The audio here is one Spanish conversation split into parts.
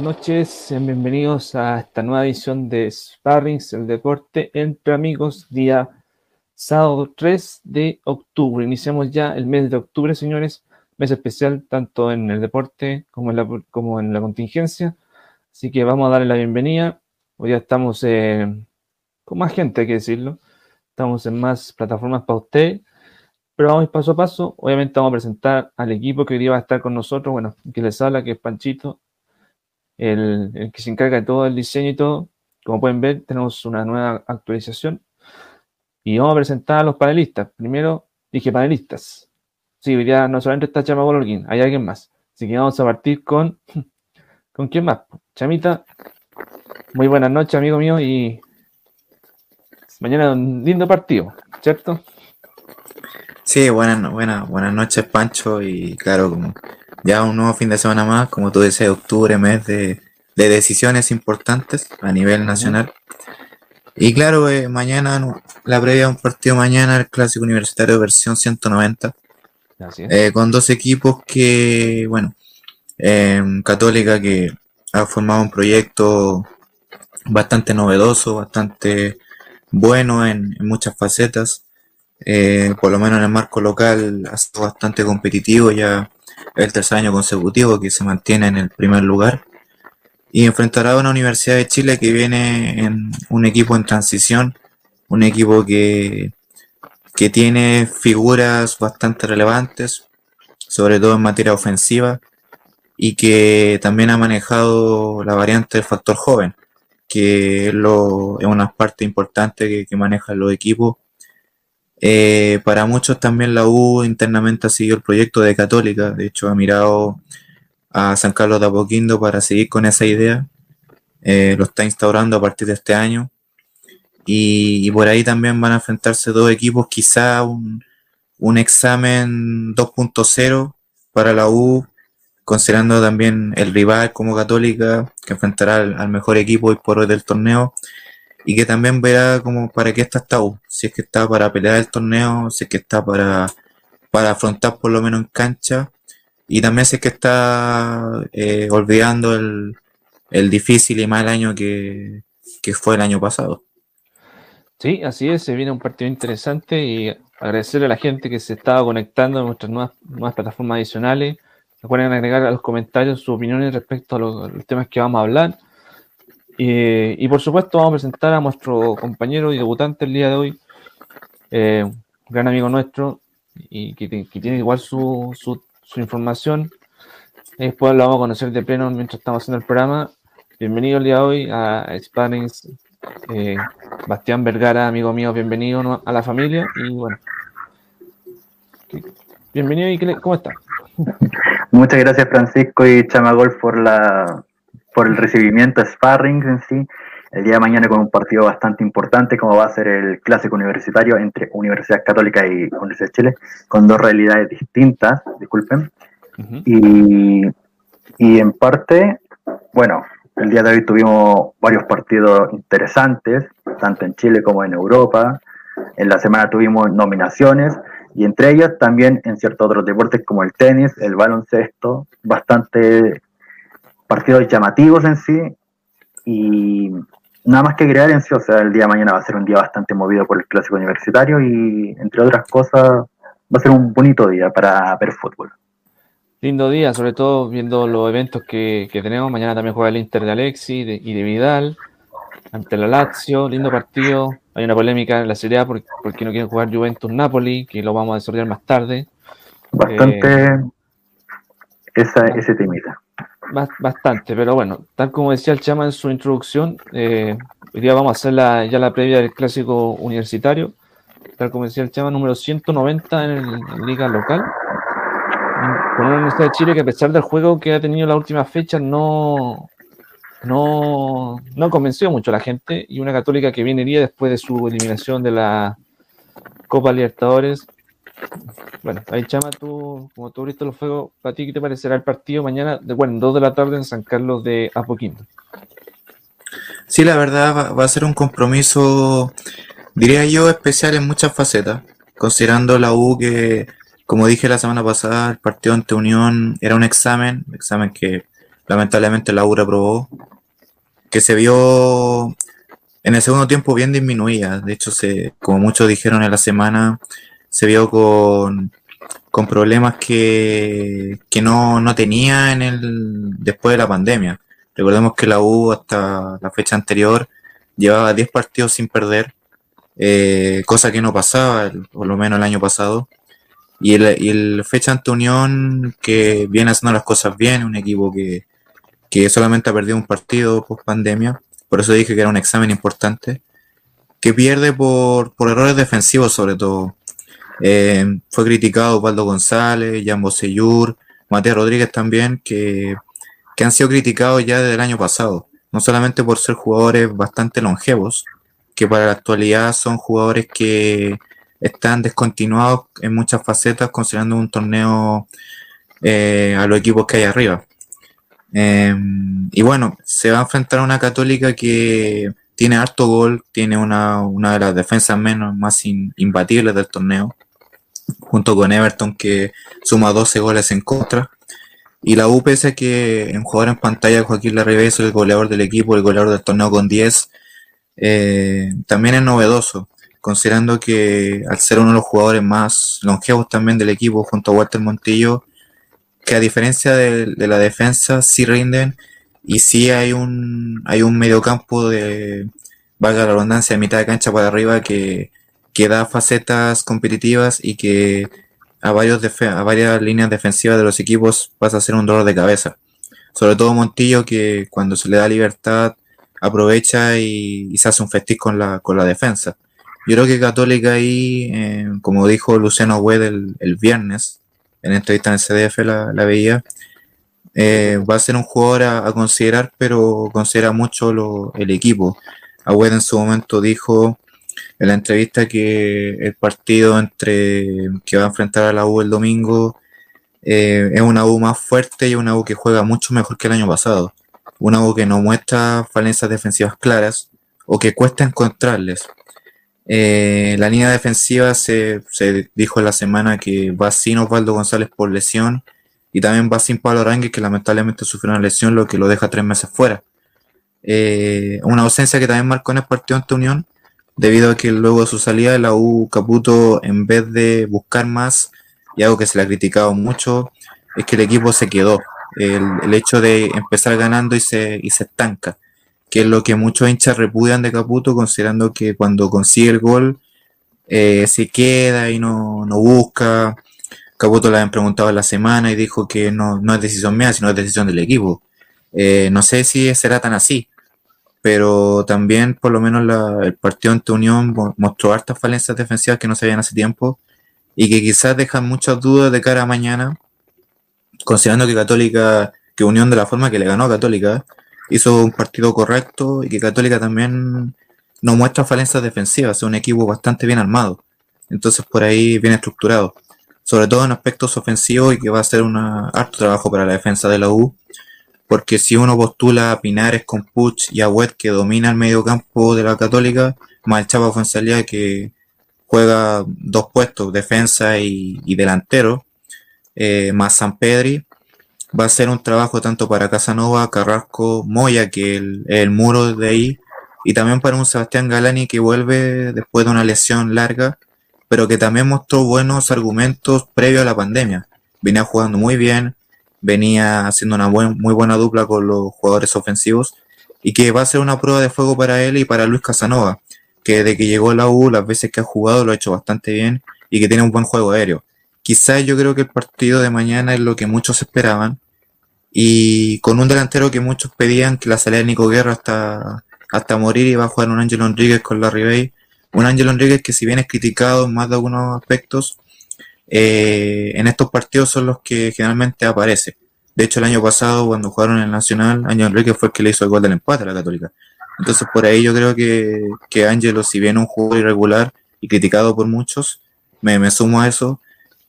Noches, bienvenidos a esta nueva edición de Sparrings, el deporte entre amigos, día sábado 3 de octubre. Iniciamos ya el mes de octubre, señores, mes especial tanto en el deporte como en la, como en la contingencia. Así que vamos a darle la bienvenida. Hoy ya estamos con más gente, hay que decirlo. Estamos en más plataformas para usted pero vamos paso a paso. Obviamente vamos a presentar al equipo que hoy día va a estar con nosotros. Bueno, que les habla, que es Panchito, el, que se encarga de todo el diseño y todo. Como pueden ver, tenemos una nueva actualización. Y vamos a presentar a los panelistas. Primero, dije panelistas. Sí, hoy día no solamente está Chama Golorguín, hay alguien más. Así que vamos a partir con. ¿Con quién más? Chamita, muy buenas noches, amigo mío. Y mañana un lindo partido, ¿cierto? Sí, buenas, buenas, buenas noches, Pancho. Y claro, como ya un nuevo fin de semana más, como tú dices, octubre, mes de, decisiones importantes a nivel nacional. Y claro, eh, mañana, la previa un partido mañana, el Clásico Universitario versión 190. Eh, con dos equipos que, bueno, em, Católica que ha formado un proyecto bastante novedoso, bastante bueno en muchas facetas. Eh, por lo menos en el marco local ha sido bastante competitivo, ya el tercer año consecutivo que se mantiene en el primer lugar. Y enfrentará a una Universidad de Chile que viene en un equipo en transición, un equipo que, que tiene figuras bastante relevantes, sobre todo en materia ofensiva, y que también ha manejado la variante del factor joven, que es, lo, es una parte importante que, que manejan los equipos eh, para muchos también la U internamente ha seguido el proyecto de Católica, de hecho ha mirado a San Carlos de Apoquindo para seguir con esa idea, eh, lo está instaurando a partir de este año. Y, por ahí también van a enfrentarse dos equipos, quizá un, un examen 2.0 para la U, considerando también el rival como Católica, que enfrentará al, mejor equipo hoy por hoy del torneo y que también verá como para qué está esta U, si es que está para pelear el torneo, si es que está para, para afrontar por lo menos en cancha, y también si es que está eh, olvidando el, difícil y mal año que, fue el año pasado. Sí, así es, se viene un partido interesante y agradecerle a la gente que se estaba conectando a nuestras nuevas, nuevas plataformas adicionales. Recuerden agregar a los comentarios sus opiniones respecto a los temas que vamos a hablar y por supuesto vamos a presentar a nuestro compañero y debutante el día de hoy, eh, gran amigo nuestro y que, tiene igual su, su, información. Después lo vamos a conocer de pleno mientras estamos haciendo el programa. Bienvenido el día de hoy a Spanish, eh, Bastián Vergara, amigo mío, bienvenido a la familia y bueno. Bienvenido y ¿cómo está? Muchas gracias Francisco y Chamagol por la por el recibimiento sparring en sí. El día de mañana con un partido bastante importante como va a ser el clásico universitario entre Universidad Católica y Universidad de Chile, con dos realidades distintas, disculpen. y, y en parte, bueno, el día de hoy tuvimos varios partidos interesantes, tanto en Chile como en Europa. En la semana tuvimos nominaciones y entre ellas también en ciertos otros deportes como el tenis, el baloncesto, bastante partidos llamativos en sí y nada más que crear en sí, o sea, el día de mañana va a ser un día bastante movido por el clásico universitario y entre otras cosas va a ser un bonito día para ver fútbol. Lindo día, sobre todo viendo los eventos que, tenemos. Mañana también juega el Inter de Alexi y de Vidal ante la Lazio. Lindo partido. Hay una polémica en la Serie A porque, no quieren jugar Juventus-Napoli, que lo vamos a desarrollar más tarde. Bastante eh, esa, ese temita. Bastante, pero bueno, tal como decía el Chama en su introducción, eh, hoy día vamos a hacer la, ya la previa del clásico universitario, tal como decía el Chama, número 190 en, la liga local, con una Universidad de Chile que a pesar del juego que ha tenido la última fecha no, no, no convenció mucho a la gente, y una católica que viene día después de su eliminación de la Copa Libertadores, bueno, ahí Chama, tú, como tú abriste los fuegos, ¿para ti qué te parecerá el partido mañana, de, bueno, en 2 de la tarde en San Carlos de Apoquindo? Sí, la verdad va, a ser un compromiso, diría yo, especial en muchas facetas, considerando la U que, como dije la semana pasada, el partido ante Unión era un examen, examen que lamentablemente la U reprobó, que se vio en el segundo tiempo bien disminuida. De hecho, se, como muchos dijeron en la semana, se vio con, con problemas que, que no, no tenía en el, después de la pandemia. Recordemos que la U hasta la fecha anterior llevaba 10 partidos sin perder, eh, cosa que no pasaba, por lo menos el año pasado. Y el, y el fecha ante Unión, que viene haciendo las cosas bien, un equipo que, que solamente ha perdido un partido post pandemia, por eso dije que era un examen importante, que pierde por, por errores defensivos sobre todo. Eh, fue criticado Osvaldo González, Jan Bosellur, Mateo Rodríguez también, que, que han sido criticados ya desde el año pasado, no solamente por ser jugadores bastante longevos, que para la actualidad son jugadores que están descontinuados en muchas facetas, considerando un torneo eh, a los equipos que hay arriba. Eh, y bueno, se va a enfrentar a una católica que tiene harto gol, tiene una, una de las defensas menos más imbatibles del torneo, junto con Everton que suma 12 goles en contra. Y la U, pese a que en jugador en pantalla Joaquín Larribey es el goleador del equipo, el goleador del torneo con 10, eh, también es novedoso considerando que al ser uno de los jugadores más longevos también del equipo junto a Walter Montillo, que a diferencia de, la defensa sí rinden y sí hay un hay un mediocampo de valga la redundancia de mitad de cancha para arriba que, que da facetas competitivas y que a varios a varias líneas defensivas de los equipos pasa a ser un dolor de cabeza. Sobre todo Montillo que cuando se le da libertad aprovecha y, y se hace un festín con la, con la defensa. Yo creo que Católica ahí, eh, como dijo Luciano Wed el, viernes, en entrevista en CDF la, veía, eh, va a ser un jugador a, considerar, pero considera mucho lo, el equipo. Wed en su momento dijo en la entrevista que el partido entre que va a enfrentar a la U el domingo eh, es una U más fuerte y una U que juega mucho mejor que el año pasado. Una U que no muestra falencias defensivas claras o que cuesta encontrarles. Eh, la línea defensiva se, dijo en la semana que va sin Osvaldo González por lesión y también va sin Pablo Aránguez que lamentablemente sufrió una lesión lo que lo deja tres meses fuera. Eh, una ausencia que también marcó en el partido ante Unión debido a que luego de su salida de la U Caputo en vez de buscar más y algo que se le ha criticado mucho es que el equipo se quedó. El, el hecho de empezar ganando y se, y se estanca que es lo que muchos hinchas repudian de Caputo, considerando que cuando consigue el gol eh, se queda y no, busca. Caputo le habían preguntado en la semana y dijo que no, es decisión mía, sino es decisión del equipo. Eh, no sé si será tan así, pero también por lo menos el partido ante Unión mostró hartas falencias defensivas que no se veían hace tiempo y que quizás dejan muchas dudas de cara a mañana, considerando que Católica, que Unión de la forma que le ganó a Católica, hizo un partido correcto y que Católica también no muestra falencias defensivas, es un equipo bastante bien armado. Entonces por ahí bien estructurado. Sobre todo en aspectos ofensivos y que va a ser un harto trabajo para la defensa de la U. Porque si uno postula a Pinares con Puch y a Wet que domina el medio campo de la Católica, más el Chapa Fonsalía que juega dos puestos, defensa y, delantero, eh, más San Pedri, va a ser un trabajo tanto para Casanova, Carrasco, Moya, que el, el muro de ahí, y también para un Sebastián Galani que vuelve después de una lesión larga, pero que también mostró buenos argumentos previo a la pandemia. Venía jugando muy bien, venía haciendo una muy buena dupla con los jugadores ofensivos y que va a ser una prueba de fuego para él y para Luis Casanova, que de que llegó a la U las veces que ha jugado lo ha hecho bastante bien y que tiene un buen juego aéreo. Quizás yo creo que el partido de mañana es lo que muchos esperaban. Y con un delantero que muchos pedían que la salida de Nico Guerra hasta, hasta morir iba a jugar un Ángel Enríquez con Larry Bay. Un Ángel Enríquez que si bien es criticado en más de algunos aspectos, eh, en estos partidos son los que generalmente aparece. De hecho, el año pasado, cuando jugaron en el Nacional, Ángel Enríquez fue el que le hizo el gol del empate a la Católica. Entonces, por ahí yo creo que, que Ángelo, si bien un jugador irregular y criticado por muchos, me, me sumo a eso,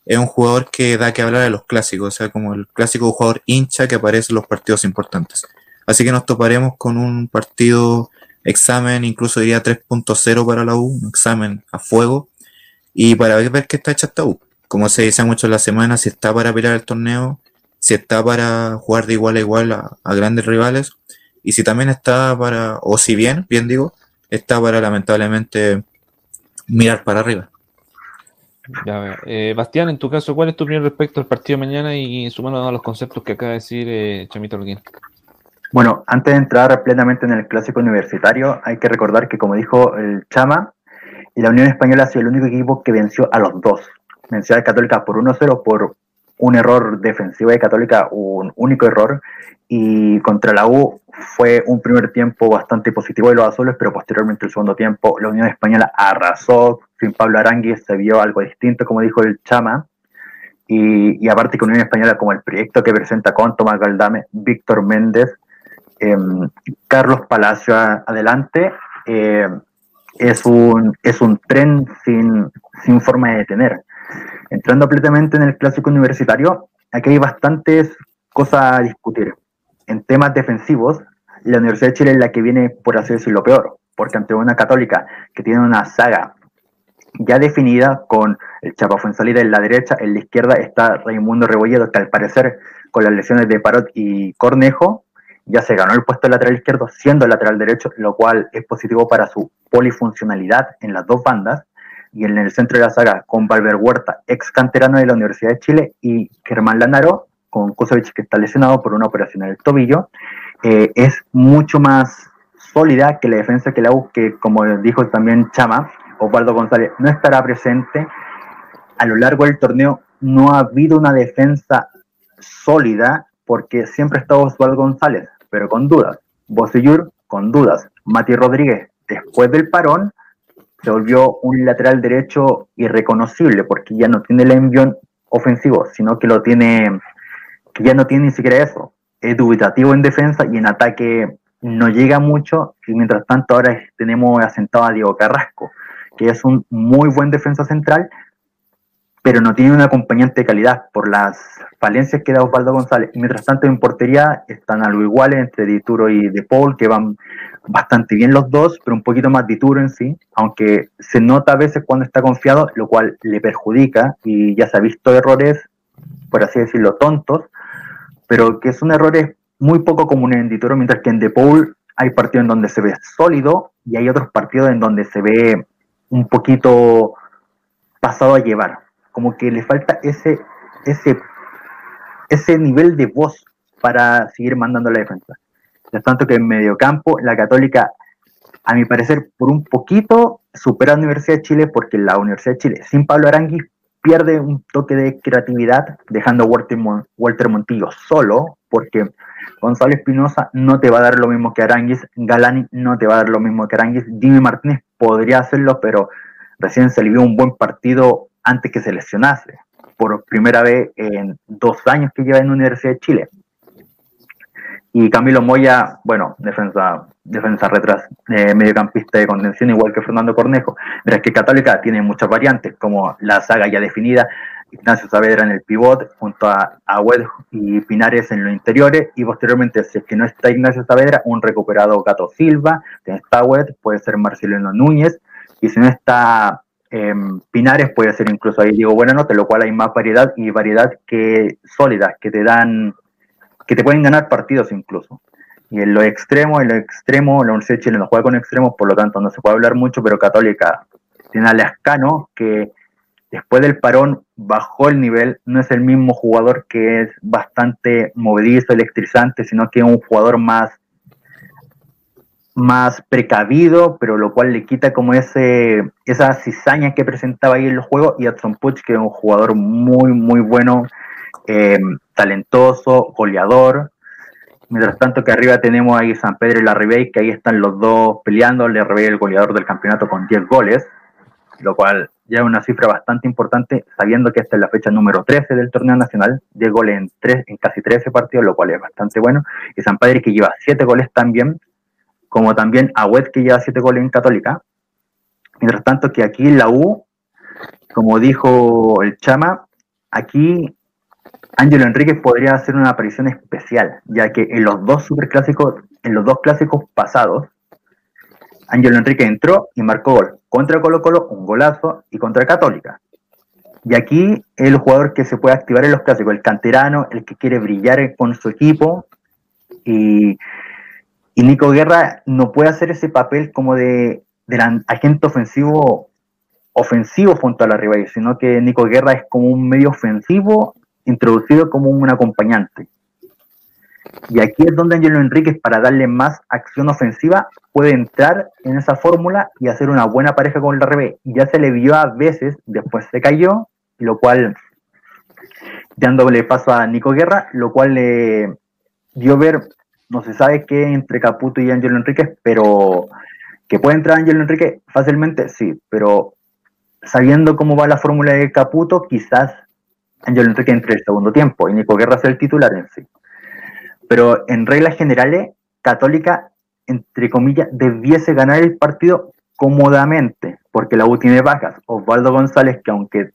es un jugador que da que hablar de los clásicos, o sea, como el clásico jugador hincha que aparece en los partidos importantes. Así que nos toparemos con un partido examen, incluso diría 3.0 para la U, un examen a fuego, y para ver qué está hecha esta U. Como se dice mucho en la semana, si está para pelear el torneo, si está para jugar de igual a igual a, grandes rivales y si también está para, o si bien, bien digo, está para lamentablemente mirar para arriba. Ya, eh, Bastián, en tu caso, ¿cuál es tu opinión respecto al partido de mañana y sumando a los conceptos que acaba de decir eh, Chamito Alguín? Bueno, antes de entrar plenamente en el clásico universitario, hay que recordar que, como dijo el Chama, la Unión Española ha sido el único equipo que venció a los dos. Venció a Católica por 1-0 por un error defensivo de Católica, un único error, y contra la U fue un primer tiempo bastante positivo de los azules, pero posteriormente el segundo tiempo la Unión Española arrasó, sin Pablo Aranguis se vio algo distinto, como dijo el Chama, y, aparte que Unión Española como el proyecto que presenta con Tomás Galdame, Víctor Méndez, em, Carlos Palacio adelante, eh, es, un, es un tren sin, sin forma de detener. Entrando completamente en el clásico universitario, aquí hay bastantes cosas a discutir. En temas defensivos, la Universidad de Chile es la que viene, por así decirlo, peor, porque ante una católica que tiene una saga ya definida con el Chapa Fuensalida en la derecha, en la izquierda está Raimundo Rebolledo, que al parecer con las lesiones de Parot y Cornejo ya se ganó el puesto de lateral izquierdo siendo lateral derecho, lo cual es positivo para su polifuncionalidad en las dos bandas y en el centro de la saga con Valver Huerta, ex canterano de la Universidad de Chile, y Germán Lanaro, con Kusevich que está lesionado por una operación en el tobillo, eh, es mucho más sólida que la defensa que la U, que como dijo también Chama, Osvaldo González no estará presente. A lo largo del torneo no ha habido una defensa sólida porque siempre ha estado Osvaldo González, pero con dudas. Bosellur con dudas. Mati Rodríguez, después del parón, se volvió un lateral derecho irreconocible porque ya no tiene el envión ofensivo, sino que lo tiene, que ya no tiene ni siquiera eso. Es dubitativo en defensa y en ataque no llega mucho. Y mientras tanto, ahora tenemos asentado a Diego Carrasco, que es un muy buen defensa central, pero no tiene un acompañante de calidad por las falencias que da Osvaldo González. Y mientras tanto, en portería están algo iguales entre Dituro y De Paul, que van bastante bien los dos, pero un poquito más Dituro en sí, aunque se nota a veces cuando está confiado, lo cual le perjudica y ya se ha visto errores, por así decirlo, tontos, pero que son errores muy poco comunes en Dituro, mientras que en De Paul hay partidos en donde se ve sólido y hay otros partidos en donde se ve un poquito pasado a llevar como que le falta ese, ese, ese nivel de voz para seguir mandando la defensa. Tanto que en mediocampo la Católica, a mi parecer, por un poquito supera a la Universidad de Chile porque la Universidad de Chile sin Pablo Arangui pierde un toque de creatividad dejando a Walter, Montillo solo porque Gonzalo Espinosa no te va a dar lo mismo que Aranguis, Galani no te va a dar lo mismo que Aranguis, Jimmy Martínez podría hacerlo, pero recién se le vio un buen partido antes que se lesionase, por primera vez en dos años que lleva en la Universidad de Chile. Y Camilo Moya, bueno, defensa, defensa retras, eh, mediocampista de contención, igual que Fernando Cornejo. Es que Católica tiene muchas variantes, como la saga ya definida, Ignacio Saavedra en el pivot, junto a Agüed y Pinares en los interiores, y posteriormente, si es que no está Ignacio Saavedra, un recuperado Gato Silva, está Agüed, puede ser Marcelino Núñez, y si no está Em, Pinares puede ser incluso ahí digo buena nota, lo cual hay más variedad y variedad que sólidas, que te dan, que te pueden ganar partidos incluso. Y en lo extremo, en lo extremo, la Universidad de Chile no juega con extremos, por lo tanto no se puede hablar mucho, pero Católica tiene a Lascano, que después del parón bajó el nivel, no es el mismo jugador que es bastante movedizo, electrizante, sino que es un jugador más más precavido, pero lo cual le quita como ese, esa cizaña que presentaba ahí en los juegos, y Adson Puch, que es un jugador muy, muy bueno, eh, talentoso, goleador. Mientras tanto que arriba tenemos ahí San Pedro y la Ribey, que ahí están los dos peleando, le Ribey el goleador del campeonato con 10 goles, lo cual ya es una cifra bastante importante, sabiendo que esta es la fecha número 13 del torneo nacional, 10 goles en, tres, en casi 13 partidos, lo cual es bastante bueno, y San Pedro que lleva 7 goles también, como también a Wet que lleva siete goles en Católica. Mientras tanto que aquí la U, como dijo el Chama, aquí Ángelo Enríquez podría hacer una aparición especial, ya que en los dos superclásicos, en los dos clásicos pasados, Ángelo Enrique entró y marcó gol. Contra Colo Colo, un golazo, y contra Católica. Y aquí el jugador que se puede activar en los clásicos, el canterano, el que quiere brillar con su equipo. Y, Nico Guerra no puede hacer ese papel como de, agente ofensivo ofensivo junto a la rival, sino que Nico Guerra es como un medio ofensivo introducido como un acompañante. Y aquí es donde Angelo Enríquez, para darle más acción ofensiva, puede entrar en esa fórmula y hacer una buena pareja con el RB. Ya se le vio a veces, después se cayó, lo cual, dándole paso a Nico Guerra, lo cual le dio ver, no se sabe qué entre Caputo y Angelo Enríquez, pero que puede entrar Angelo Enrique fácilmente, sí, pero sabiendo cómo va la fórmula de Caputo, quizás Angelo Enrique entre el segundo tiempo y Nico Guerra sea el titular en sí. Pero en reglas generales, Católica, entre comillas, debiese ganar el partido cómodamente, porque la U tiene bajas. Osvaldo González, que aunque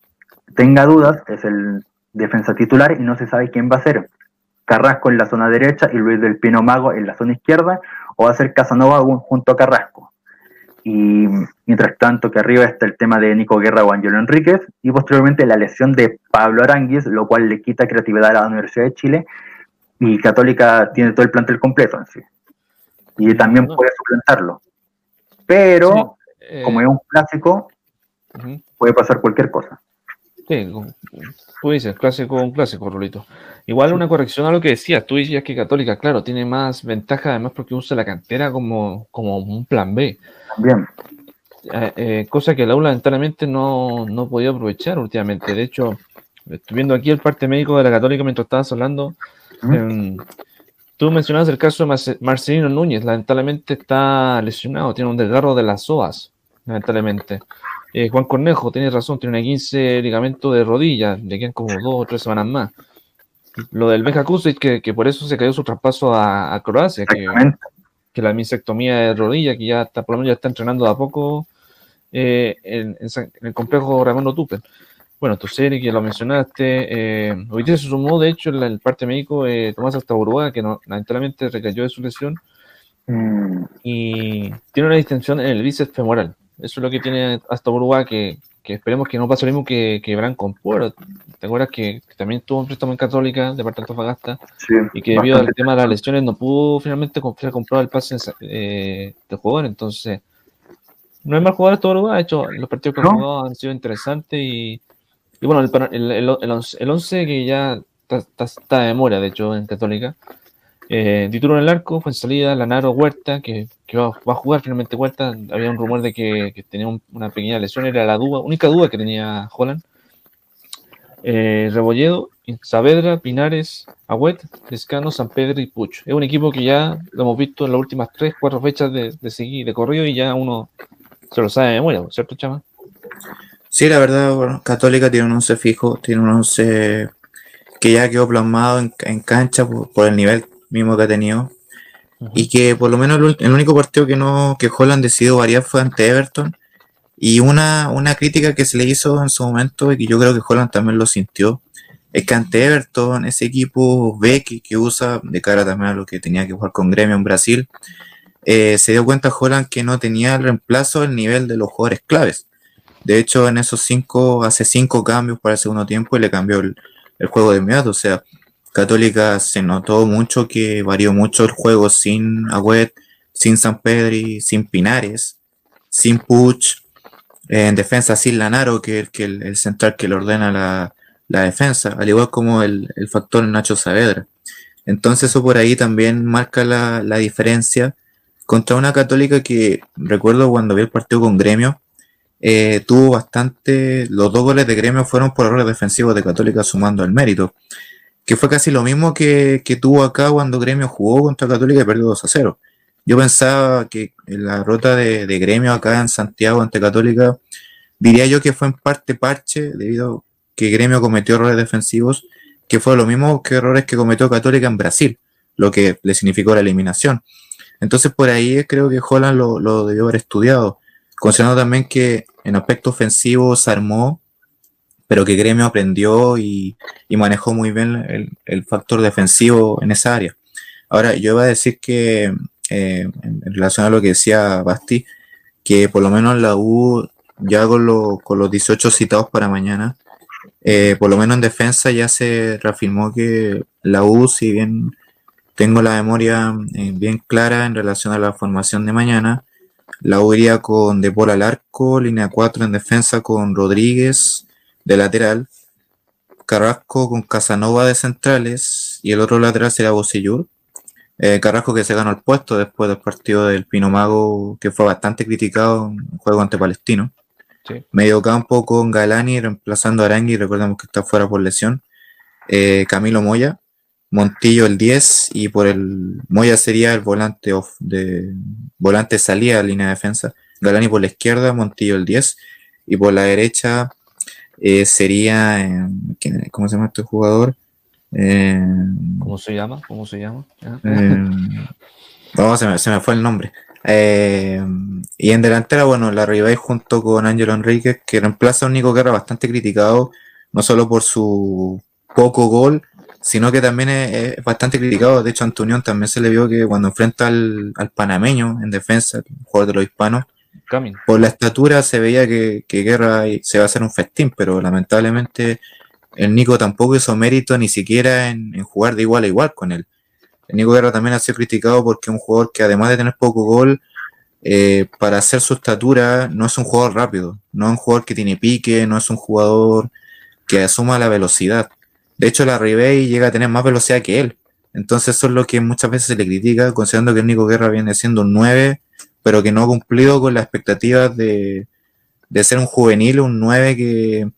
tenga dudas, es el defensa titular y no se sabe quién va a ser. Carrasco en la zona derecha y Luis del Pino Mago en la zona izquierda, o va a ser Casanova junto a Carrasco. Y mientras tanto que arriba está el tema de Nico Guerra o Angelo Enríquez, y posteriormente la lesión de Pablo Aranguis, lo cual le quita creatividad a la Universidad de Chile, y Católica tiene todo el plantel completo en sí. Y también puede suplantarlo. Pero, eh, como es un clásico, puede pasar cualquier cosa. Sí, tú dices, clásico, un clásico, Rolito. Igual una corrección a lo que decías, tú decías que Católica, claro, tiene más ventaja además porque usa la cantera como, como un plan B. También. Eh, eh, cosa que la aula lamentablemente no, no podía aprovechar últimamente. De hecho, estoy viendo aquí el parte médico de la Católica mientras estabas hablando. Em, tú mencionabas el caso de Marcelino Núñez, lamentablemente está lesionado, tiene un desgarro de las psoas, lamentablemente. Eh, Juan Cornejo, tienes razón, tiene una 15 ligamento de rodilla, le quedan como dos o tres semanas más. Lo del Benja Kusic, que, que, por eso se cayó su traspaso a, Croacia, que, que, la misectomía de rodilla, que ya está, por lo menos ya está entrenando de a poco eh, en, el complejo Ramón Tupen. Bueno, tu serie que lo mencionaste, eh, hoy día se sumó, de hecho, en el parte médico eh, Tomás Uruguay, que no, lamentablemente recayó de su lesión mm. y tiene una distensión en el bíceps femoral. Eso es lo que tiene hasta Uruguay, que, que esperemos que no pase lo mismo que, que Branco Pueblo. ¿Te acuerdas que, también tuvo un préstamo en Católica de parte de Antofagasta? y que debido al tema de las lesiones no pudo finalmente comprar, comprar el pase eh, de jugador. Entonces, no es mal jugador todo Uruguay. De hecho, los partidos que han jugado han sido interesantes y y bueno, el, el, el, 11 que ya está, de memoria, de hecho, en Católica. Eh, título en el arco, fue en salida, Lanaro Huerta, que, va, a jugar finalmente Huerta. Había un rumor de que, tenía una pequeña lesión, era la duda, única duda que tenía Holland. Eh, Rebolledo, Saavedra, Pinares, Agüet, Descano, San Pedro y Pucho. Es un equipo que ya lo hemos visto en las últimas 3, 4 fechas de, de seguir de corrido y ya uno se lo sabe de memoria, ¿cierto, Chama? Sí, la verdad, Católica tiene un once fijo, tiene un once que ya quedó plasmado en, cancha por, el nivel mismo que ha tenido. Y que por lo menos el, único partido que no que Holland decidió variar fue ante Everton. Y una, una crítica que se le hizo en su momento, y que yo creo que Holland también lo sintió, es que ante Everton, ese equipo B que, usa de cara también a lo que tenía que jugar con Gremio en Brasil, eh, se dio cuenta Holland que no tenía el reemplazo al nivel de los jugadores claves. De hecho, en esos cinco, hace cinco cambios para el segundo tiempo y le cambió el, juego de inmediato. O sea, Católica se notó mucho que varió mucho el juego sin Agüet, sin San Pedri, sin Pinares, sin Puch, en defensa sin Lanaro, que es el, el, central que le ordena la, defensa, al igual como el, factor Nacho Saavedra. Entonces eso por ahí también marca la, la diferencia contra una católica que recuerdo cuando vi el partido con Gremio, eh, tuvo bastante, los dos goles de gremio fueron por errores defensivos de Católica sumando el mérito, que fue casi lo mismo que, tuvo acá cuando gremio jugó contra Católica y perdió 2 a 0. Yo pensaba que la rota de, gremio acá en Santiago ante Católica, diría yo que fue en parte parche, debido a que gremio cometió errores defensivos, que fue lo mismo que errores que cometió Católica en Brasil, lo que le significó la eliminación. Entonces por ahí creo que Holland lo, lo debió haber estudiado Considerando también que en aspecto ofensivo se armó, pero que Gremio aprendió y, manejó muy bien el, factor defensivo en esa área. Ahora, yo iba a decir que, eh, en relación a lo que decía Basti, que por lo menos la U, ya con, con los 18 citados para mañana, eh, por lo menos en defensa ya se reafirmó que la U, si bien tengo la memoria eh, bien clara en relación a la formación de mañana, la U iría con De Paul al arco, línea 4 en defensa con Rodríguez de lateral, Carrasco con Casanova de centrales y el otro lateral será Bocellur. Eh, Carrasco que se ganó el puesto después del partido del Pino Mago, que fue bastante criticado en el juego ante Palestino. Medio campo con Galani reemplazando a Arangui, recordemos que está fuera por lesión. Eh, Camilo Moya, Montillo el 10 y por el Moya sería el volante off de volante salida línea de defensa. Galani por la izquierda, Montillo el 10 y por la derecha eh, sería eh, ¿cómo se llama este jugador? ¿Cómo se llama? ¿Cómo se llama? se me, se me fue el nombre. Eh, y en delantera, bueno, la Ribey junto con Ángelo Enríquez, que reemplaza a un Nico Guerra bastante criticado, no solo por su poco gol, sino que también es, bastante criticado. De hecho, a Antunión también se le vio que cuando enfrenta al, panameño en defensa, el jugador de los hispanos, por la estatura se veía que, Guerra se va a hacer un festín, pero lamentablemente el Nico tampoco hizo mérito ni siquiera en jugar de igual a igual con él. Nico Guerra también ha sido criticado porque es un jugador que además de tener poco gol, eh, para hacer su estatura no es un jugador rápido, no es un jugador que tiene pique, no es un jugador que asuma la velocidad. De hecho, la Ribey llega a tener más velocidad que él. Entonces eso es lo que muchas veces se le critica, considerando que el Nico Guerra viene siendo un 9, pero que no ha cumplido con las expectativas de, ser un juvenil, un 9 que,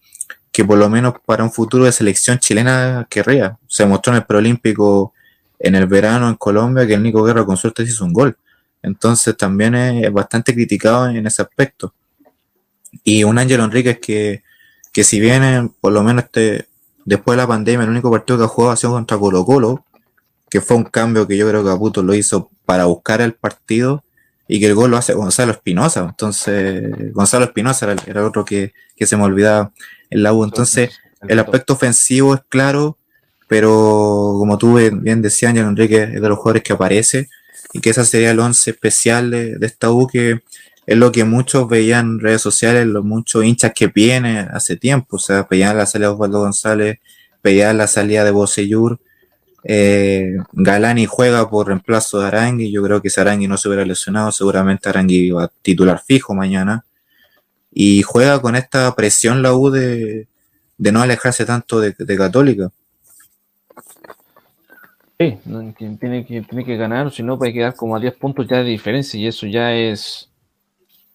que por lo menos para un futuro de selección chilena querría. Se mostró en el preolímpico en el verano en Colombia que el Nico Guerra con suerte hizo un gol. Entonces también es, bastante criticado en ese aspecto. Y un Ángel Enríquez que, que si bien por lo menos este, después de la pandemia el único partido que ha jugado ha sido contra Colo Colo, que fue un cambio que yo creo que Caputo lo hizo para buscar el partido y que el gol lo hace Gonzalo Espinosa. Entonces, Gonzalo Espinosa era, el otro que, que, se me olvidaba en la U. Entonces, el aspecto ofensivo es claro, pero como tú bien decías, Ángel Enrique es de los jugadores que aparece y que esa sería el once especial de, esta U que es lo que muchos veían en redes sociales, los muchos hinchas que vienen hace tiempo, o sea, pedían la salida de Osvaldo González, pedían la salida de Bocellur, eh, Galani juega por reemplazo de Arangui, yo creo que si Arangui no se hubiera lesionado, seguramente Arangui iba a titular fijo mañana, y juega con esta presión la U de, no alejarse tanto de Católica. Sí, tiene que, tiene que ganar, si no puede quedar como a 10 puntos ya de diferencia y eso ya es,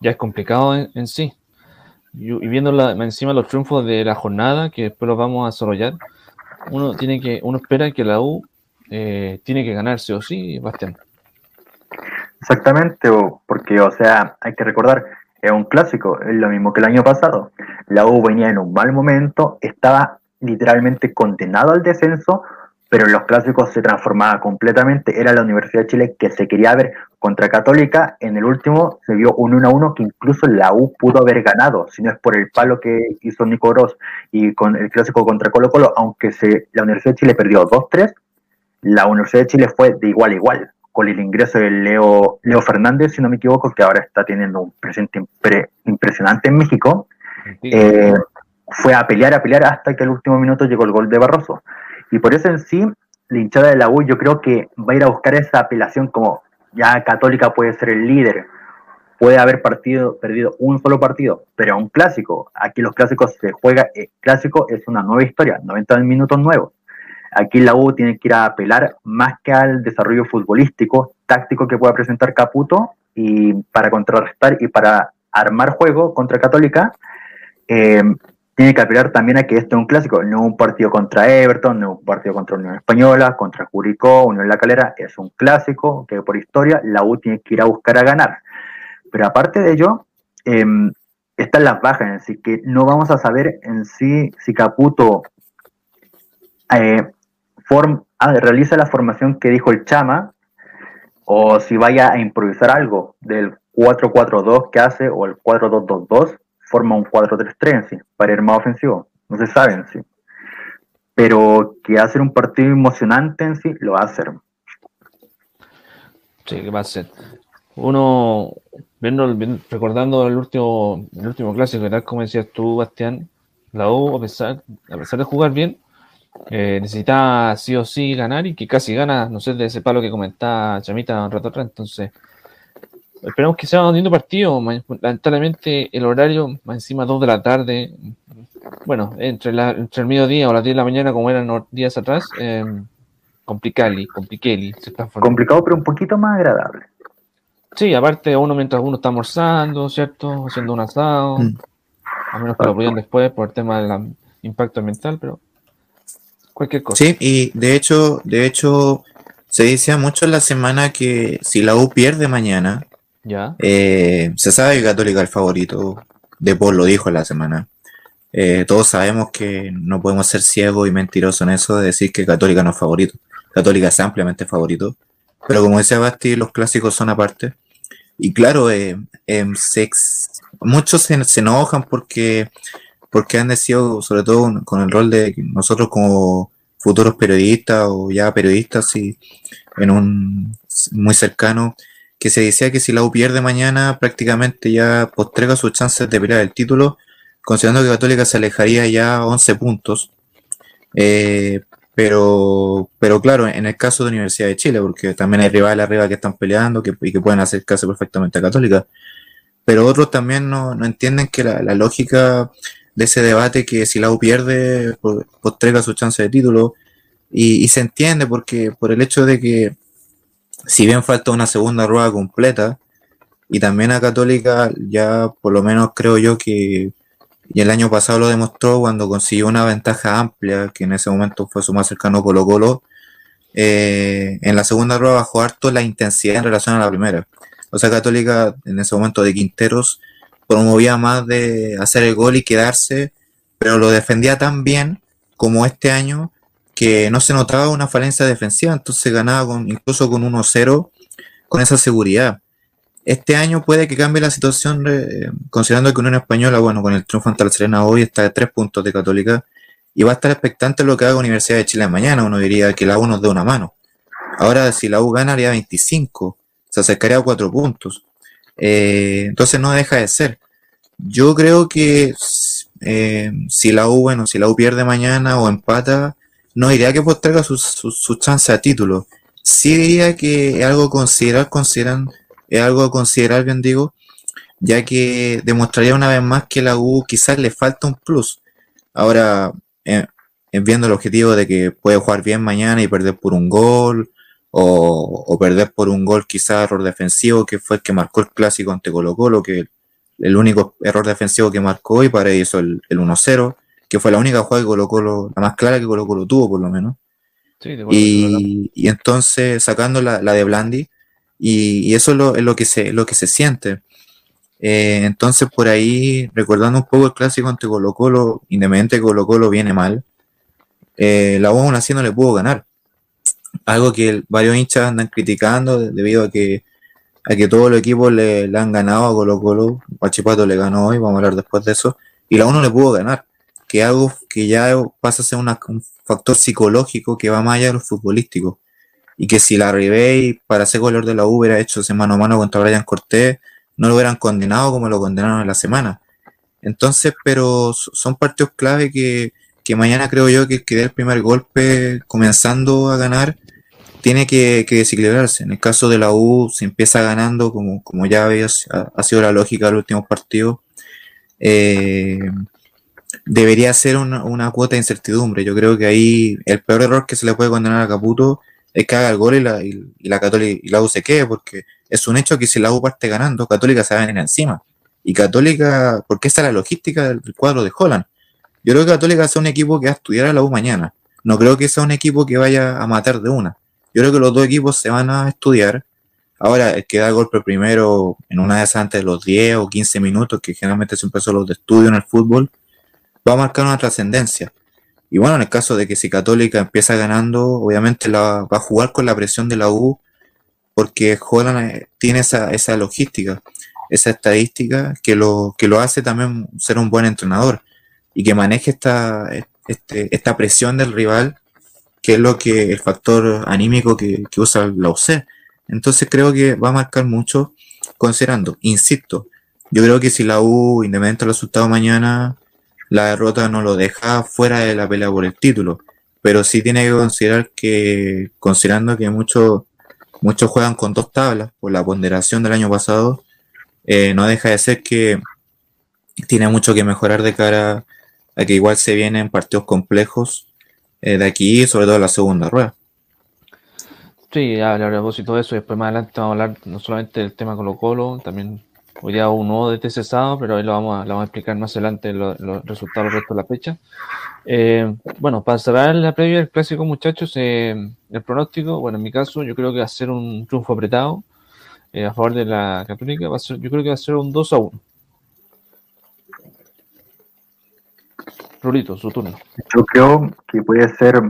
ya es complicado en, sí. Y, viendo la, encima los triunfos de la jornada, que después los vamos a desarrollar, uno tiene que, uno espera que la U eh, tiene que ganar sí o sí, Bastián. Exactamente, porque, o sea, hay que recordar, es un clásico, es lo mismo que el año pasado. La U venía en un mal momento, estaba literalmente condenado al descenso, pero en los clásicos se transformaba completamente. Era la Universidad de Chile que se quería ver contra Católica. En el último se vio un 1 a 1 que incluso la U pudo haber ganado, si no es por el palo que hizo Nico Gross y con el clásico contra Colo Colo, aunque se, la Universidad de Chile perdió 2-3, la Universidad de Chile fue de igual a igual, con el ingreso de Leo, Leo Fernández, si no me equivoco, que ahora está teniendo un presente impresionante en México. Eh, fue a pelear, a pelear hasta que el último minuto llegó el gol de Barroso. Y por eso en sí, la hinchada de la U yo creo que va a ir a buscar esa apelación como ya Católica puede ser el líder, puede haber partido, perdido un solo partido, pero un clásico, aquí los clásicos se juega, el clásico es una nueva historia, 90 minutos nuevos. Aquí la U tiene que ir a apelar más que al desarrollo futbolístico, táctico que pueda presentar Caputo y para contrarrestar y para armar juego contra Católica, eh, tiene que apelar también a que esto es un clásico, no un partido contra Everton, no un partido contra Unión Española, contra Curicó, Unión La Calera, es un clásico que por historia la U tiene que ir a buscar a ganar. Pero aparte de ello, eh, están las bajas, así que no vamos a saber en sí si Caputo eh, ah, realiza la formación que dijo el Chama o si vaya a improvisar algo del 4-4-2 que hace o el 4-2-2-2 forma un 4-3-3 en sí, para ir más ofensivo. No se sabe en sí. Pero que hacer un partido emocionante en sí, lo va a hacer. Sí, que va a ser. Uno, viendo, recordando el último, el último clásico, ¿verdad? Como decías tú, Bastián, La U, a pesar, a pesar de jugar bien, eh, necesita sí o sí ganar y que casi gana, no sé, de ese palo que comentaba Chamita un rato atrás. Entonces, esperamos que sea un lindo partido. Lamentablemente, el horario, más encima 2 de la tarde, bueno, entre, la, entre el mediodía o las 10 de la mañana, como eran días atrás, eh, complicali, compliqueli. Complicado, pero un poquito más agradable. Sí, aparte, uno mientras uno está almorzando, ¿cierto? Haciendo un asado. Mm. A menos que lo vayan después por el tema del impacto ambiental, pero cualquier cosa. Sí, y de hecho, de hecho, se decía mucho en la semana que si la U pierde mañana, ya. Eh, se sabe que Católica es el favorito. De Paul lo dijo en la semana. Eh, todos sabemos que no podemos ser ciegos y mentirosos en eso de decir que Católica no es favorito. Católica es ampliamente favorito. Pero como decía Basti, los clásicos son aparte. Y claro, eh, muchos se, enojan porque, porque han decidido, sobre todo con el rol de nosotros como futuros periodistas o ya periodistas, y en un muy cercano, que se decía que si la U pierde mañana, prácticamente ya postrega sus chances de pelear el título, considerando que Católica se alejaría ya 11 puntos. Eh, pero, pero claro, en el caso de Universidad de Chile, porque también hay rivales arriba que están peleando que, y que pueden hacer caso perfectamente a Católica. Pero otros también no, no entienden que la, lógica de ese debate que si la U pierde, postrega su chance de título. Y, y, se entiende porque por el hecho de que si bien falta una segunda rueda completa, y también a Católica ya por lo menos creo yo que y el año pasado lo demostró cuando consiguió una ventaja amplia, que en ese momento fue su más cercano Colo Colo. Eh, en la segunda rueda bajó harto la intensidad en relación a la primera. O sea, Católica en ese momento de Quinteros promovía más de hacer el gol y quedarse, pero lo defendía tan bien como este año que no se notaba una falencia defensiva, entonces ganaba con, incluso con 1-0 con esa seguridad. Este año puede que cambie la situación, eh, considerando que Unión Española, bueno, con el triunfo ante la Serena hoy está de tres puntos de Católica y va a estar expectante lo que haga Universidad de Chile mañana. Uno diría que la U nos dé una mano. Ahora, si la U gana, haría 25, se acercaría a cuatro puntos. Eh, entonces no deja de ser. Yo creo que eh, si la U, bueno, si la U pierde mañana o empata, no diría que posterga sus su, su chance a título. Sí diría que algo considerar, consideran es algo a considerar, bien digo, ya que demostraría una vez más que la U quizás le falta un plus. Ahora, eh, viendo el objetivo de que puede jugar bien mañana y perder por un gol, o, perder por un gol quizás error defensivo, que fue el que marcó el clásico ante Colo Colo, que el único error defensivo que marcó y para eso el, el 1-0, que fue la única jugada que Colo Colo, la más clara que Colo Colo tuvo por lo menos. y, y, entonces sacando la, la de Blandi, y, eso es lo, que se, lo que se siente. Eh, entonces, por ahí, recordando un poco el clásico ante Colo Colo, independiente que Colo Colo viene mal, eh, la U aún así no le pudo ganar. Algo que varios hinchas andan criticando debido a que, a que todos los equipos le, han ganado a Colo Colo. Pachipato le ganó hoy, vamos a hablar después de eso. Y la U no le pudo ganar. Que algo que ya pasa a ser un factor psicológico que va más allá de lo futbolístico y que si la Ribey para ser goleador de la U hubiera hecho ese mano a mano contra Brian Cortés, no lo hubieran condenado como lo condenaron en la semana. Entonces, pero son partidos clave que, mañana creo yo que que dé el primer golpe comenzando a ganar tiene que, desequilibrarse. En el caso de la U, se empieza ganando, como, como ya había, ha sido la lógica de los últimos partidos, eh, debería ser una, una, cuota de incertidumbre. Yo creo que ahí el peor error que se le puede condenar a Caputo es que haga el gol y la, y, la Católica y la U se quede, porque es un hecho que si la U parte ganando, Católica se va a venir encima. Y Católica, porque esta es la logística del cuadro de Holland. Yo creo que Católica sea un equipo que va a estudiar a la U mañana. No creo que sea un equipo que vaya a matar de una. Yo creo que los dos equipos se van a estudiar. Ahora, el que da golpe primero en una de esas antes de los 10 o 15 minutos, que generalmente siempre son los de estudio en el fútbol, va a marcar una trascendencia. Y bueno, en el caso de que si Católica empieza ganando, obviamente la, va a jugar con la presión de la U, porque Holland eh, tiene esa, esa logística, esa estadística que lo, que lo hace también ser un buen entrenador y que maneje esta, este, esta presión del rival, que es lo que el factor anímico que, que usa la UC. Entonces creo que va a marcar mucho, considerando, insisto, yo creo que si la U, independientemente del resultado mañana, la derrota no lo deja fuera de la pelea por el título, pero sí tiene que considerar que, considerando que muchos muchos juegan con dos tablas por la ponderación del año pasado, eh, no deja de ser que tiene mucho que mejorar de cara a que igual se vienen partidos complejos eh, de aquí, sobre todo la segunda rueda. Sí, hablaremos y todo eso, después más adelante vamos a hablar no solamente del tema Colo Colo, también hoy día un nuevo de este cesado, pero ahí lo vamos a, lo vamos a explicar más adelante los, resultados del resto de la fecha. Eh, bueno, para cerrar la previa del clásico, muchachos, eh, el pronóstico, bueno, en mi caso, yo creo que va a ser un triunfo apretado a favor de la Católica, va a ser, yo creo que va a ser un 2 a 1. Rulito, su turno. Yo creo que puede ser,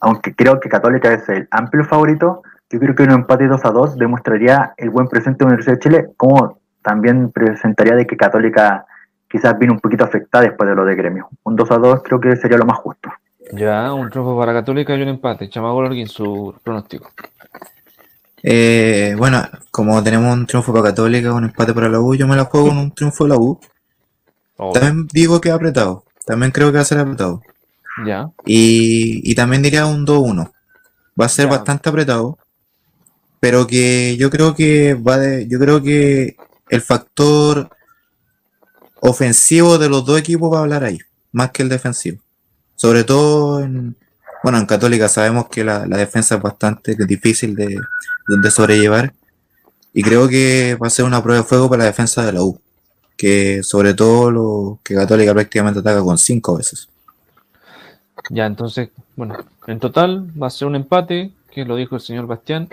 aunque creo que Católica es el amplio favorito, yo creo que un empate 2 a 2 demostraría el buen presente de la Universidad de Chile, como también presentaría de que Católica quizás viene un poquito afectada después de lo de gremio. Un 2 a 2 creo que sería lo más justo. Ya, un triunfo para Católica y un empate. Chamago en su pronóstico. Eh, bueno, como tenemos un triunfo para Católica, un empate para la U, yo me la juego con un triunfo de la U. También digo que ha apretado. También creo que va a ser apretado. Ya. Y, también diría un 2-1. Va a ser bastante apretado. Pero que yo creo que va de, yo creo que el factor ofensivo de los dos equipos va a hablar ahí, más que el defensivo. Sobre todo en, bueno, en Católica sabemos que la, defensa es bastante difícil de, de sobrellevar. Y creo que va a ser una prueba de fuego para la defensa de la U que sobre todo lo que Católica prácticamente ataca con cinco veces. Ya, entonces, bueno, en total va a ser un empate, que lo dijo el señor Bastián.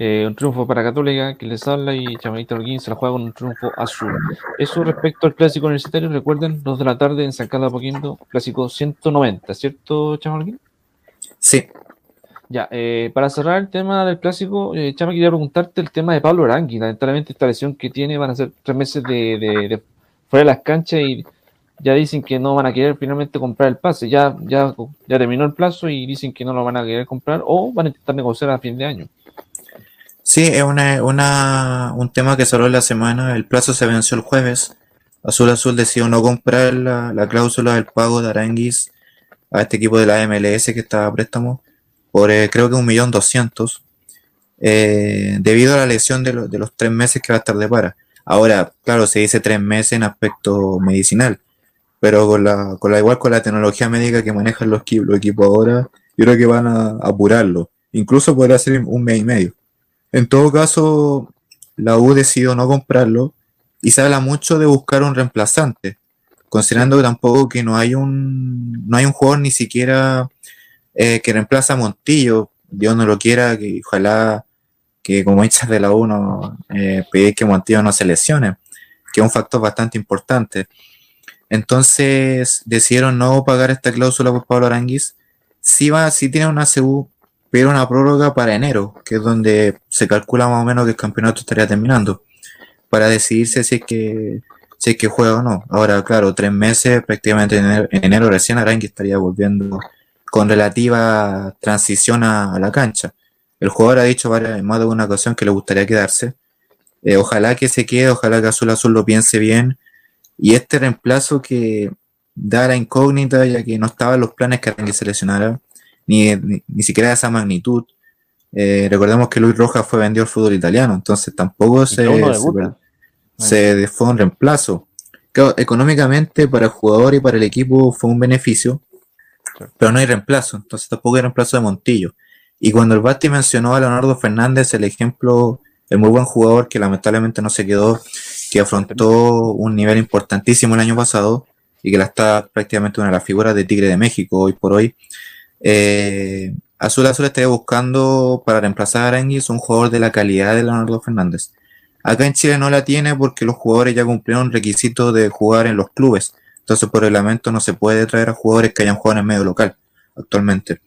Eh, un triunfo para Católica que les habla y Chamarita Holguín se la juega con un triunfo azul. Eso respecto al clásico universitario, recuerden, 2 de la tarde en San Carlos Apoquindo, clásico 190, ¿cierto, Chamarita? Sí. Ya, eh, para cerrar el tema del clásico, eh, Chama, quería preguntarte el tema de Pablo Arangui. Lamentablemente, esta lesión que tiene van a ser tres meses de, fuera de las canchas y ya dicen que no van a querer finalmente comprar el pase. Ya, ya, ya terminó el plazo y dicen que no lo van a querer comprar o van a intentar negociar a fin de año. Sí, es una, una, un tema que salió la semana. El plazo se venció el jueves. Azul Azul decidió no comprar la, la cláusula del pago de Aranguis a este equipo de la MLS que estaba a préstamo por eh, creo que un millón doscientos, eh, debido a la lesión de, los tres meses que va a estar de para. Ahora, claro, se dice tres meses en aspecto medicinal, pero con la, con la igual con la tecnología médica que manejan los, los equipos ahora, yo creo que van a apurarlo. Incluso podría ser un mes y medio. En todo caso, la U decidió no comprarlo y se habla mucho de buscar un reemplazante, considerando que tampoco que no hay un no hay un jugador ni siquiera eh, que reemplaza a Montillo. Dios no lo quiera, que ojalá que como hinchas de la 1 eh, que Montillo no se lesione, que es un factor bastante importante. Entonces decidieron no pagar esta cláusula por Pablo Aranguis. Sí, va, sí tiene una CU, pero una prórroga para enero, que es donde se calcula más o menos que el campeonato estaría terminando, para decidirse si es que, si es que juega o no. Ahora, claro, tres meses, prácticamente en enero, en enero recién Aranguis estaría volviendo con relativa transición a, la cancha. El jugador ha dicho varias, más de una ocasión que le gustaría quedarse. Eh, ojalá que se quede, ojalá que Azul Azul lo piense bien. Y este reemplazo que da la incógnita, ya que no estaban los planes que alguien se lesionara, ni, ni, siquiera de esa magnitud. Eh, recordemos que Luis Rojas fue vendido al fútbol italiano, entonces tampoco se, se, se, fue un reemplazo. económicamente para el jugador y para el equipo fue un beneficio, pero no hay reemplazo, entonces tampoco hay reemplazo de Montillo. Y cuando el Basti mencionó a Leonardo Fernández, el ejemplo, el muy buen jugador que lamentablemente no se quedó, que afrontó un nivel importantísimo el año pasado y que la está prácticamente una de las figuras de Tigre de México hoy por hoy. Eh, Azul Azul estaría buscando para reemplazar a Aranguis un jugador de la calidad de Leonardo Fernández. Acá en Chile no la tiene porque los jugadores ya cumplieron requisitos de jugar en los clubes. Entonces, por reglamento no se puede traer a jugadores que hayan jugado en el medio local actualmente.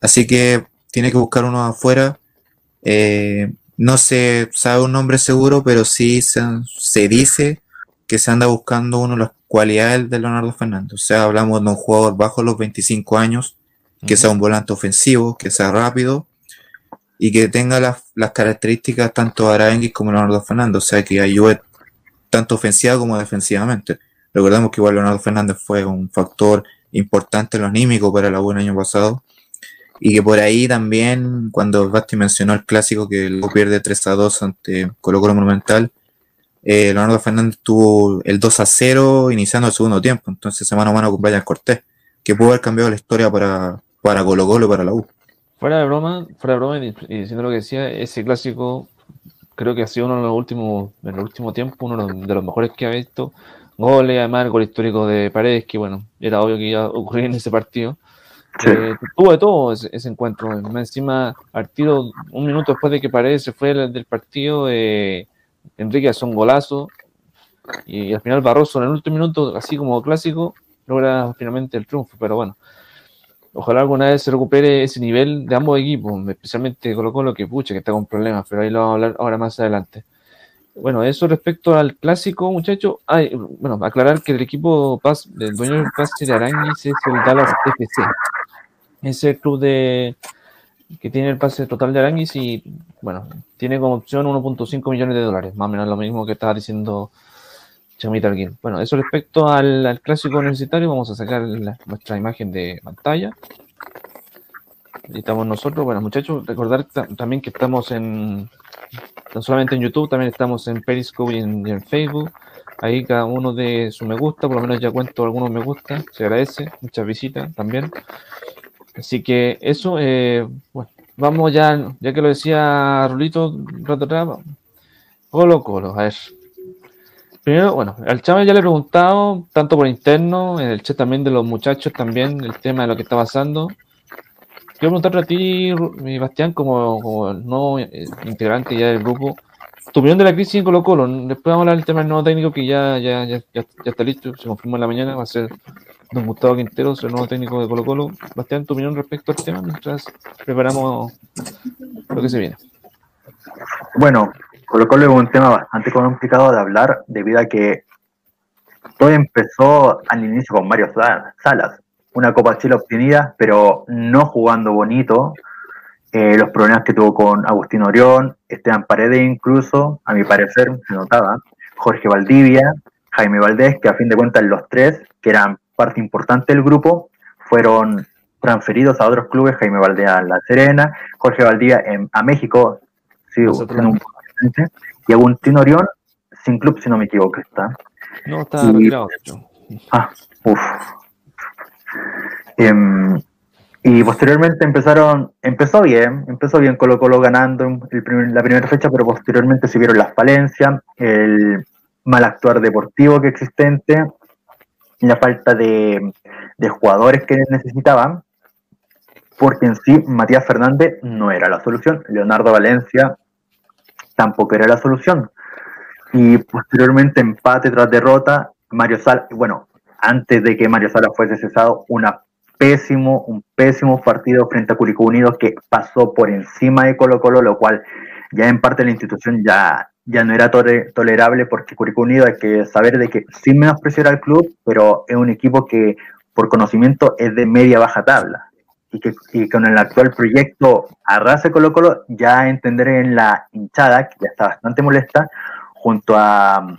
Así que tiene que buscar uno afuera. Eh, no se sabe un nombre seguro, pero sí se, dice que se anda buscando uno de las cualidades de Leonardo Fernández. O sea, hablamos de un jugador bajo los 25 años, que sea un volante ofensivo, que sea rápido y que tenga las, características tanto de Aranguis como Leonardo Fernández. O sea, que ayude tanto ofensiva como defensivamente. Recordemos que igual Leonardo Fernández fue un factor importante en lo anímico para la U el año pasado. Y que por ahí también, cuando Basti mencionó el clásico que lo pierde 3 a 2 ante Colo Colo Monumental, eh, Leonardo Fernández tuvo el 2 a 0 iniciando el segundo tiempo, entonces mano a mano con Brian Cortés, que pudo haber cambiado la historia para, para Colo Colo y para la U. Fuera de broma, fuera de broma y diciendo lo que decía, ese clásico creo que ha sido uno de los últimos, en el último tiempo, uno de los mejores que ha visto. Goles, además el gol histórico de Paredes, que bueno, era obvio que iba a ocurrir en ese partido. Eh, tuvo de todo ese, encuentro. Encima, al tiro, un minuto después de que Paredes se fue del, partido, eh, Enrique hace un golazo. Y, al final Barroso en el último minuto, así como clásico, logra finalmente el triunfo. Pero bueno, ojalá alguna vez se recupere ese nivel de ambos equipos, especialmente Colo Colo que pucha, que está con problemas, pero ahí lo vamos a hablar ahora más adelante. Bueno, eso respecto al clásico, muchachos. bueno, aclarar que el equipo del dueño del pase de Aranguis es el Dallas FC. Es el club de que tiene el pase total de Aranguis y, bueno, tiene como opción 1.5 millones de dólares, más o menos lo mismo que estaba diciendo Chamita Alguien. Bueno, eso respecto al, clásico universitario, vamos a sacar nuestra imagen de pantalla. Ahí estamos nosotros. Bueno, muchachos, recordar también que estamos en, no solamente en YouTube, también estamos en Periscope y en, Facebook. Ahí cada uno de su me gusta, por lo menos ya cuento algunos me gusta, se agradece, muchas visitas también. Así que eso, eh, bueno, vamos ya, ya que lo decía Rulito un rato atrás, Colo Colo, a ver, Primero, bueno, al Chama ya le he preguntado, tanto por interno, en el chat también de los muchachos también, el tema de lo que está pasando. Quiero preguntarle a ti, Bastián, como, como nuevo eh, integrante ya del grupo, tu opinión de la crisis en Colo Colo. Después vamos a hablar del tema del nuevo técnico que ya, ya, ya, ya, está listo, se confirma en la mañana, va a ser don Gustavo Quintero, el nuevo técnico de Colo Colo. Bastián, tu opinión respecto al tema mientras preparamos lo que se viene. Bueno, Colo Colo es un tema bastante complicado de hablar debido a que todo empezó al inicio con Mario Salas, una Copa Chile obtenida, pero no jugando bonito. Eh, los problemas que tuvo con Agustín Orión, Esteban Paredes incluso, a mi parecer se notaba, Jorge Valdivia, Jaime Valdés, que a fin de cuentas los tres, que eran parte importante del grupo, fueron transferidos a otros clubes, Jaime Valdés a La Serena, Jorge Valdivia a México, sí, en un y Agustín Orión, sin club, si no me equivoco, está. No, está retirado, Ah, uff. Em, y posteriormente empezaron, empezó bien, empezó bien Colo Colo ganando el la primera fecha, pero posteriormente se vieron las falencias, el mal actuar deportivo que existente, la falta de, de jugadores que necesitaban, porque en sí Matías Fernández no era la solución, Leonardo Valencia tampoco era la solución. Y posteriormente, empate tras derrota, Mario Sala, bueno, antes de que Mario Sala fuese cesado, una pésimo, un pésimo partido frente a Curicó Unido que pasó por encima de Colo Colo, lo cual ya en parte la institución ya, ya no era tolerable porque Curicó Unido hay que saber de que sin menospreciar al club, pero es un equipo que por conocimiento es de media baja tabla y que con el actual proyecto Arrase Colo Colo ya entenderé en la hinchada, que ya está bastante molesta, junto a,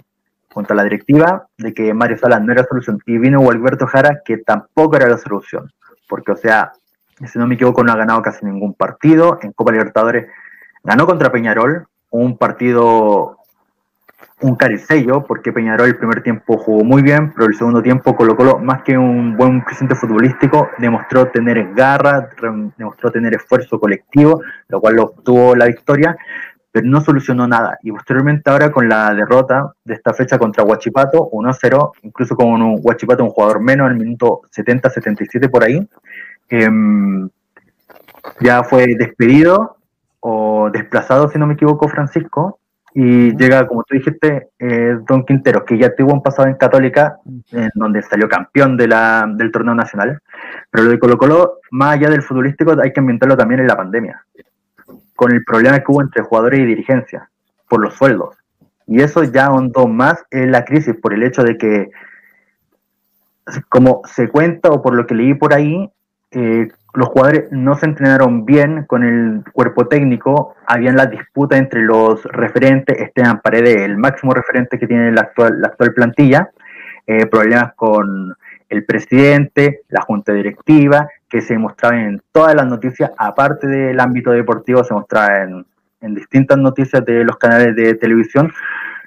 junto a la directiva, de que Mario Salas no era solución. Y vino Alberto Jara, que tampoco era la solución. Porque, o sea, si no me equivoco, no ha ganado casi ningún partido. En Copa Libertadores ganó contra Peñarol, un partido un caricello, porque Peñarol el primer tiempo jugó muy bien, pero el segundo tiempo colocó más que un buen presente futbolístico, demostró tener garra, demostró tener esfuerzo colectivo, lo cual obtuvo la victoria, pero no solucionó nada. Y posteriormente ahora con la derrota de esta fecha contra Huachipato, 1-0, incluso con un Huachipato un jugador menos en el minuto 70-77 por ahí, em, ya fue despedido o desplazado, si no me equivoco, Francisco, y llega, como tú dijiste, eh, Don Quintero, que ya tuvo un pasado en Católica, en donde salió campeón de la, del torneo nacional. Pero lo de Colo Colo, más allá del futbolístico, hay que ambientarlo también en la pandemia, con el problema que hubo entre jugadores y dirigencia, por los sueldos. Y eso ya ahondó más en la crisis, por el hecho de que, como se cuenta, o por lo que leí por ahí, eh, los jugadores no se entrenaron bien con el cuerpo técnico, habían la disputa entre los referentes, Esteban Paredes, el máximo referente que tiene la actual, la actual plantilla, eh, problemas con el presidente, la junta directiva, que se mostraba en todas las noticias, aparte del ámbito deportivo, se mostraba en, en distintas noticias de los canales de televisión,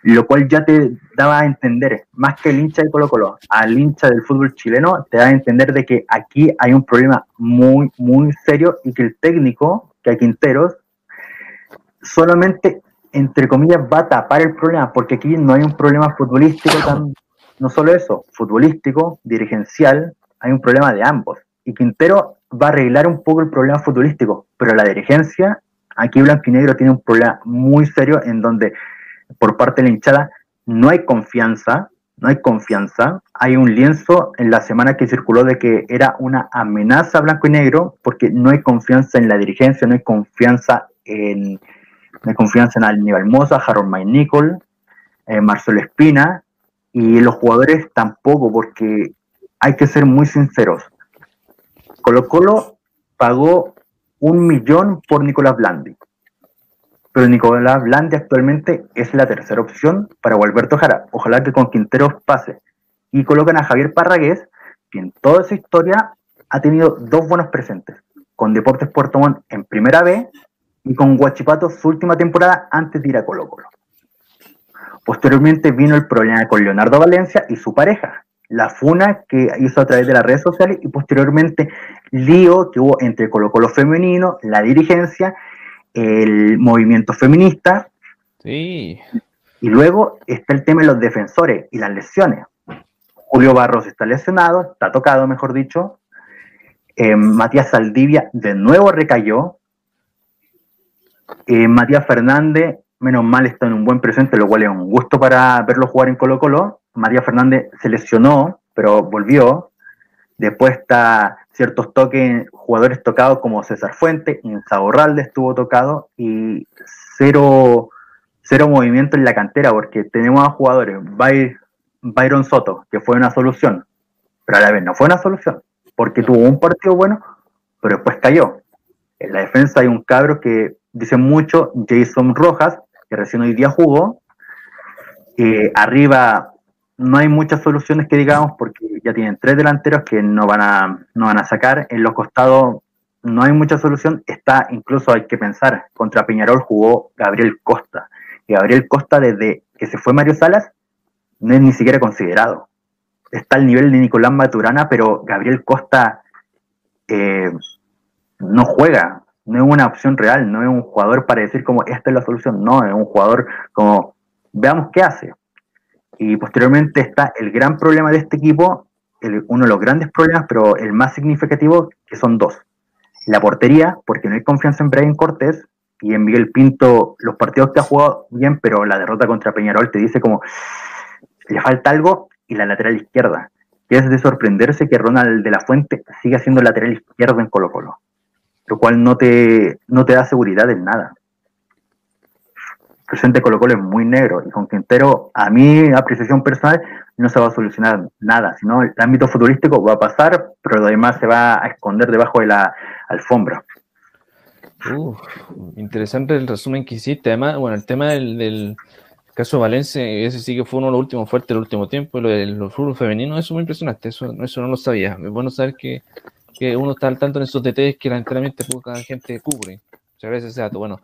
lo cual ya te daba a entender, más que el hincha de Colo Colo, al hincha del fútbol chileno, te da a entender de que aquí hay un problema muy, muy serio y que el técnico, que hay Quinteros, solamente, entre comillas, va a tapar el problema, porque aquí no hay un problema futbolístico, tan, no solo eso, futbolístico, dirigencial, hay un problema de ambos. Y Quintero va a arreglar un poco el problema futbolístico, pero la dirigencia, aquí Blanco y Negro tiene un problema muy serio en donde por parte de la hinchada, no hay confianza, no hay confianza. Hay un lienzo en la semana que circuló de que era una amenaza blanco y negro porque no hay confianza en la dirigencia, no hay confianza en, no confianza en Aníbal Mosa, Harold May Nicol, eh, Marcelo Espina y los jugadores tampoco porque hay que ser muy sinceros. Colo Colo pagó un millón por Nicolás Blandi pero Nicolás Blandi actualmente es la tercera opción para Gualberto Jara. Ojalá que con Quinteros pase. Y colocan a Javier Parragués, que en toda su historia ha tenido dos buenos presentes, con Deportes Puerto Montt en primera B y con Guachipato su última temporada antes de ir a Colo Colo. Posteriormente vino el problema con Leonardo Valencia y su pareja, la funa que hizo a través de las redes sociales y posteriormente lío que hubo entre Colo Colo femenino, la dirigencia el movimiento feminista. Sí. Y luego está el tema de los defensores y las lesiones. Julio Barros está lesionado, está tocado, mejor dicho. Eh, Matías Saldivia de nuevo recayó. Eh, Matías Fernández, menos mal, está en un buen presente, lo cual es un gusto para verlo jugar en Colo Colo. Matías Fernández se lesionó, pero volvió. Después está ciertos toques, jugadores tocados como César Fuente, Insaurralde estuvo tocado y cero, cero movimiento en la cantera porque tenemos a jugadores, Byron Soto, que fue una solución, pero a la vez no fue una solución, porque tuvo un partido bueno, pero después cayó. En la defensa hay un cabro que dice mucho, Jason Rojas, que recién hoy día jugó. Eh, arriba no hay muchas soluciones que digamos porque ya tienen tres delanteros que no van a, no van a sacar. En los costados no hay mucha solución. Está, incluso hay que pensar, contra Peñarol jugó Gabriel Costa. Gabriel Costa desde que se fue Mario Salas no es ni siquiera considerado. Está al nivel de Nicolás Maturana, pero Gabriel Costa eh, no juega, no es una opción real, no es un jugador para decir como esta es la solución, no, es un jugador como veamos qué hace. Y posteriormente está el gran problema de este equipo, uno de los grandes problemas, pero el más significativo, que son dos. La portería, porque no hay confianza en Brian Cortés, y en Miguel Pinto, los partidos que ha jugado bien, pero la derrota contra Peñarol te dice como le falta algo, y la lateral izquierda, que es de sorprenderse que Ronald de la Fuente siga siendo lateral izquierdo en Colo Colo, lo cual no te, no te da seguridad en nada presente Colo Colo es muy negro y con Quintero, a mi apreciación personal, no se va a solucionar nada, sino el ámbito futurístico va a pasar, pero lo demás se va a esconder debajo de la alfombra. interesante el resumen que hiciste. Además, bueno, el tema del, caso Valencia, ese sí que fue uno de los últimos fuertes del último tiempo, lo del fútbol femenino, eso es muy impresionante, eso, eso no lo sabía. Es bueno saber que, que uno está al tanto en esos detalles que lamentablemente poca gente cubre. Muchas gracias ese dato. Bueno,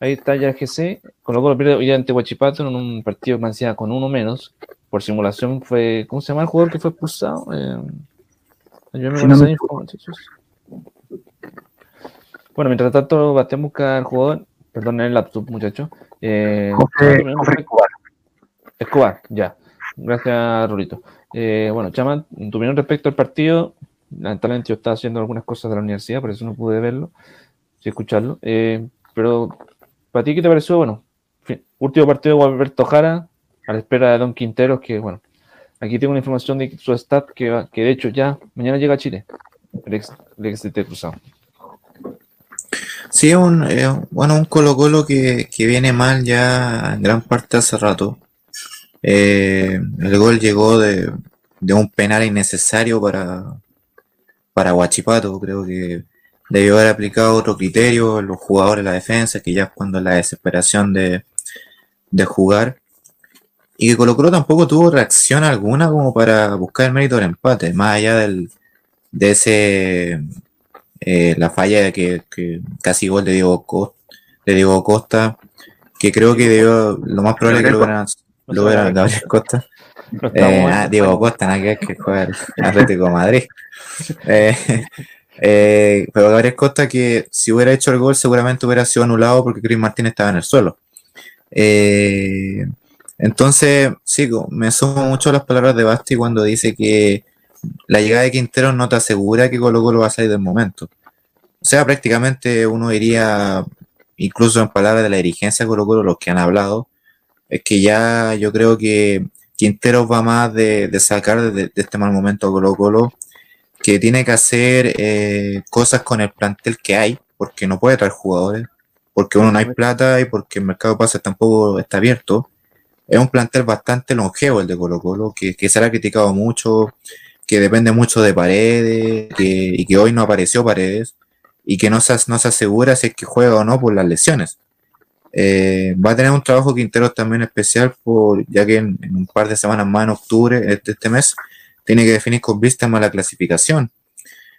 Ahí está ya el GC. Colo lo pierde hoy ante Huachipato en un partido más con uno menos. Por simulación fue. ¿Cómo se llama el jugador que fue expulsado? Eh, bueno, mientras tanto, batemos al jugador. Perdón, el laptop, muchacho. Eh, Escobar. Escobar, ya. Gracias, Rulito. Eh, bueno, Chaman, tu opinión respecto al partido. Lamentablemente yo estaba haciendo algunas cosas de la universidad, por eso no pude verlo, sí escucharlo. Eh, pero ¿Para ti qué te pareció? Bueno, último partido de Alberto Jara, a la espera de Don Quinteros, que bueno, aquí tengo una información de su stat que, que de hecho ya mañana llega a Chile, el ex, de Cruzado. Sí, un, eh, bueno, un Colo Colo que, viene mal ya en gran parte hace rato. Eh, el gol llegó de, un penal innecesario para, para Guachipato, creo que debió haber aplicado otro criterio los jugadores de la defensa, que ya es cuando la desesperación de, jugar. y que Colo Colo tampoco tuvo reacción alguna como para buscar el mérito del empate, más allá del, de ese eh, la falla de que, casi gol de Diego Costa, de Diego Costa, que creo que debió, lo más probable es que lo hubieran, lo Gabriel Costa. Eh, ah, Diego Costa, nada que que juega el Atlético Madrid. Eh, eh, pero Gabriel Costa que si hubiera hecho el gol seguramente hubiera sido anulado porque Chris Martínez estaba en el suelo. Eh, entonces, sí, me sumo mucho a las palabras de Basti cuando dice que la llegada de Quintero no te asegura que Colo Colo va a salir del momento. O sea, prácticamente uno diría, incluso en palabras de la dirigencia de Colo Colo, los que han hablado, es que ya yo creo que Quintero va más de, sacar de, este mal momento a Colo Colo, que tiene que hacer eh, cosas con el plantel que hay, porque no puede traer jugadores, porque uno no hay plata y porque el mercado de pases tampoco está abierto es un plantel bastante longevo el de Colo Colo, que, que se criticado mucho, que depende mucho de Paredes, y que hoy no apareció Paredes, y que no se, no se asegura si es que juega o no por las lesiones. Eh, va a tener un trabajo Quintero también especial, por, ya que en, un par de semanas más, en octubre este, este, mes, tiene que definir con vista más la clasificación.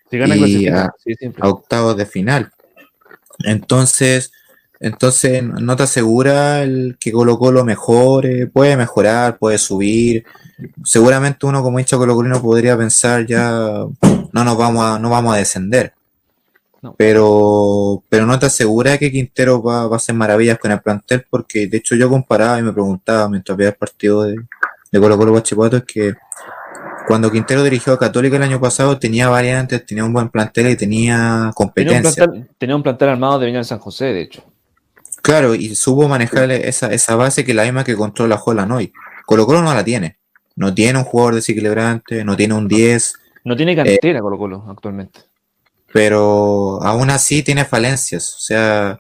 y a, a octavos de final. Entonces, entonces, no te asegura el que Colo Colo mejore, puede mejorar, puede subir. Seguramente uno como hincha Colo Colino podría pensar ya no nos vamos a, no vamos a descender. Pero, pero no te asegura que Quintero va, a hacer maravillas con el plantel, porque de hecho yo comparaba y me preguntaba mientras veía el partido de, de Colo Colo Guachipato, es que cuando Quintero dirigió a Católica el año pasado tenía variantes, tenía un buen plantel y tenía competencia. Tenía un plantel, armado de Viña San José, de hecho. Claro, y supo manejar esa, esa base que la misma que controla Holland hoy. Colo Colo no la tiene. No tiene un jugador desequilibrante, no tiene un 10. No tiene cantera Colo Colo actualmente. Pero aún así tiene falencias. O sea,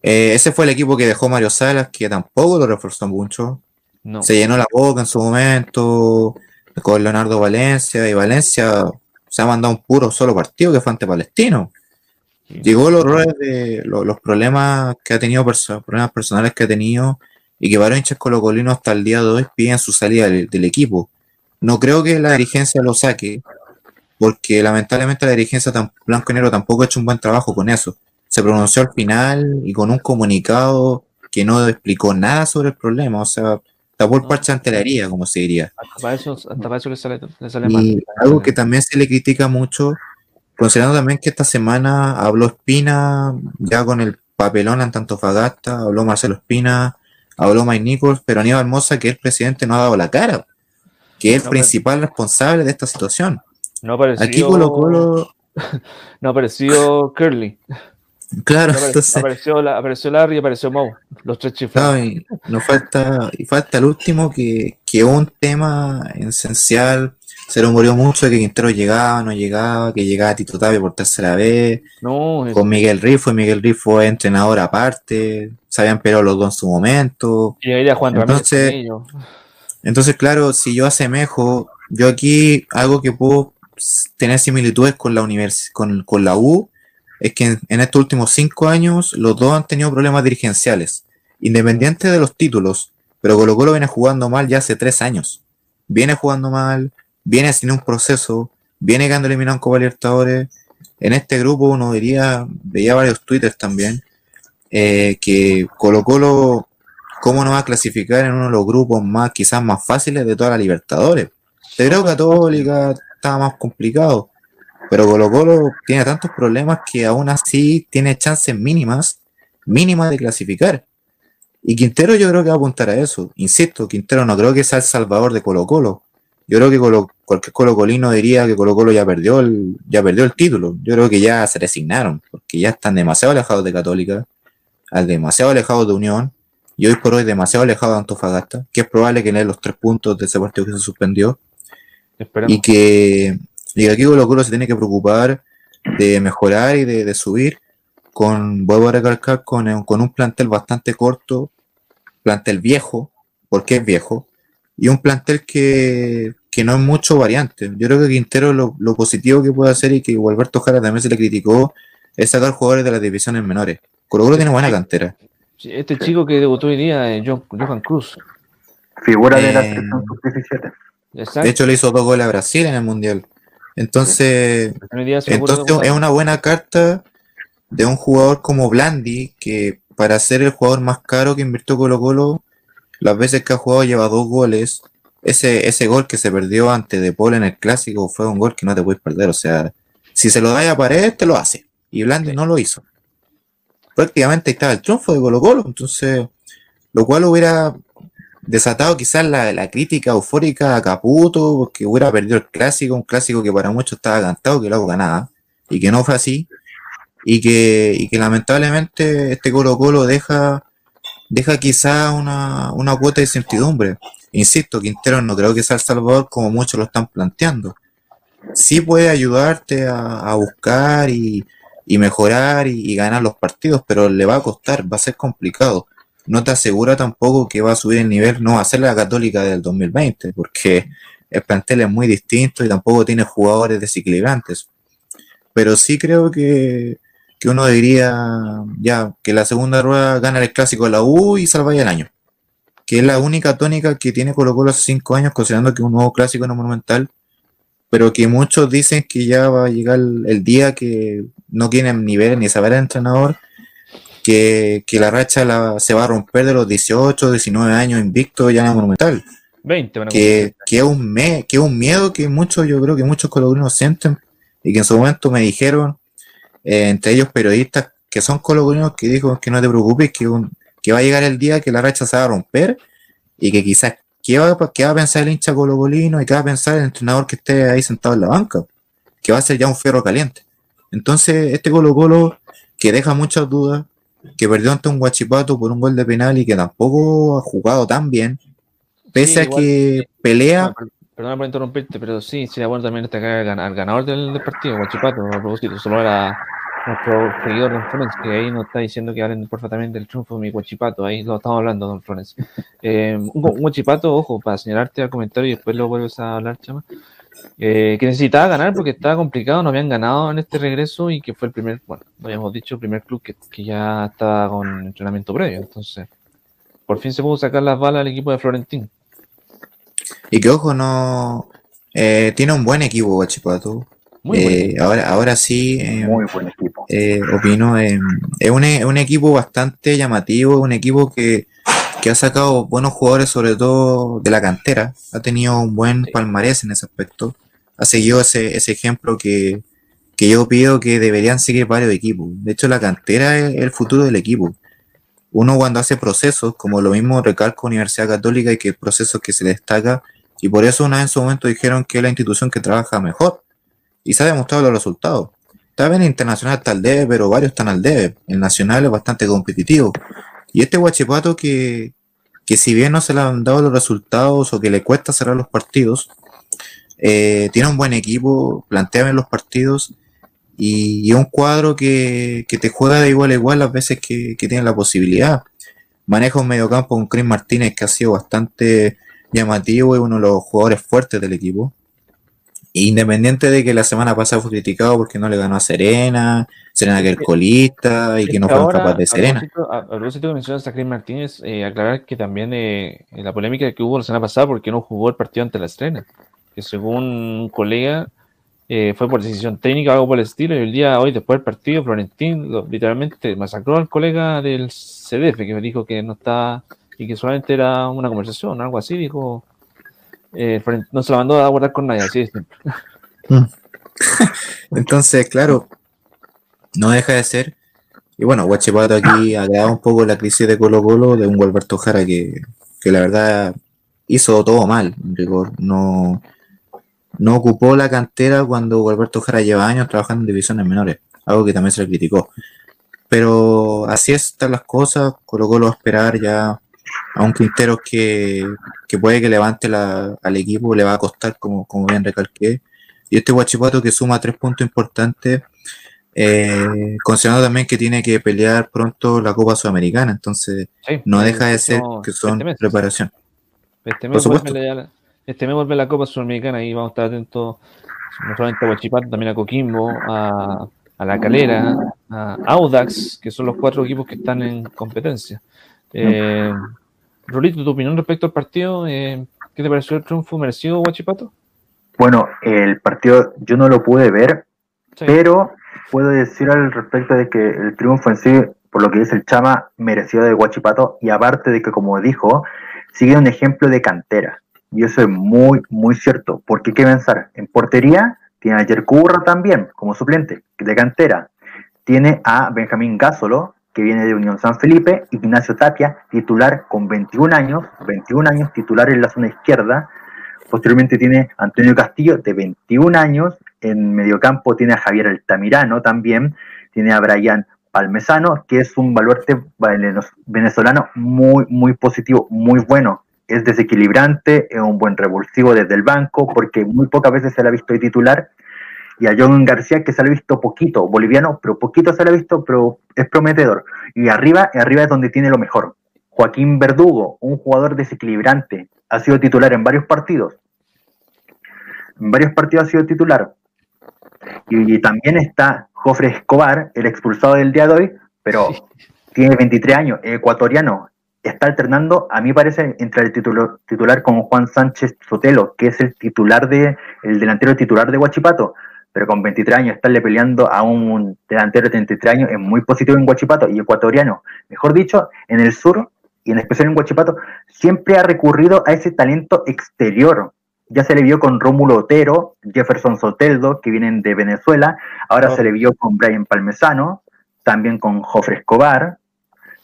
eh, ese fue el equipo que dejó Mario Salas, que tampoco lo reforzó mucho. Se llenó la boca en su momento con Leonardo Valencia y Valencia se ha mandado un puro solo partido que fue ante Palestino. Llegó los de los, problemas que ha tenido, problemas personales que ha tenido y que varios hinchas colocolinos hasta el día de hoy piden su salida del, equipo. No creo que la dirigencia lo saque, porque lamentablemente la dirigencia tan, blanco y negro tampoco ha hecho un buen trabajo con eso. Se pronunció al final y con un comunicado que no explicó nada sobre el problema, o sea, tapó el parche ante la herida, como se diría. Hasta para eso, le sale, mal. Algo que también se le critica mucho Considerando también que esta semana habló Espina ya con el papelón en Antofagasta, habló Marcelo Espina, habló Mike Nichols, pero Aníbal Hermosa, que el presidente no ha dado la cara, que es el principal responsable de esta situación. No apareció, Aquí Colo Colo. no apareció Curly. Claro, entonces. Apareció, apareció Larry y apareció Mau, los tres chiflados. y, nos falta, y falta el último que, que un tema esencial se murió mucho de que Quintero llegaba, no llegaba, que llegaba Tito Tapia por tercera vez. No, con Miguel Rifo, y Miguel Rifo fue entrenador aparte, se habían peleado los dos en su momento. Y ahí Juan entonces, entonces, claro, si yo asemejo, yo aquí algo que puedo tener similitudes con la univers con, con la U, es que en, estos últimos cinco años los dos han tenido problemas dirigenciales, independiente de los títulos, pero Colo Colo viene jugando mal ya hace tres años. Viene jugando mal, viene sin un proceso, viene quedando eliminado en Copa Libertadores. En este grupo uno diría, veía varios twitters también, eh, que Colo Colo, ¿cómo no va a clasificar en uno de los grupos más, quizás más fáciles de toda la Libertadores? Pero Católica estaba más complicado, pero Colo Colo tiene tantos problemas que aún así tiene chances mínimas, mínimas de clasificar. Y Quintero yo creo que va a apuntar a eso. Insisto, Quintero no creo que sea el salvador de Colo Colo, yo creo que cualquier colocolino diría que Colo Colo ya perdió el, ya perdió el título. Yo creo que ya se resignaron, porque ya están demasiado alejados de Católica, demasiado alejados de Unión, y hoy por hoy demasiado alejados de Antofagasta, que es probable que den los tres puntos de ese partido que se suspendió. Y que, y aquí Colo Colo se tiene que preocupar de mejorar y de, subir con, vuelvo a recalcar, con, con un plantel bastante corto, plantel viejo, porque es viejo, y un plantel que, no es mucho variante. Yo creo que Quintero lo, positivo que puede hacer y que Alberto Jara también se le criticó es sacar jugadores de las divisiones menores. Colo Colo tiene buena cantera. Este chico que debutó hoy día es Johan Cruz. Figura de la eh, selección sub-17. De hecho, le hizo dos goles a Brasil en el Mundial. Entonces, entonces es una buena carta de un jugador como Blandi, que para ser el jugador más caro que invirtió Colo Colo, las veces que ha jugado lleva dos goles. Ese, ese gol que se perdió ante De Paul en el clásico fue un gol que no te puedes perder. O sea, si se lo da a pared, te lo hace. Y Blandi no lo hizo. Prácticamente estaba el triunfo de Colo Colo. Entonces, lo cual hubiera desatado quizás la, crítica eufórica a Caputo, porque hubiera perdido el clásico, un clásico que para muchos estaba cantado, que luego ganaba, y que no fue así, y que, y que lamentablemente este Colo Colo deja, deja quizás una, una cuota de incertidumbre. Insisto, Quintero no creo que sea el Salvador como muchos lo están planteando. Sí puede ayudarte a, buscar y, mejorar y ganar los partidos, pero le va a costar, va a ser complicado no te asegura tampoco que va a subir el nivel, no va a ser la católica del 2020, porque el plantel es muy distinto y tampoco tiene jugadores desequilibrantes. Pero sí creo que, uno diría ya que la segunda rueda gana el clásico de la U y salva el año. Que es la única tónica que tiene Colo Colo hace cinco años, considerando que un nuevo clásico no monumental, pero que muchos dicen que ya va a llegar el día que no tienen nivel ni saber el entrenador que, la racha se va a romper de los 18, 19 años invicto ya en Monumental. 20, que, que, es un me, que un miedo que muchos, yo creo que muchos colombianos sienten y que en su momento me dijeron, eh, entre ellos periodistas que son colombianos, que dijo que no te preocupes, que, que va a llegar el día que la racha se va a romper y que quizás, ¿qué va, va a pensar el hincha colocolino y qué va a pensar el entrenador que esté ahí sentado en la banca? Que va a ser ya un fierro caliente. Entonces, este Colo Colo que deja muchas dudas, que perdió ante un Guachipato por un gol de penal y que tampoco ha jugado tan bien, pese a que pelea. Perdona por interrumpirte, pero sí, sería bueno también destacar al ganador del, partido, Guachipato, a propósito, solo era nuestro seguidor Don Flores, que ahí nos está diciendo que hablen también del triunfo de mi Guachipato, ahí lo estamos hablando, Don Flores. Eh, un, un, Guachipato, ojo, para señalarte al comentario y después lo vuelves a hablar, chama. Eh, que necesitaba ganar porque estaba complicado, no habían ganado en este regreso y que fue el primer, bueno, lo habíamos dicho, el primer club que, ya estaba con entrenamiento previo. Entonces, por fin se pudo sacar las balas al equipo de Florentín. Y que ojo, no. Eh, tiene un buen equipo, Guachipato. Eh, ahora, ahora sí. Muy buen equipo. opino. es un, un equipo bastante llamativo, un equipo que que ha sacado buenos jugadores, sobre todo de la cantera. Ha tenido un buen palmarés en ese aspecto. Ha seguido ese, ese ejemplo que, yo pido que deberían seguir varios equipos. De hecho, la cantera es el futuro del equipo. Uno cuando hace procesos, como lo mismo recalco Universidad Católica y que procesos que se destaca, y por eso una vez en su momento dijeron que es la institución que trabaja mejor. Y se ha demostrado los resultados. Está bien, internacional está al debe, pero varios están al debe. El nacional es bastante competitivo. Y este Guachipato que, que si bien no se le han dado los resultados o que le cuesta cerrar los partidos, eh, tiene un buen equipo, plantea bien los partidos y, un cuadro que, te juega de igual a igual las veces que, tiene la posibilidad. Maneja un mediocampo con Chris Martínez que ha sido bastante llamativo y uno de los jugadores fuertes del equipo. Independiente de que la semana pasada fue criticado porque no le ganó a Serena, Serena que el colista y que no fue capaz de Serena. A propósito que mencionas a Chris Martínez, eh, aclarar que también eh, la polémica que hubo la semana pasada porque no jugó el partido ante la estrena, que según un colega eh, fue por decisión técnica o algo por el estilo, y el día hoy después del partido, Florentín literalmente masacró al colega del CDF que me dijo que no estaba y que solamente era una conversación, algo así, dijo eh, no se la mandó a guardar con nadie, así es. Entonces, claro, no deja de ser. Y bueno, Guachipato aquí ha quedado un poco la crisis de Colo Colo de un Gualberto Jara que, la verdad hizo todo mal, No, no ocupó la cantera cuando Gualberto Jara lleva años trabajando en divisiones menores, algo que también se le criticó. Pero así están las cosas, Colo Colo a esperar ya a un Quintero que, puede que levante al equipo, le va a costar, como, como bien recalqué. Y este Guachipato que suma tres puntos importantes, eh, considerando también que tiene que pelear pronto la Copa Sudamericana, entonces no deja de ser que son este preparación. Este mes, vuelve la, este mes vuelve la Copa Sudamericana y vamos a estar atentos no solamente a Guachipato, también a Coquimbo, a, a La Calera, a Audax, que son los cuatro equipos que están en competencia. Eh, Rolito, tu opinión respecto al partido, eh, ¿qué te pareció el triunfo merecido, Guachipato? Bueno, el partido yo no lo pude ver, pero puedo decir al respecto de que el triunfo en sí, por lo que dice el Chama, mereció de Guachipato y aparte de que, como dijo, sigue un ejemplo de cantera. Y eso es muy, muy cierto. Porque hay que pensar, en portería tiene a Yercurra también como suplente de cantera. Tiene a Benjamín Gásolo, que viene de Unión San Felipe, Ignacio Tapia, titular con 21 años, 21 años, titular en la zona izquierda. Posteriormente tiene Antonio Castillo, de 21 años. En mediocampo tiene a Javier Altamirano también. Tiene a Brian Palmesano, que es un baluarte venezolano muy, muy positivo, muy bueno es desequilibrante, es un buen revulsivo desde el banco, porque muy pocas veces se le ha visto de titular. Y a John García, que se le ha visto poquito, boliviano, pero poquito se le ha visto, pero es prometedor. Y arriba, arriba es donde tiene lo mejor. Joaquín Verdugo, un jugador desequilibrante, ha sido titular en varios partidos. En varios partidos ha sido titular. Y, también está Jofre Escobar, el expulsado del día de hoy, pero tiene 23 años, ecuatoriano, está alternando, a mí parece, entre el titular, titular con Juan Sánchez Sotelo, que es el titular de, el delantero titular de Huachipato, pero con 23 años estarle peleando a un delantero de 33 años es muy positivo en Huachipato y ecuatoriano. Mejor dicho, en el sur y en especial en Huachipato, siempre ha recurrido a ese talento exterior. Ya se le vio con Rómulo Otero, Jefferson Soteldo, que vienen de Venezuela, ahora se le vio con Brian Palmesano, también con Jofre Escobar,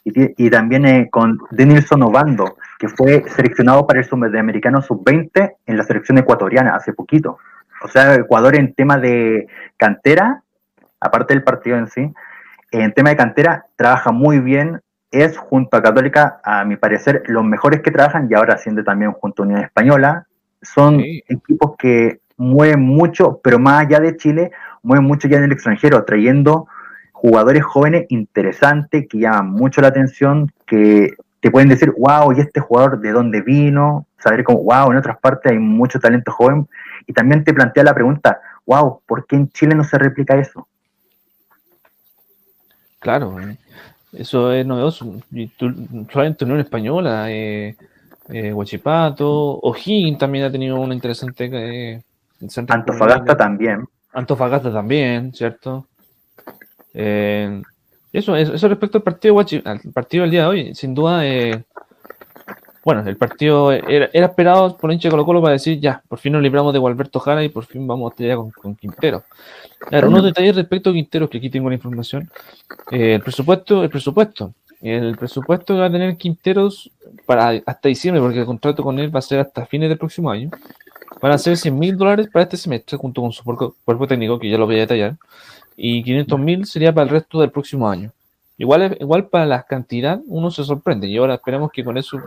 y, también eh, con Denilson Obando, que fue seleccionado para el Sudamericano Sub-20 en la selección ecuatoriana hace poquito. O sea, Ecuador en tema de cantera, aparte del partido en sí, en tema de cantera trabaja muy bien, es junto a Católica, a mi parecer, los mejores que trabajan y ahora siendo también junto a Unión Española. Son equipos que mueven mucho, pero más allá de Chile, mueven mucho ya en el extranjero, trayendo jugadores jóvenes interesantes que llaman mucho la atención, que te pueden decir, wow, ¿y este jugador de dónde vino? Saber cómo, wow, en otras partes hay mucho talento joven. Y también te plantea la pregunta, wow, ¿por qué en Chile no se replica eso? Claro, eh, eso es novedoso. Y tú, solamente Unión Española, eh, eh, Huachipato, O'Higgins también ha tenido una interesante. Eh, Antofagasta también. Antofagasta también, ¿cierto? Eh, eso, eso respecto al partido, al partido del día de hoy, sin duda, eh, bueno, el partido era, esperado por hincha de Colo Colo para decir, ya, por fin nos libramos de Gualberto Jara y por fin vamos a con, con Quintero. Ahora, unos detalles respecto a Quintero, que aquí tengo la información. Eh, el presupuesto, el presupuesto. El presupuesto que va a tener Quinteros para hasta diciembre, porque el contrato con él va a ser hasta fines del próximo año. Van a ser 100 mil dólares para este semestre, junto con su cuerpo técnico, que ya lo voy a detallar y 500 mil sería para el resto del próximo año. Igual, igual para la cantidad uno se sorprende y ahora esperemos que con eso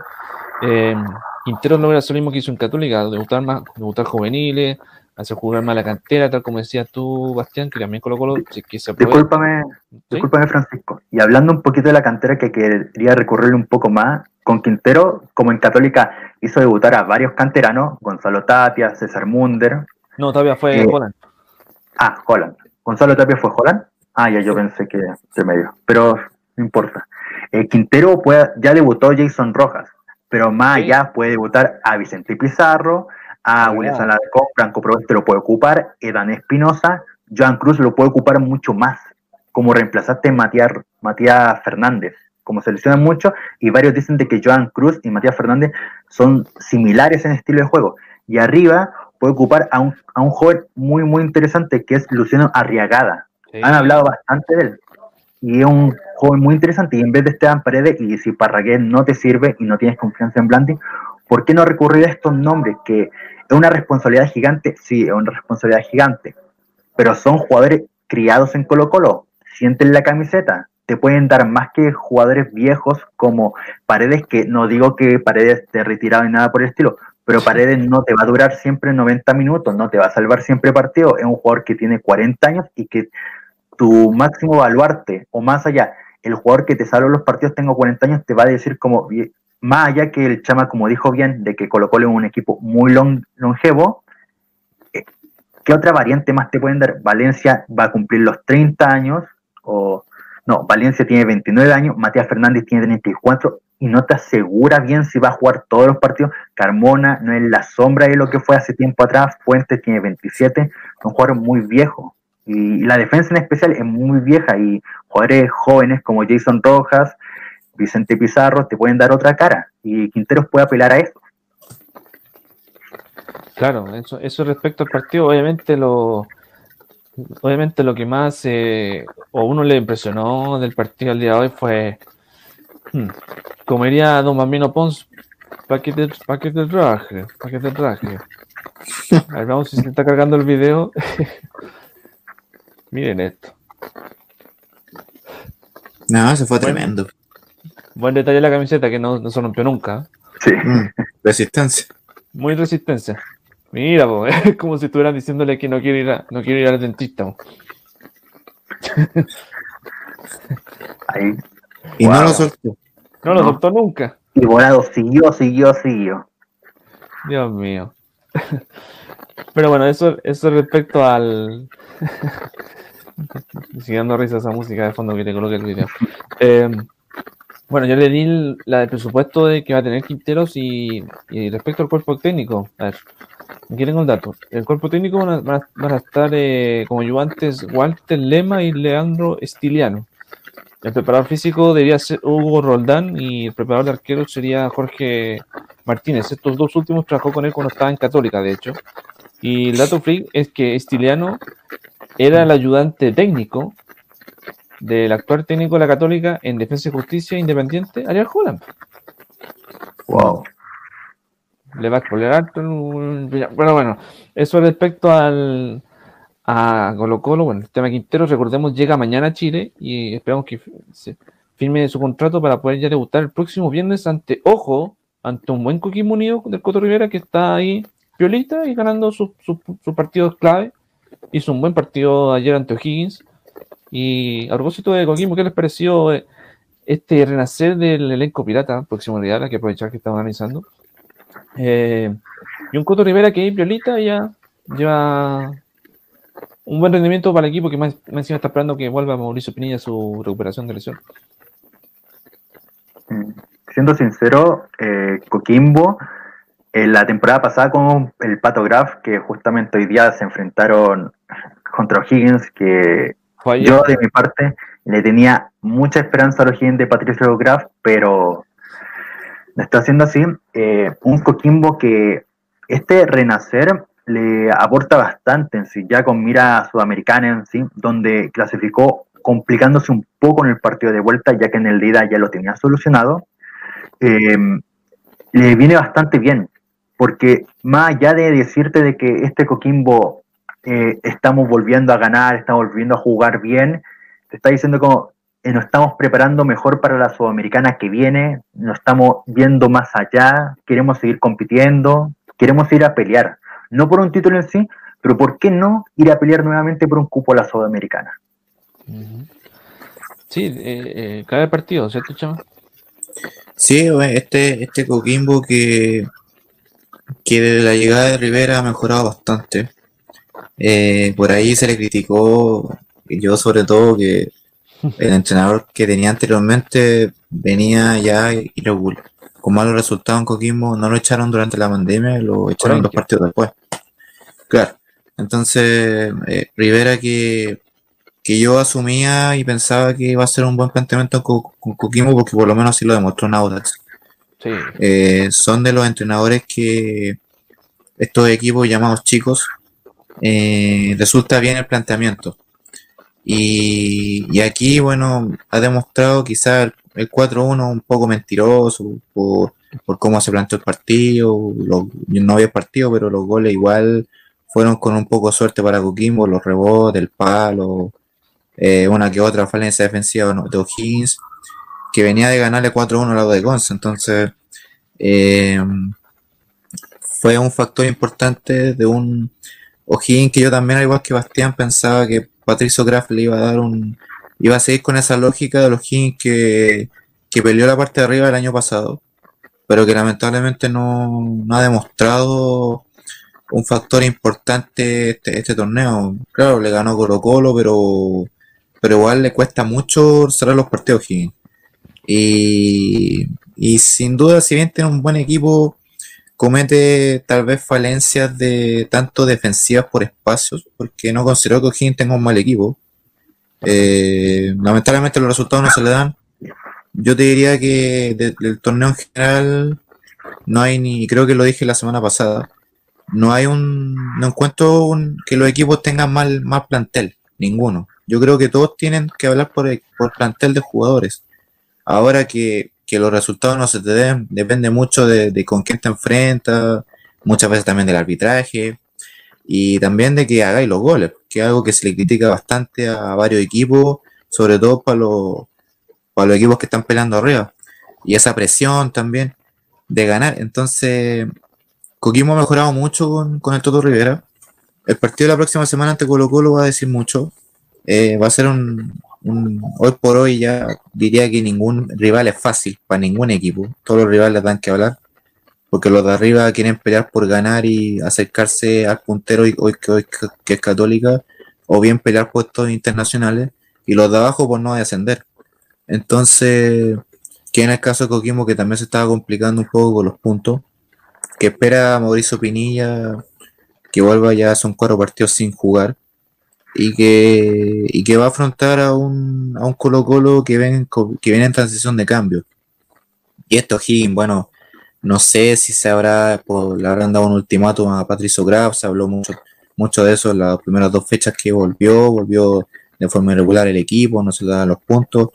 eh, Quintero logra lo mismo que hizo en Católica, debutar, más, debutar juveniles, hacer jugar más la cantera, tal como decías tú, Bastián, que también colocó que se Discúlpame, discúlpame, Francisco. Y hablando un poquito de la cantera, que quería recurrir un poco más, con Quintero, como en Católica, hizo debutar a varios canteranos, Gonzalo Tapia, César Munder. No, Tapia fue eh, Holland. Ah, Holland. Gonzalo Tapia fue Holland. Ah, ya yo pensé que se medio. Pero no importa. Eh, Quintero ya debutó Jason Rojas, pero más allá puede debutar a Vicente Pizarro, a William Saladecón, Franco Proeste lo puede ocupar, Edan Espinosa, Joan Cruz lo puede ocupar mucho más, como reemplazaste Matías, Matías Fernández, como se mucho, y varios dicen de que Joan Cruz y Matías Fernández son similares en estilo de juego. Y arriba puede ocupar a un, a un joven muy, muy interesante que es Luciano Arriagada. Han hablado bastante de él. Y es un joven muy interesante. Y en vez de Esteban Paredes, y si Parragués no te sirve y no tienes confianza en Blandi, ¿por qué no recurrir a estos nombres? Que es una responsabilidad gigante. Sí, es una responsabilidad gigante. Pero son jugadores criados en Colo Colo. Sienten la camiseta. Te pueden dar más que jugadores viejos como Paredes, que no digo que Paredes esté retirado ni nada por el estilo, pero Paredes no te va a durar siempre 90 minutos, no te va a salvar siempre partido. Es un jugador que tiene 40 años y que tu máximo baluarte o más allá, el jugador que te salva los partidos tengo 40 años, te va a decir como, más allá que el Chama, como dijo bien, de que Colo Colo es un equipo muy longevo, eh, ¿qué otra variante más te pueden dar? Valencia va a cumplir los 30 años, o no, Valencia tiene 29 años, Matías Fernández tiene 34, y no te asegura bien si va a jugar todos los partidos. Carmona no es la sombra de lo que fue hace tiempo atrás, Fuentes tiene 27, son jugadores muy viejos. Y la defensa en especial es muy vieja y jugadores jóvenes como Jason Rojas, Vicente Pizarro te pueden dar otra cara y Quinteros puede apelar a eso. Claro, eso, eso respecto al partido, obviamente lo, obviamente lo que más eh, o uno le impresionó del partido al día de hoy fue, hmm, como diría Don Mamino Pons, para que te, pa que te traje, para que te traje. A ver, vamos si se está cargando el video. Miren esto. No, se fue tremendo. Buen detalle la camiseta que no, no se rompió nunca. Sí. Mm, resistencia. Muy resistencia. Mira, po, es como si estuvieran diciéndole que no quiere ir, a, no quiere ir al dentista. po. Ahí. Y no lo soltó. No lo No. soltó nunca. Y Volado siguió, siguió, siguió. Dios mío. Pero bueno, eso, eso respecto al. Sigue dando risa esa música de fondo que te coloque el video. Eh, bueno, yo le di la del presupuesto de que va a tener Quinteros y, respecto al cuerpo técnico. A ver, aquí tengo el dato. El cuerpo técnico van a, estar eh, como ayudantes Walter Lema y Leandro Estiliano. El preparador físico debería ser Hugo Roldán y el preparador de arqueros sería Jorge Martínez. Estos dos últimos trabajó con él cuando estaba en Católica, de hecho. Y el dato freak es que Estiliano era el ayudante técnico del actual técnico de la Católica en Defensa y Justicia Independiente, Ariel Holland. Wow. Le va a el- Pero bueno, eso respecto al a Colo Colo, bueno, el tema Quintero, recordemos, llega mañana a Chile y esperamos que se firme su contrato para poder ya debutar el próximo viernes ante, ojo, ante un buen Coquimbo Unido del Coto Rivera que está ahí piolita y ganando sus sus- sus partidos clave. Hizo un buen partido ayer ante O'Higgins. Y a propósito de Coquimbo, ¿qué les pareció eh, este renacer del elenco pirata próximo Real? Hay que aprovechar que estamos organizando. Eh, y un Coto Rivera que ahí Piolita ya lleva un buen rendimiento para el equipo que más, más encima está esperando que vuelva Mauricio Pinilla su recuperación de lesión. Mm. Siendo sincero, eh, Coquimbo, en la temporada pasada con el Pato Graf, que justamente hoy día se enfrentaron contra O'Higgins, que yo de mi parte le tenía mucha esperanza a O'Higgins de Patricio Graf, pero no está haciendo así. Eh, un Coquimbo que este renacer le aporta bastante en sí, ya con mira sudamericana en sí, donde clasificó complicándose un poco en el partido de vuelta, ya que en el ida ya lo tenía solucionado. Eh, le viene bastante bien, porque más allá de decirte de que este Coquimbo eh, estamos volviendo a ganar, estamos volviendo a jugar bien, te está diciendo como eh, nos estamos preparando mejor para la sudamericana que viene, nos estamos viendo más allá, queremos seguir compitiendo, queremos ir a pelear, no por un título en sí, pero ¿por qué no ir a pelear nuevamente por un cupo a la sudamericana? Sí, eh, cada partido, ¿cierto, Chama? Sí, este, este Coquimbo que, que de la llegada de Rivera ha mejorado bastante. Eh, por ahí se le criticó, yo sobre todo, que el entrenador que tenía anteriormente venía ya irregular, con malos resultados en Coquimbo, no lo echaron durante la pandemia, lo echaron Corenque. partidos después. Claro, entonces eh, Rivera que, que yo asumía y pensaba que iba a ser un buen planteamiento con, con Coquimbo porque por lo menos así lo demostró en Audax. Sí. Eh, son de los entrenadores que estos equipos llamados chicos eh, resulta bien el planteamiento. Y, y aquí, bueno, ha demostrado quizá el, el 4-1 un poco mentiroso por, por cómo se planteó el partido. Los- no había partido, pero los goles igual fueron con un poco de suerte para Coquimbo, los rebotes, el palo, eh, una que otra falencia defensiva de O'Higgins, que venía de ganarle 4-1 al lado de Gonza. Entonces, eh, fue un factor importante de un O'Higgins que yo también, al igual que Bastián, pensaba que Patricio Graf le iba a dar un. iba a seguir con esa lógica de O'Higgins que, que peleó la parte de arriba el año pasado, pero que lamentablemente no, no ha demostrado un factor importante este, este torneo. Claro, le ganó Colo Colo, pero, pero igual le cuesta mucho cerrar los partidos a O'Higgins. Y, y sin duda, si bien tiene un buen equipo, comete tal vez falencias de tanto defensivas por espacios, porque no considero que O'Higgins tenga un mal equipo. Eh, lamentablemente los resultados no se le dan. Yo te diría que del torneo en general no hay ni, creo que lo dije la semana pasada, no hay un, no encuentro que los equipos tengan mal, mal plantel, ninguno. Yo creo que todos tienen que hablar por, por plantel de jugadores. Ahora que, los resultados no se te den, depende mucho de, con quién te enfrentas, muchas veces también del arbitraje y también de que hagáis los goles, que es algo que se le critica bastante a varios equipos, sobre todo para los, para los equipos que están peleando arriba. Y esa presión también de ganar. Entonces, Coquimbo ha mejorado mucho con, el Toto Rivera. El partido de la próxima semana ante Colo Colo va a decir mucho. Eh, va a ser un, Hoy por hoy ya diría que ningún rival es fácil para ningún equipo. Todos los rivales dan que hablar. Porque los de arriba quieren pelear por ganar y acercarse al puntero hoy, que, hoy, que es católica. O bien pelear puestos internacionales. Y los de abajo por no descender. Entonces, que en el caso de Coquimbo que también se estaba complicando un poco con los puntos que espera Mauricio Pinilla que vuelva ya, son cuatro partidos sin jugar y que, y que va a afrontar a un, a un Colo Colo que, ven, que viene en transición de cambio. Y esto Higgins, bueno, no sé si se habrá, pues, le habrán dado un ultimátum a Patricio Graf, se habló mucho, mucho de eso en las primeras dos fechas que volvió, volvió de forma irregular el equipo, no se le los puntos,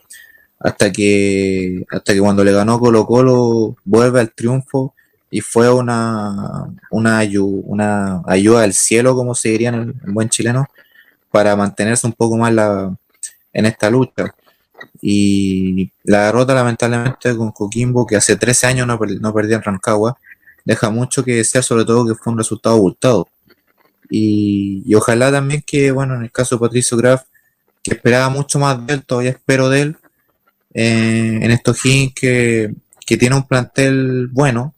hasta que, hasta que cuando le ganó Colo Colo vuelve al triunfo y fue una, una, una ayuda del cielo, como se diría en, el, buen chileno, para mantenerse un poco más la, en esta lucha. Y la derrota, lamentablemente, con Coquimbo, que hace 13 años no, no perdía en Rancagua, deja mucho que desear, sobre todo que fue un resultado abultado. Y, y, ojalá también que, bueno, en el caso de Patricio Graf, que esperaba mucho más de él, todavía espero de él, eh, en estos que, que tiene un plantel bueno,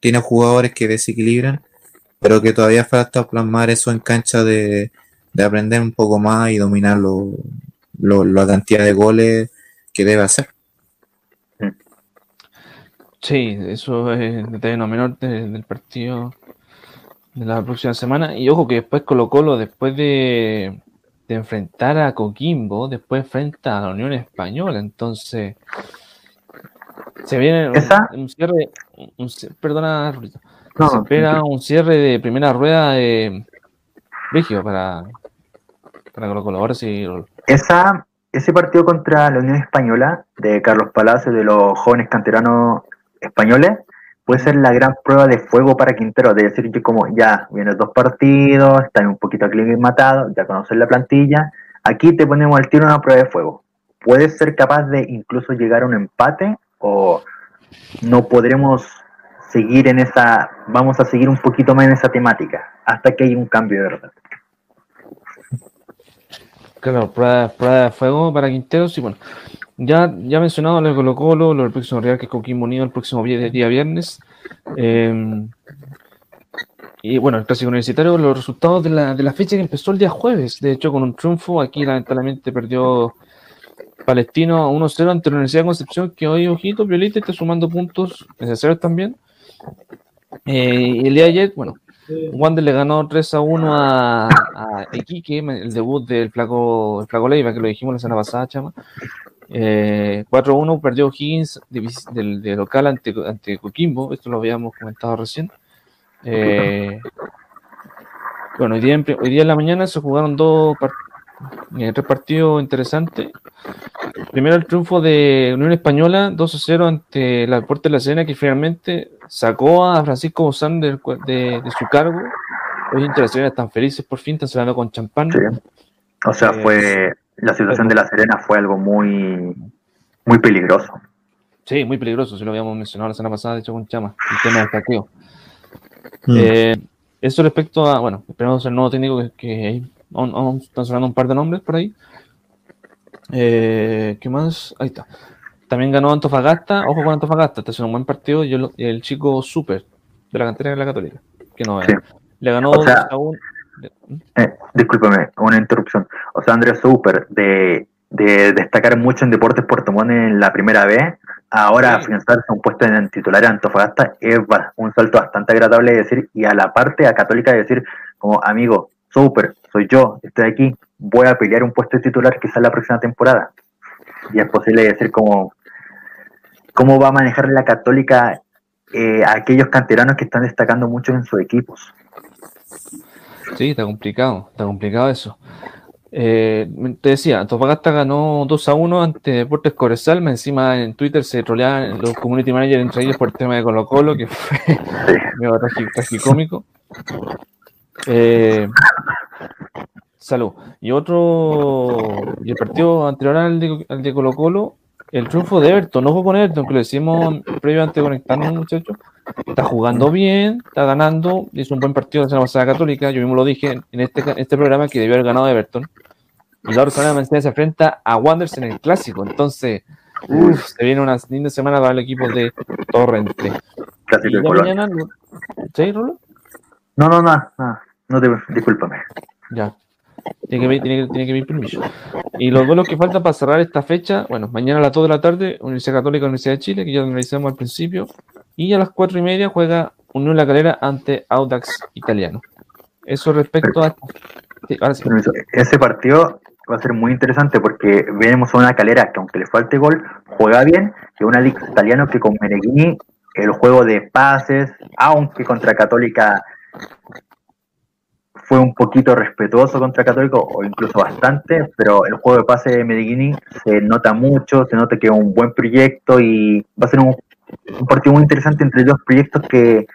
tiene jugadores que desequilibran, pero que todavía falta plasmar eso en cancha de, aprender un poco más y dominar lo, la cantidad de goles que debe hacer. Sí, eso es detalle no menor del partido de la próxima semana. Y ojo que después Colo Colo, después de, enfrentar a Coquimbo, después enfrenta a la Unión Española. Entonces, se viene un, cierre, perdona, se espera un cierre de primera rueda de Rígido para, para los colaboradores y Esa, ese partido contra la Unión Española de Carlos Palacio, de los jóvenes canteranos españoles, puede ser la gran prueba de fuego para Quintero, de decir que como ya vienen dos partidos, están un poquito aclimatados, ya conocen la plantilla, aquí te ponemos al tiro una prueba de fuego. Puedes ser capaz de incluso llegar a un empate o no podremos seguir en esa, vamos a seguir un poquito más en esa temática, hasta que haya un cambio de verdad. Claro, prueba, de fuego para Quinteros y bueno, ya, ya mencionado lo de Colo Colo, lo del próximo Real que es Coquimbo Unido el próximo día, día viernes. Em, y bueno, el clásico universitario, los resultados de la, de la fecha que empezó el día jueves, de hecho con un triunfo, aquí lamentablemente perdió Palestino 1-0 ante la Universidad de Concepción, que hoy, ojito, Violita está sumando puntos necesarios también. Eh, el día de ayer, bueno, Wander le ganó 3 a 1 a, a Iquique, el debut del Flaco, el Flaco Leiva, que lo dijimos la semana pasada, chama. Eh, 4-1 perdió Higgins del, local ante, ante Coquimbo, esto lo habíamos comentado recién. Eh, bueno, hoy día, hoy día en la mañana se jugaron dos, partidos eh, tres partidos interesantes. Primero el triunfo de Unión Española 2 0 ante la Puerta de la Serena, que finalmente sacó a Francisco Bozán de, su cargo. Hoy Inter están felices por fin, están celebrando con champán. O sea, eh, fue la situación de la Serena fue algo muy, muy peligroso. Sí, muy peligroso, si lo habíamos mencionado la semana pasada, de hecho con Chama, el tema del saqueo. Mm. Eh, eso respecto a, bueno, esperamos el nuevo técnico que, que están sonando un par de nombres por ahí. Eh, ¿Qué más? Ahí está. También ganó Antofagasta. Ojo con Antofagasta. Está haciendo un buen partido. El, chico Super de la cantera de la Católica. Que no Le ganó a un. Eh, discúlpame, una interrupción. O sea, Andrés Super, de, de, destacar mucho en Deportes Puerto Montt en la primera vez, ahora afianzarse un puesto en titular en Antofagasta es un salto bastante agradable de decir, y a la parte a Católica de decir, como amigo, súper, soy yo, estoy aquí, voy a pelear un puesto de titular quizás la próxima temporada. Y es posible decir como cómo va a manejar la Católica eh, a aquellos canteranos que están destacando mucho en sus equipos. Sí, está complicado, está complicado eso. Eh, te decía, Antofagasta ganó 2 a 1 ante Deportes Corezal, encima en Twitter se troleaban los community managers entre ellos por el tema de Colo Colo, que fue medio tragicómico. Eh, salud. Y otro, y el partido anterior al de, al de Colo Colo, el triunfo de Everton, no fue con Everton, que lo decimos previo antes de conectarnos, muchachos. Está jugando bien, está ganando, hizo un buen partido en la pasada católica. Yo mismo lo dije en este, este programa que debió haber ganado Everton. Y la semana se enfrenta a Wanderers en el clásico. Entonces, se viene una linda semana para el equipo de Torrente. De mañana, ¿Sí, Rolo? No, no, no, no, no te, discúlpame. Ya. Tiene que, tiene, que, tiene que pedir permiso. Y los vuelos que faltan para cerrar esta fecha, bueno, mañana a las 2 de la tarde, Universidad Católica, Universidad de Chile, que ya analizamos al principio, y a las 4 y media juega Unión La Calera ante Audax Italiano. Eso respecto a... Ese partido va a ser muy interesante porque vemos a una calera que aunque le falte gol, juega bien, y una liga italiano que con Meneghini el juego de pases, aunque contra Católica fue un poquito respetuoso contra Católico, o incluso bastante, pero el juego de pase de Medellín se nota mucho, se nota que es un buen proyecto y va a ser un, partido muy interesante entre dos proyectos que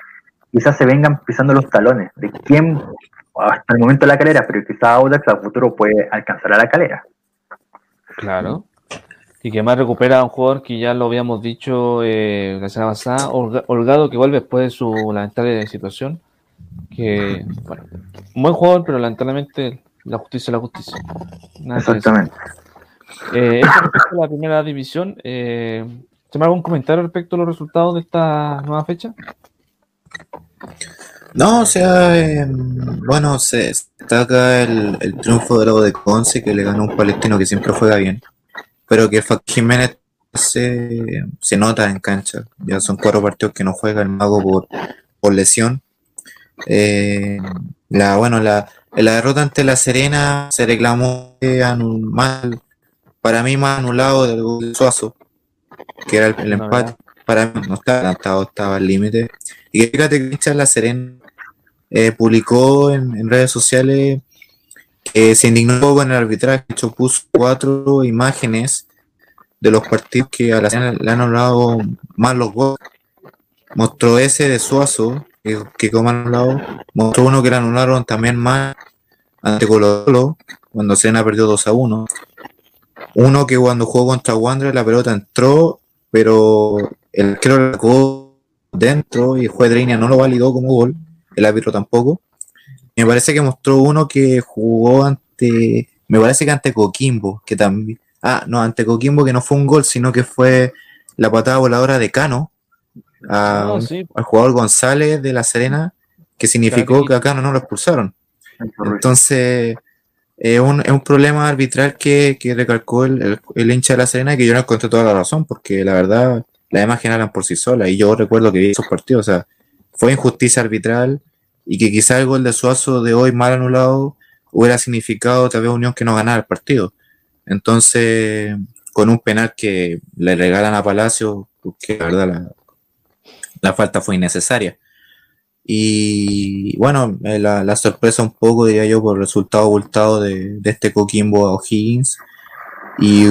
quizás se vengan pisando los talones, de quién hasta el momento la calera, pero quizás Audax a futuro puede alcanzar a la calera. Claro. Y que más recupera a un jugador que ya lo habíamos dicho eh, la semana pasada, Holgado, que vuelve después de su lamentable situación que, bueno, un buen jugador, pero lamentablemente la justicia es la justicia. Exactamente. Eh, respecto a la primera división, eh, ¿te algún comentario respecto a los resultados de esta nueva fecha? No, o sea, eh, bueno, se destaca el, el triunfo de Lago de Conce, que le ganó un palestino que siempre juega bien, pero que Jiménez se, se nota en cancha. Ya son cuatro partidos que no juega el mago por, por lesión eh, la, bueno, la, la derrota ante la Serena se reclamó mal, para mí más anulado del Suazo, que era el, empate. Para mí no estaba adelantado, estaba al límite. Y fíjate que la Serena eh, publicó en, redes sociales que se indignó con el arbitraje, hecho puso cuatro imágenes de los partidos que a la Serena le han anulado más los goles. Mostró ese de Suazo, que, como han hablado, mostró uno que le anularon también más ante Colo cuando Sena perdió 2 a 1. Uno que cuando jugó contra Wander la pelota entró, pero el creo la sacó dentro y el juez de línea no lo validó como gol, el árbitro tampoco. Me parece que mostró uno que jugó ante, me parece que ante Coquimbo, que también, ah, no, ante Coquimbo que no fue un gol, sino que fue la patada voladora de Cano, a, al jugador González de La Serena, que significó que acá no, no lo expulsaron. Entonces, es un, es un problema arbitral que, que recalcó el, el, hincha de La Serena y que yo no encontré toda la razón, porque la verdad, las imágenes hablan por sí solas. Y yo recuerdo que vi esos partidos, o sea, fue injusticia arbitral y que quizá el gol de Suazo de hoy mal anulado hubiera significado tal vez Unión que no ganara el partido. Entonces, con un penal que le regalan a Palacio, que la verdad la, la falta fue innecesaria. Y bueno, eh, la, sorpresa un poco, diría yo, por el resultado abultado de, este Coquimbo a O'Higgins. Y,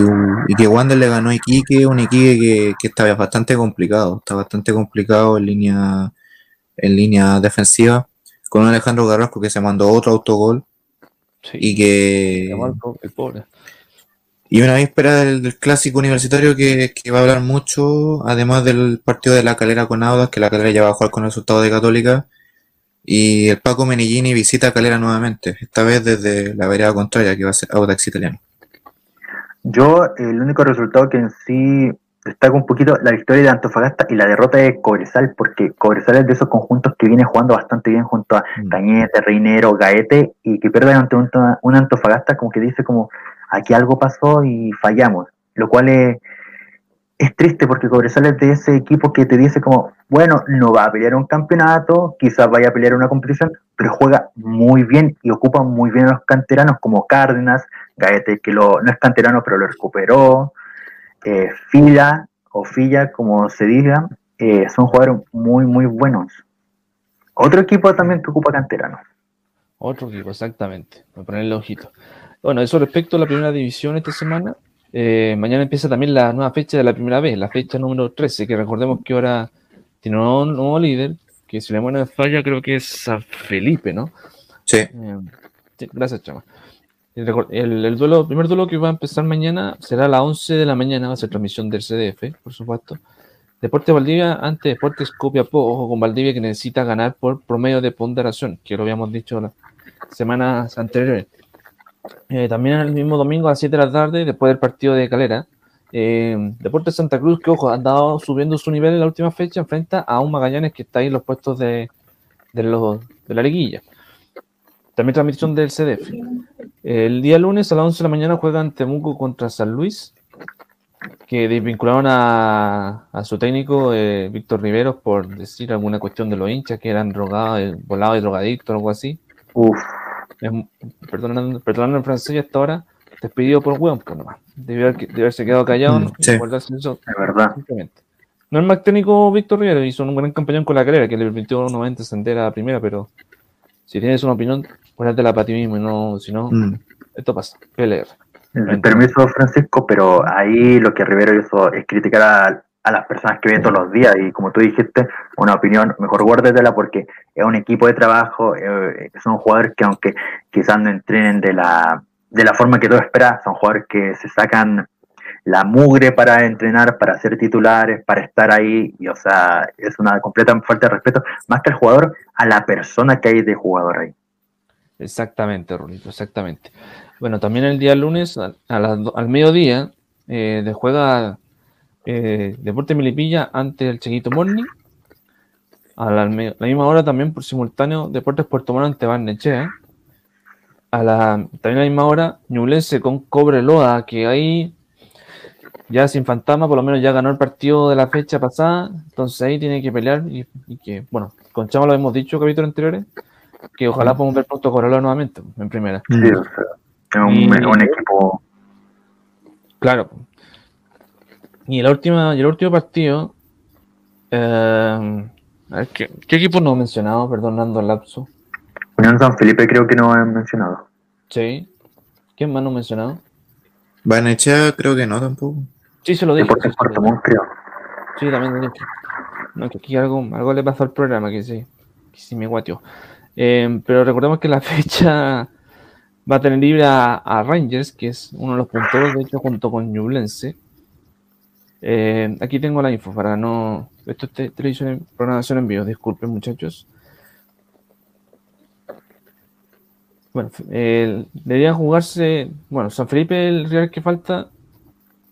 que Wander le ganó a Iquique, un Iquique que, que estaba bastante complicado, está bastante complicado en línea, en línea defensiva, con un Alejandro Garrasco que se mandó otro autogol. Y que. Y una víspera del, clásico universitario que, va a hablar mucho, además del partido de la calera con Audas, que la calera ya va a jugar con el resultado de Católica. Y el Paco Menigini visita a Calera nuevamente, esta vez desde la vereda contraria, que va a ser Audax italiano. Yo, el único resultado que en sí destaca un poquito la victoria de Antofagasta y la derrota de Cobresal, porque Cobresal es de esos conjuntos que viene jugando bastante bien junto a mm. Cañete, Reinero, Gaete, y que pierde ante un Antofagasta como que dice como aquí algo pasó y fallamos, lo cual es, triste porque Cobresal es de ese equipo que te dice como, bueno, no va a pelear un campeonato, quizás vaya a pelear una competición, pero juega muy bien y ocupa muy bien a los canteranos como Cárdenas, Gaete, que lo, no es canterano pero lo recuperó, eh, Fila o Filla, como se diga, eh, son jugadores muy, muy buenos. Otro equipo también que ocupa canteranos. Otro equipo, exactamente. Voy a ponerle ojito. Bueno, eso respecto a la primera división esta semana. Eh, mañana empieza también la nueva fecha de la primera vez, la fecha número 13, que recordemos que ahora tiene un nuevo, líder, que si la buena falla creo que es San Felipe, ¿no? Sí. Eh, gracias, Chama. El, duelo, primer duelo que va a empezar mañana será a las 11 de la mañana, va a ser transmisión del CDF, por supuesto. Deporte Valdivia ante Deportes Copiapó, ojo con Valdivia que necesita ganar por promedio de ponderación, que lo habíamos dicho las semanas anteriores. Eh, también el mismo domingo a las 7 de la tarde, después del partido de Calera, eh, Deportes Santa Cruz, que ojo, ha andado subiendo su nivel en la última fecha, enfrenta a un Magallanes que está ahí en los puestos de, de, los, de la liguilla. También transmisión del CDF. El día lunes a las 11 de la mañana juegan Temuco contra San Luis, que desvincularon a, a su técnico eh, Víctor Riveros por decir alguna cuestión de los hinchas que eran drogados, eh, volados y drogadictos o algo así. Uf. Perdonando, perdonando en francés hasta ahora, despedido por hueón, pues nomás. Debió, haberse quedado callado. Mm, sí. eso, es verdad. No es más técnico Víctor Riveros, hizo un gran campañón con la carrera que le permitió nuevamente ascender a la primera, pero si tienes una opinión, ponértela para ti mismo y no, si no, mm. esto pasa. PLR. Permiso, Francisco, pero ahí lo que Rivero hizo es criticar a, las personas que ven todos los días y como tú dijiste, una opinión, mejor guárdatela porque es un equipo de trabajo, eh, son jugadores que aunque quizás no entrenen de la, de la forma que tú esperas, son jugadores que se sacan la mugre para entrenar, para ser titulares, para estar ahí, y o sea, es una completa falta de respeto, más que al jugador, a la persona que hay de jugador ahí. Exactamente, Rulito, exactamente. Bueno, también el día lunes, al mediodía, eh, de juega eh, Deporte Milipilla ante el Chiquito Morning. A la, misma hora también por simultáneo Deportes Puerto Montt ante Barnechea. A la, también a la misma hora Ñublense con Cobreloa, que ahí ya sin fantasma, por lo menos ya ganó el partido de la fecha pasada, entonces ahí tiene que pelear y, que, bueno, con Chama lo hemos dicho capítulos anteriores, que ojalá podamos ver pronto Cobreloa nuevamente en primera. Sí, o sea, un, equipo. Claro. Y, la última, y el último partido. Eh, ¿qué, equipo no he mencionado? Perdonando el lapso. Unión San Felipe creo que no he mencionado. Sí. ¿Quién más no he mencionado? Vanechea creo que no tampoco. Sí, se lo dije. Sí, creo. sí también lo dije. No, que aquí algo, algo le pasó al programa que sí, que sí me guateó. Eh, pero recordemos que la fecha va a tener libre a, Rangers, que es uno de los punteros, de hecho, junto con Ñublense. Eh, aquí tengo la info para no. Esto es televisión, programación en vivo, disculpen, muchachos. Bueno, eh, debería jugarse. Bueno, San Felipe, el Real que falta.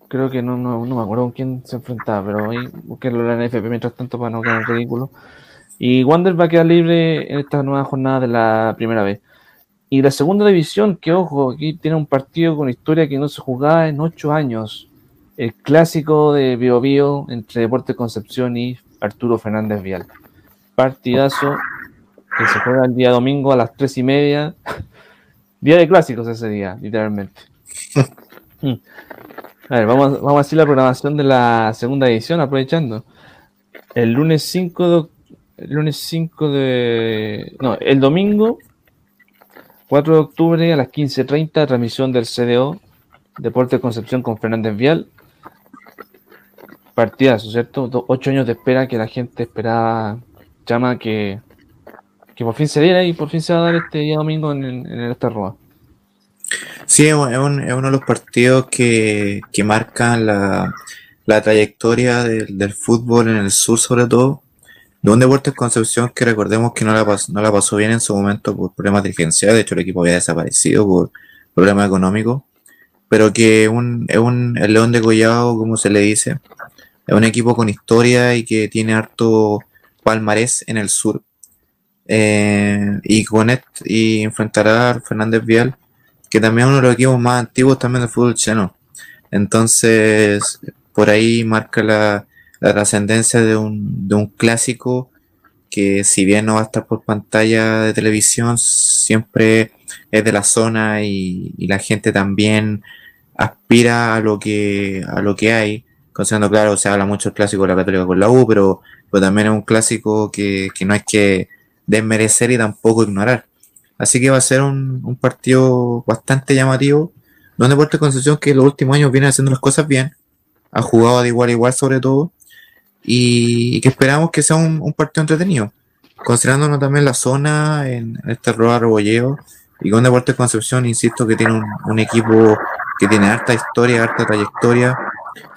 Creo que no, no, no me acuerdo con quién se enfrentaba, pero ahí busquenlo en la NFP mientras tanto para no quedar ridículo. Y Wander va a quedar libre en esta nueva jornada de la primera vez. Y la segunda división, que ojo, aquí tiene un partido con historia que no se jugaba en ocho años. El clásico de Bio, Bio entre Deporte Concepción y Arturo Fernández Vial. Partidazo que se juega el día domingo a las tres y media. Día de clásicos ese día, literalmente. Mm. a ver, vamos, vamos a hacer la programación de la segunda edición, aprovechando. El lunes 5 de, el lunes 5 de. No, el domingo 4 de octubre a las 15.30, transmisión del CDO, Deporte Concepción con Fernández Vial. Partidazo, ¿cierto? ocho años de espera que la gente esperaba, llama que, que por fin se diera y por fin se va a dar este día domingo en, en el Estarroa. Sí, es, uno de los partidos que, que marcan la, la trayectoria del, del, fútbol en el sur, sobre todo, de un Deportes Concepción que recordemos que no la, pasó, no la pasó bien en su momento por problemas dirigenciales, de hecho el equipo había desaparecido por problemas económicos, pero que un, es un el León de Collado, como se le dice, es un equipo con historia y que tiene harto palmarés en el sur. Eh, y con esto, y enfrentará a Fernández Vial, que también es uno de los equipos más antiguos también del fútbol chileno. Entonces, por ahí marca la, trascendencia de un, de un clásico que si bien no va a estar por pantalla de televisión, siempre es de la zona y, la gente también aspira a lo que, a lo que hay. Considerando, claro, se habla mucho el clásico de la Católica con la U, pero, pero también es un clásico que, que no hay que desmerecer y tampoco ignorar. Así que va a ser un, un partido bastante llamativo, donde Puerto Concepción, que en los últimos años viene haciendo las cosas bien, ha jugado de igual a igual sobre todo, y, que esperamos que sea un, partido entretenido, considerándonos también la zona en este Roa Rebolleo y con Deportes Concepción, insisto, que tiene un, equipo que tiene harta historia, harta trayectoria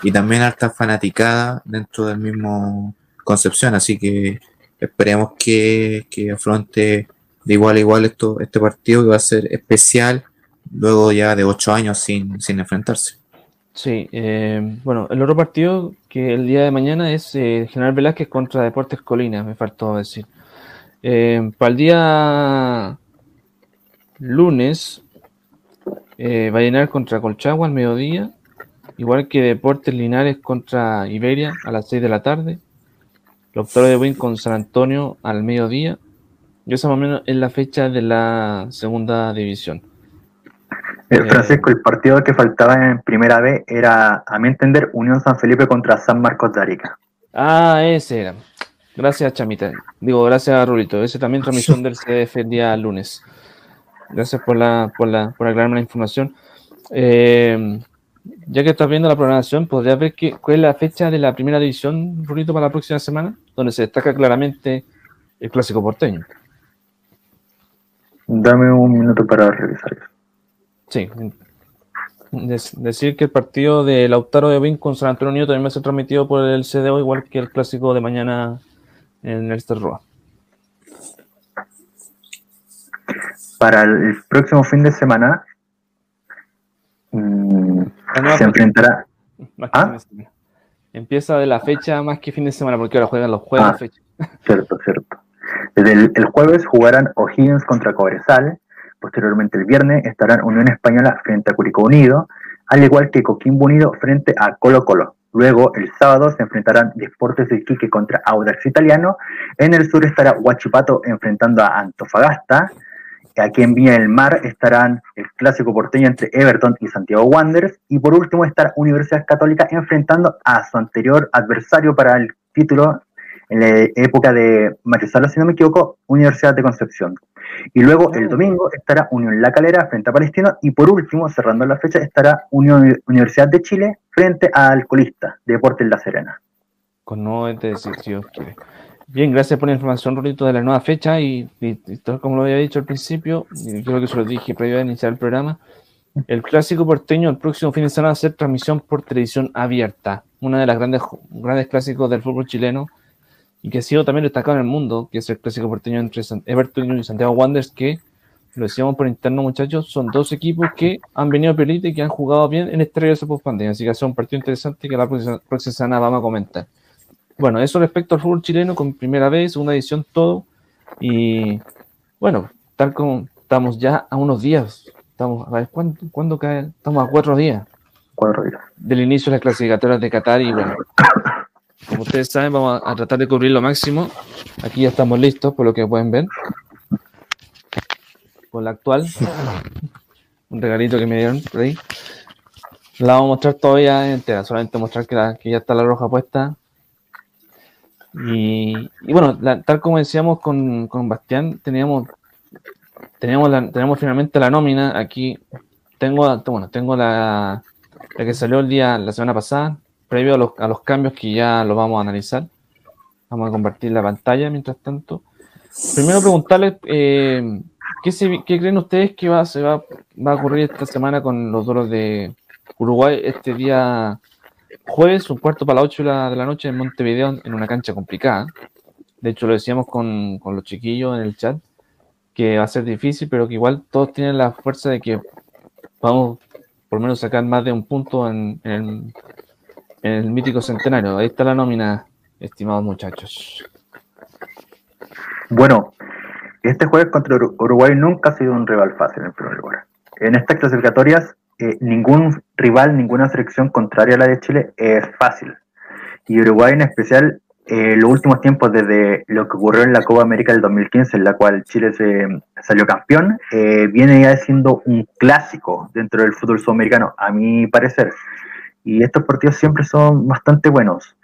y también harta fanaticada dentro del mismo Concepción, así que esperemos que, afronte de igual a igual esto, este partido que va a ser especial luego ya de ocho años sin, sin enfrentarse. Sí, eh, bueno, el otro partido que el día de mañana es eh, General Velázquez contra Deportes Colina, me faltó decir. Eh, para el día lunes, va a llenar contra Colchagua al mediodía, igual que Deportes Linares contra Iberia a las 6 de la tarde. Los de Win con San Antonio al mediodía. Y esa más o menos es la fecha de la segunda división. Eh, eh, Francisco, el partido que faltaba en primera vez era, a mi entender, Unión San Felipe contra San Marcos de Arica. Ah, ese era. Gracias, Chamita. Digo, gracias, Rulito. Ese también transmisión del CDF el día lunes. Gracias por la, por la, por aclararme la información. Eh, ya que estás viendo la programación, ¿podrías ver qué, cuál es la fecha de la primera división, Rulito, para la próxima semana? Donde se destaca claramente el clásico porteño. Dame un minuto para revisar eso. Sí. decir que el partido de Lautaro de Win con San Antonio también va a ser transmitido por el CDO, igual que el clásico de mañana en el Roa. Para el próximo fin de semana se enfrentará. ¿Ah? Empieza de la fecha más que fin de semana, porque ahora juegan los jueves. Ah, cierto, cierto. el, el, jueves jugarán O'Higgins contra Cobresal, Posteriormente el viernes estarán Unión Española frente a Curicó Unido, al igual que Coquimbo Unido frente a Colo Colo. Luego, el sábado, se enfrentarán Deportes de Iquique contra Audax Italiano. En el sur estará Huachipato enfrentando a Antofagasta. Aquí en Viña del Mar estarán el clásico porteño entre Everton y Santiago Wanderers. Y por último estará Universidad Católica enfrentando a su anterior adversario para el título en la época de Mario Sala, si no me equivoco, Universidad de Concepción. Y luego el domingo estará Unión La Calera frente a Palestino. Y por último, cerrando la fecha, estará Unión Universidad de Chile frente al colista Deportes La Serena. Con nuevo de Bien, gracias por la información, Rolito, de la nueva fecha. Y, todo como lo había dicho al principio, y creo que se lo dije previo a iniciar el programa. El clásico porteño el próximo fin de semana va a ser transmisión por televisión abierta. Una de las grandes, grandes clásicos del fútbol chileno y que ha sido también destacado en el mundo, que es el clásico porteño entre Everton y Santiago Wanderers, que lo decíamos por interno, muchachos, son dos equipos que han venido a Pelite y que han jugado bien en este regreso post pandemia. Así que ha un partido interesante que la próxima, semana vamos a comentar. Bueno, eso respecto al fútbol chileno, con primera vez, segunda edición, todo. Y bueno, tal como estamos ya a unos días, estamos, a ver, ¿cuándo, cae? Estamos a cuatro días. Cuatro días. Del inicio de las clasificatorias de Qatar y bueno, como ustedes saben, vamos a, tratar de cubrir lo máximo. Aquí ya estamos listos, por lo que pueden ver. Con la actual. Un regalito que me dieron por ahí. La vamos a mostrar todavía entera, solamente mostrar que, ya está la roja puesta. Y, bueno, tal como decíamos con, con Bastián, teníamos, teníamos, tenemos finalmente la nómina. Aquí tengo, bueno, tengo la, la que salió el día, la semana pasada, previo a los, cambios que ya los vamos a analizar. Vamos a compartir la pantalla mientras tanto. Primero preguntarles, eh, ¿qué, creen ustedes que va, se va, a ocurrir esta semana con los duelos de Uruguay este día jueves, un cuarto para las 8 de la, noche en Montevideo, en una cancha complicada? De hecho, lo decíamos con, los chiquillos en el chat, que va a ser difícil, pero que igual todos tienen la fuerza de que vamos por lo menos sacar más de un punto en el mítico centenario. Ahí está la nómina, estimados muchachos. Bueno, este jueves contra Uruguay nunca ha sido un rival fácil en primer lugar. En estas clasificatorias ningún rival, ninguna selección contraria a la de Chile es fácil. Y Uruguay en especial, eh, los últimos tiempos, desde lo que ocurrió en la Copa América del 2015, en la cual Chile se salió campeón, eh, viene ya siendo un clásico dentro del fútbol sudamericano, a mi parecer. Y estos partidos siempre son bastante buenos.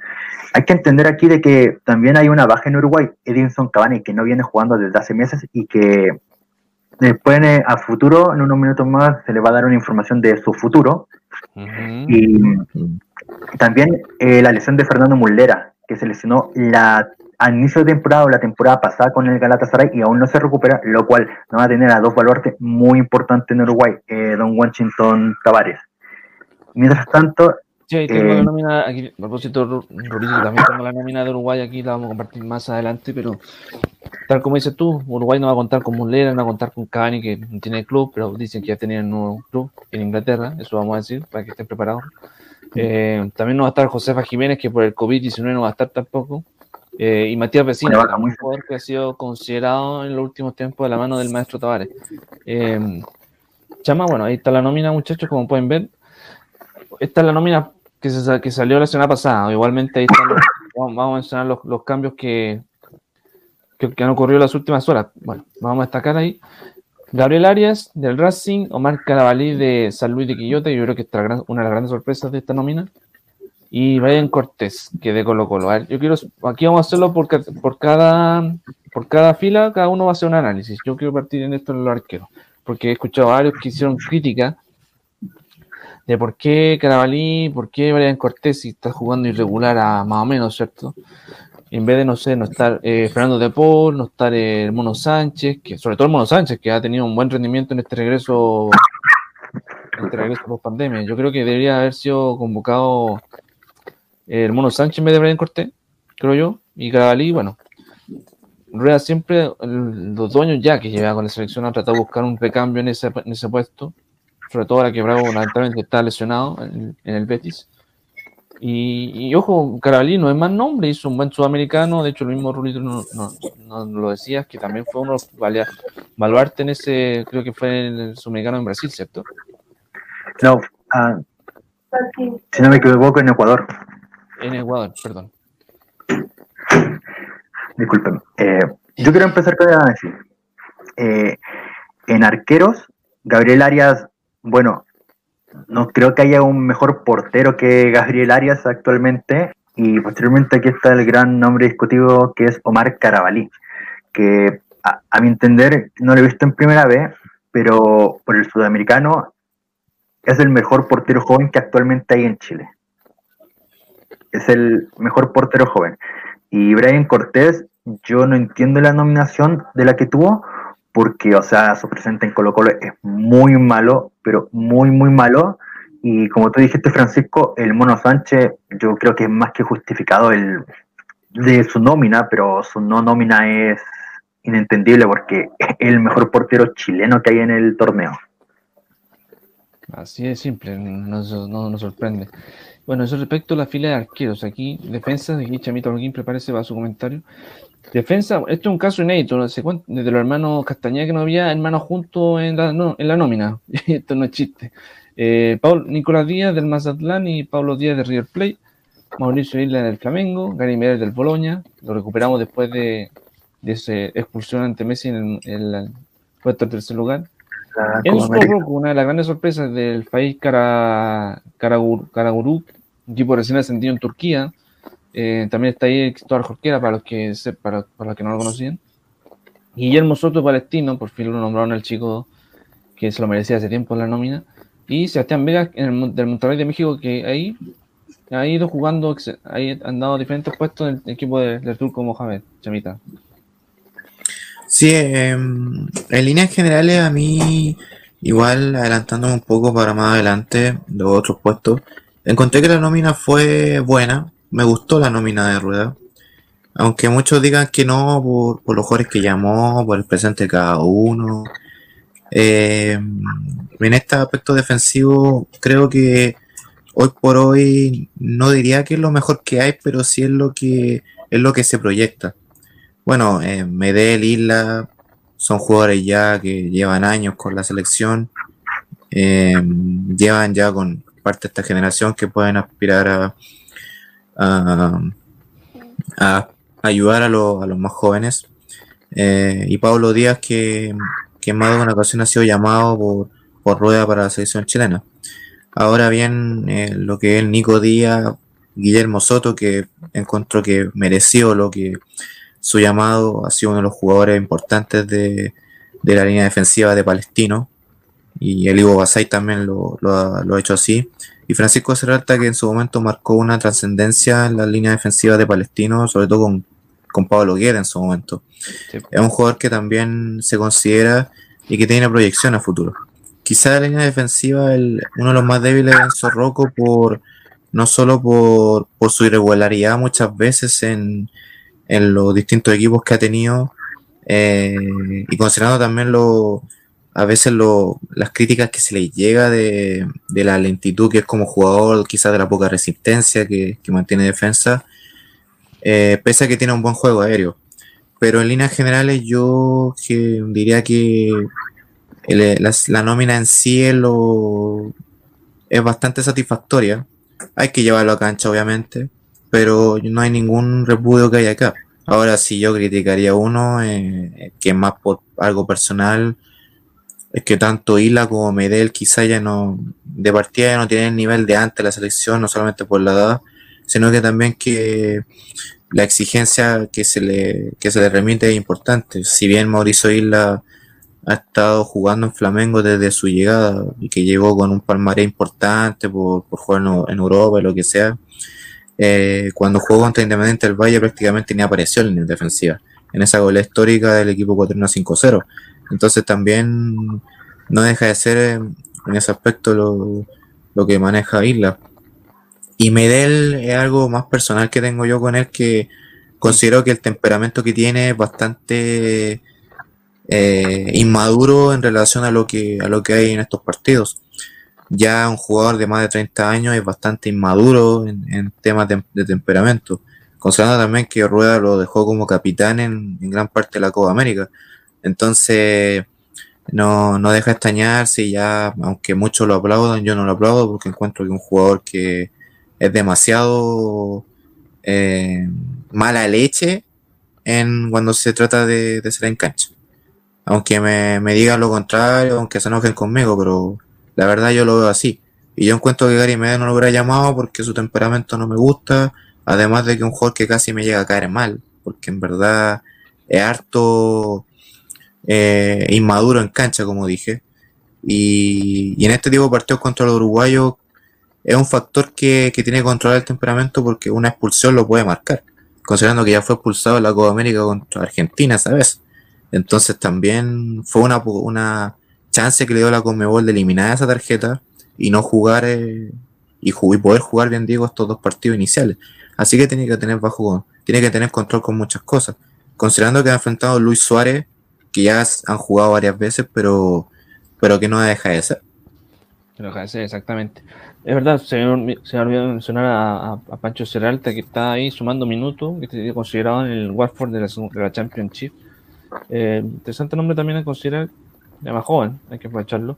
Hay que entender aquí de que también hay una baja en Uruguay, Edinson Cavani, que no viene jugando desde hace meses y que después a futuro, en unos minutos más, se le va a dar una información de su futuro. Y también eh, la lesión de Fernando Mullera, que se lesionó la, al inicio de temporada o la temporada pasada con el Galatasaray y aún no se recupera, lo cual nos va a tener a dos baluartes muy importantes en Uruguay, eh, Don Washington Tavares. Mientras tanto, Sí, ahí tengo la eh, nómina, aquí, a propósito, también tengo la nómina de Uruguay, aquí la vamos a compartir más adelante, pero tal como dices tú, Uruguay no va a contar con Muslera, no va a contar con Cavani, que no tiene club, pero dicen que ya tenían un nuevo club en Inglaterra, eso vamos a decir, para que estén preparados. Eh, también no va a estar Josefa Jiménez, que por el COVID-19 no va a estar tampoco. Eh, y Matías Vecino, un jugador que ha sido considerado en los últimos tiempos de la mano del maestro Tavares. Chama, bueno, ahí está la nómina, muchachos, como pueden ver. Esta es la nómina que, se, que salió la semana pasada. Igualmente ahí están vamos, a mencionar los, los cambios que, que, han ocurrido en las últimas horas. Bueno, vamos a destacar ahí. Gabriel Arias del Racing, Omar Carabalí de San Luis de Quillota, yo creo que esta es una de las grandes sorpresas de esta nómina. Y Brian Cortés, que de Colo Colo. A ver, yo quiero, aquí vamos a hacerlo por, por, cada, por cada fila, cada uno va a hacer un análisis. Yo quiero partir en esto en los arqueros, porque he escuchado a varios que hicieron crítica de por qué Carabalí, por qué Brian Cortés si está jugando irregular a más o menos, ¿cierto? En vez de, no sé, no estar eh, Fernando de Paul, no estar el Mono Sánchez, que sobre todo el Mono Sánchez, que ha tenido un buen rendimiento en este regreso, en este regreso post pandemia. Yo creo que debería haber sido convocado el Mono Sánchez en vez de Brian Cortés, creo yo, y Carabalí, bueno, Rueda siempre, los dueños ya que lleva con la selección, han tratado de buscar un recambio en ese, en ese puesto sobre todo ahora que Bravo lamentablemente está lesionado en, el Betis. Y, ojo, Carabalí no es más nombre, hizo un buen sudamericano, de hecho el mismo Rulito no, no, lo decías, que también fue uno de baluarte en ese, creo que fue el sudamericano en Brasil, ¿cierto? No, ah, si no me equivoco, en Ecuador. En Ecuador, perdón. Disculpen. Eh, yo quiero empezar con análisis. Eh, en arqueros, Gabriel Arias bueno, no creo que haya un mejor portero que Gabriel Arias actualmente. Y posteriormente aquí está el gran nombre discutido que es Omar Carabalí, que a, mi entender no lo he visto en primera vez, pero por el sudamericano es el mejor portero joven que actualmente hay en Chile. Es el mejor portero joven. Y Brian Cortés, yo no entiendo la nominación de la que tuvo, porque, o sea, su presente en Colo Colo es muy malo, pero muy, muy malo. Y como tú dijiste, Francisco, el Mono Sánchez, yo creo que es más que justificado el de su nómina, pero su no nómina es inentendible porque es el mejor portero chileno que hay en el torneo. Así de simple, no nos sorprende. Bueno, eso respecto a la fila de arqueros. Aquí, defensa, aquí Chamito Holguín, prepárese para su comentario. Defensa, esto es un caso inédito, desde los hermanos Castañeda que no había hermanos juntos en la, en la nómina. esto no es chiste. Eh, Nicolás Díaz del Mazatlán y Pablo Díaz de River Plate. Mauricio Isla del Flamengo, Gary Miller del Boloña. Lo recuperamos después de, de esa expulsión ante Messi en el, puesto en tercer lugar. Enzo Rocco, una de las grandes sorpresas del país Cara, Karagurú, equipo recién ascendido en Turquía. Eh, también está ahí Cristóbal Jorquera, para los que para, para los que no lo conocían. Guillermo Soto Palestino, por fin lo nombraron el chico que se lo merecía hace tiempo en la nómina. Y Sebastián Vega el, del Monterrey de México, que ahí ha ido jugando, ha han dado diferentes puestos en el equipo del de turco Mohamed, Chamita. Sí, em, en líneas generales a mí, igual adelantándome un poco para más adelante, los otros puestos, encontré que la nómina fue buena, me gustó la nómina de Rueda, aunque muchos digan que no por, los jugadores que llamó, por el presente de cada uno. Em, en este aspecto defensivo, creo que hoy por hoy no diría que es lo mejor que hay, pero sí es lo que es lo que se proyecta. Bueno, eh, Medel, Isla, son jugadores ya que llevan años con la selección. llevan ya con parte de esta generación que pueden aspirar a, a, ayudar a, los más jóvenes. y Pablo Díaz, que, que en más de una ocasión ha sido llamado por, por rueda para la selección chilena. Ahora bien, lo que es Nico Díaz, Guillermo Soto, que encontró que mereció lo que su llamado, ha sido uno de los jugadores importantes de, la línea defensiva de Palestino, y el Ivo Basay también lo, ha, hecho así. Y Francisco Serralta, que en su momento marcó una trascendencia en la línea defensiva de Palestino, sobre todo con, con Pablo Guerra en su momento. Es un jugador que también se considera y que tiene proyección a futuro. Quizá la línea defensiva, el, uno de los más débiles es Zorroco por no solo por, su irregularidad muchas veces en, los distintos equipos que ha tenido eh, y considerando también lo, a veces lo, las críticas que se le llega de, la lentitud que es como jugador, quizás de la poca resistencia que, mantiene defensa, eh, pese a que tiene un buen juego aéreo. Pero en líneas generales yo diría que la, nómina en sí es, es bastante satisfactoria hay que llevarlo a cancha, obviamente, pero no hay ningún repudio que haya acá. Ahora, si yo criticaría uno, eh, que más por algo personal, es que tanto Isla como Medel quizá ya no, de partida ya no tienen el nivel de antes la selección, no solamente por la edad, sino que también que la exigencia que se le, que se le remite es importante. Si bien Mauricio Isla ha estado jugando en Flamengo desde su llegada y que llegó con un palmaré importante por, jugar en, Europa y lo que sea. Eh, cuando jugó contra Independiente del Valle prácticamente ni apareció en la defensiva, en esa gola histórica del equipo 4 5-0. Entonces también no deja de ser en ese aspecto lo, lo que maneja Isla. Y Medel es algo más personal que tengo yo con él que considero que el temperamento que tiene es bastante eh, inmaduro en relación a lo que a lo que hay en estos partidos. Ya un jugador de más de 30 años es bastante inmaduro en, temas de, temperamento, considerando también que Rueda lo dejó como capitán en, gran parte de la Copa América. Entonces, no, no deja extrañarse ya, aunque muchos lo aplaudan, yo no lo aplaudo porque encuentro que un jugador que es demasiado eh, mala leche en cuando se trata de, de ser en cancha aunque me, me, digan lo contrario, aunque se enojen conmigo, pero la verdad yo lo veo así. Y yo encuentro que Gary Medel no lo hubiera llamado porque su temperamento no me gusta, además de que un jugador que casi me llega a caer mal, porque en verdad es harto eh, inmaduro en cancha, como dije. Y, y, en este tipo de partidos contra los uruguayos es un factor que, que tiene que controlar el temperamento porque una expulsión lo puede marcar, considerando que ya fue expulsado en la Copa América contra Argentina, ¿sabes? Entonces también fue una, una chance que le dio la Conmebol de eliminar esa tarjeta y no jugar eh, y, poder jugar bien Diego estos dos partidos iniciales. Así que tiene que tener bajo, tiene que tener control con muchas cosas. Considerando que ha enfrentado Luis Suárez, que ya han jugado varias veces, pero, pero que no deja de ser. No deja de ser, exactamente. Es verdad, se me, se olvidó mencionar a, Pancho Serralta, que está ahí sumando minutos, que está considerado en el Watford de la, de la Championship eh, interesante nombre también a considerar, ya más joven, hay que aprovecharlo.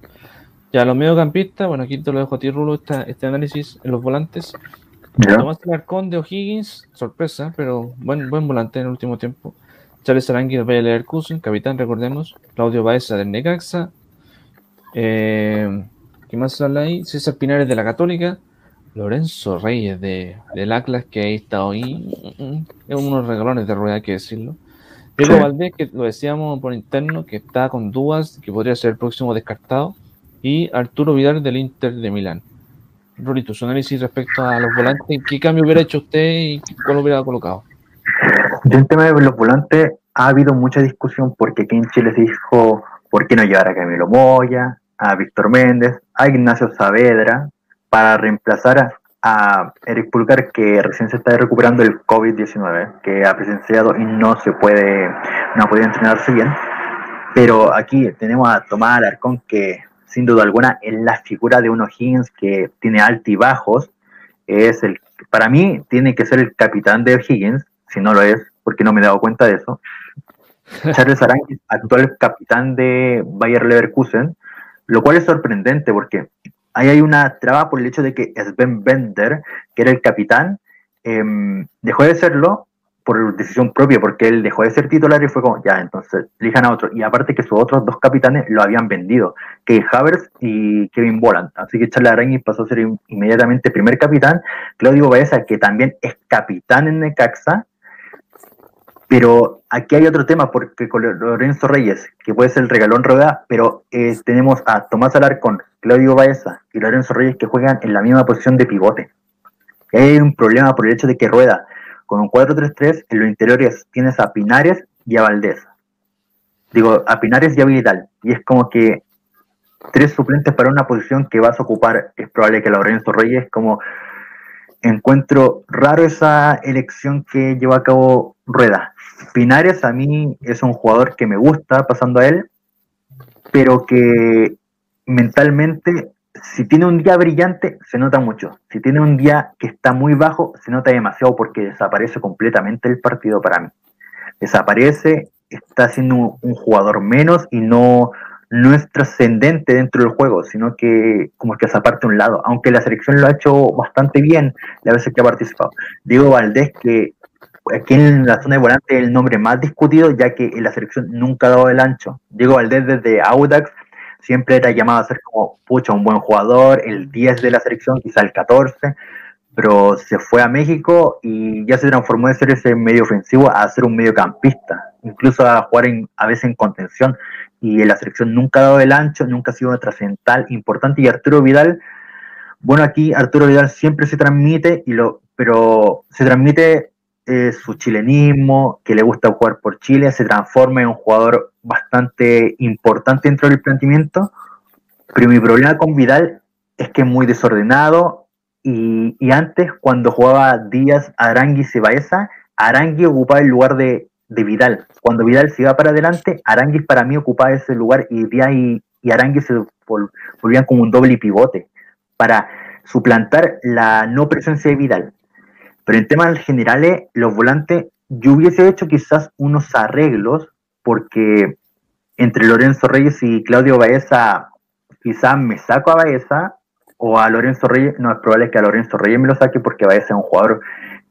Ya los mediocampistas, bueno, aquí te lo dejo a ti, Rulo, este análisis en los volantes. Tomás Alarcón de O'Higgins, sorpresa, pero buen, buen volante en el último tiempo. Charles Arangui del Bayer Leverkusen, capitán, recordemos. Claudio Baeza del Necaxa. Eh, ¿Qué más habla ahí? César Pinares de la Católica. Lorenzo Reyes de, del Atlas, que ahí está hoy. Es unos regalones de rueda, hay que decirlo. Pedro Valdés, que lo decíamos por interno, que está con dudas, que podría ser el próximo descartado. Y Arturo Vidal del Inter de Milán. Rorito, su análisis respecto a los volantes, ¿qué cambio hubiera hecho usted y cuál hubiera colocado? Yo en tema de los volantes ha habido mucha discusión porque aquí Chile dijo por qué no llevar a Camilo Moya, a Víctor Méndez, a Ignacio Saavedra para reemplazar a, Eric Pulgar, que recién se está recuperando el COVID-19, que ha presenciado y no se puede, no ha podido entrenarse bien. Pero aquí tenemos a Tomás Alarcón, que sin duda alguna es la figura de uno Higgins que tiene altibajos. Es el, para mí, tiene que ser el capitán de Higgins, si no lo es, porque no me he dado cuenta de eso. Charles Aranguis, actual capitán de Bayer Leverkusen, lo cual es sorprendente porque ahí hay una traba por el hecho de que Sven Bender, que era el capitán, em, dejó de serlo por decisión propia, porque él dejó de ser titular y fue como, ya, entonces elijan a otro. Y aparte que sus otros dos capitanes lo habían vendido, que Havers y Kevin Boland. Así que Charles Arangui pasó a ser inmediatamente primer capitán. Claudio Baeza, que también es capitán en Necaxa. Pero aquí hay otro tema, porque con Lorenzo Reyes, que puede ser el regalón rueda, pero eh, tenemos a Tomás Alarcón, Claudio Baeza y Lorenzo Reyes que juegan en la misma posición de pivote. Hay un problema por el hecho de que Rueda con un 4-3-3, en los interiores tienes a Pinares y a Valdés. Digo, a Pinares y a Vidal. Y es como que tres suplentes para una posición que vas a ocupar. Es probable que Lorenzo Reyes, como encuentro raro esa elección que llevó a cabo Rueda. Pinares a mí es un jugador que me gusta pasando a él, pero que mentalmente si tiene un día brillante, se nota mucho. Si tiene un día que está muy bajo, se nota demasiado porque desaparece completamente el partido para mí. Desaparece, está siendo un, jugador menos y no, no es trascendente dentro del juego, sino que como que se aparte a un lado. Aunque la selección lo ha hecho bastante bien la veces que ha participado. Diego Valdés, que aquí en la zona de volante es el nombre más discutido, ya que en la selección nunca ha dado el ancho. Diego Valdés desde Audax siempre era llamado a ser como, pucha, un buen jugador, el 10 de la selección, quizá el 14, pero se fue a México y ya se transformó de ser ese medio ofensivo a ser un mediocampista, incluso a jugar a veces en contención, y en la selección nunca ha dado el ancho, nunca ha sido trascendental, importante, y Arturo Vidal, bueno, aquí Arturo Vidal siempre se transmite, y lo, pero se transmite eh, su chilenismo, que le gusta jugar por Chile, se transforma en un jugador bastante importante dentro del planteamiento, pero mi problema con Vidal es que es muy desordenado y, antes cuando jugaba Díaz, Arangui y Baeza, Arangui ocupaba el lugar de, Vidal. Cuando Vidal se iba para adelante, Arangui para mí ocupaba ese lugar y Díaz y, y Arangui se volvían como un doble pivote para suplantar la no presencia de Vidal. Pero en temas generales, los volantes, yo hubiese hecho quizás unos arreglos, porque entre Lorenzo Reyes y Claudio Baeza, quizás me saco a Baeza, o a Lorenzo Reyes, no es probable que a Lorenzo Reyes me lo saque, porque Baeza es un jugador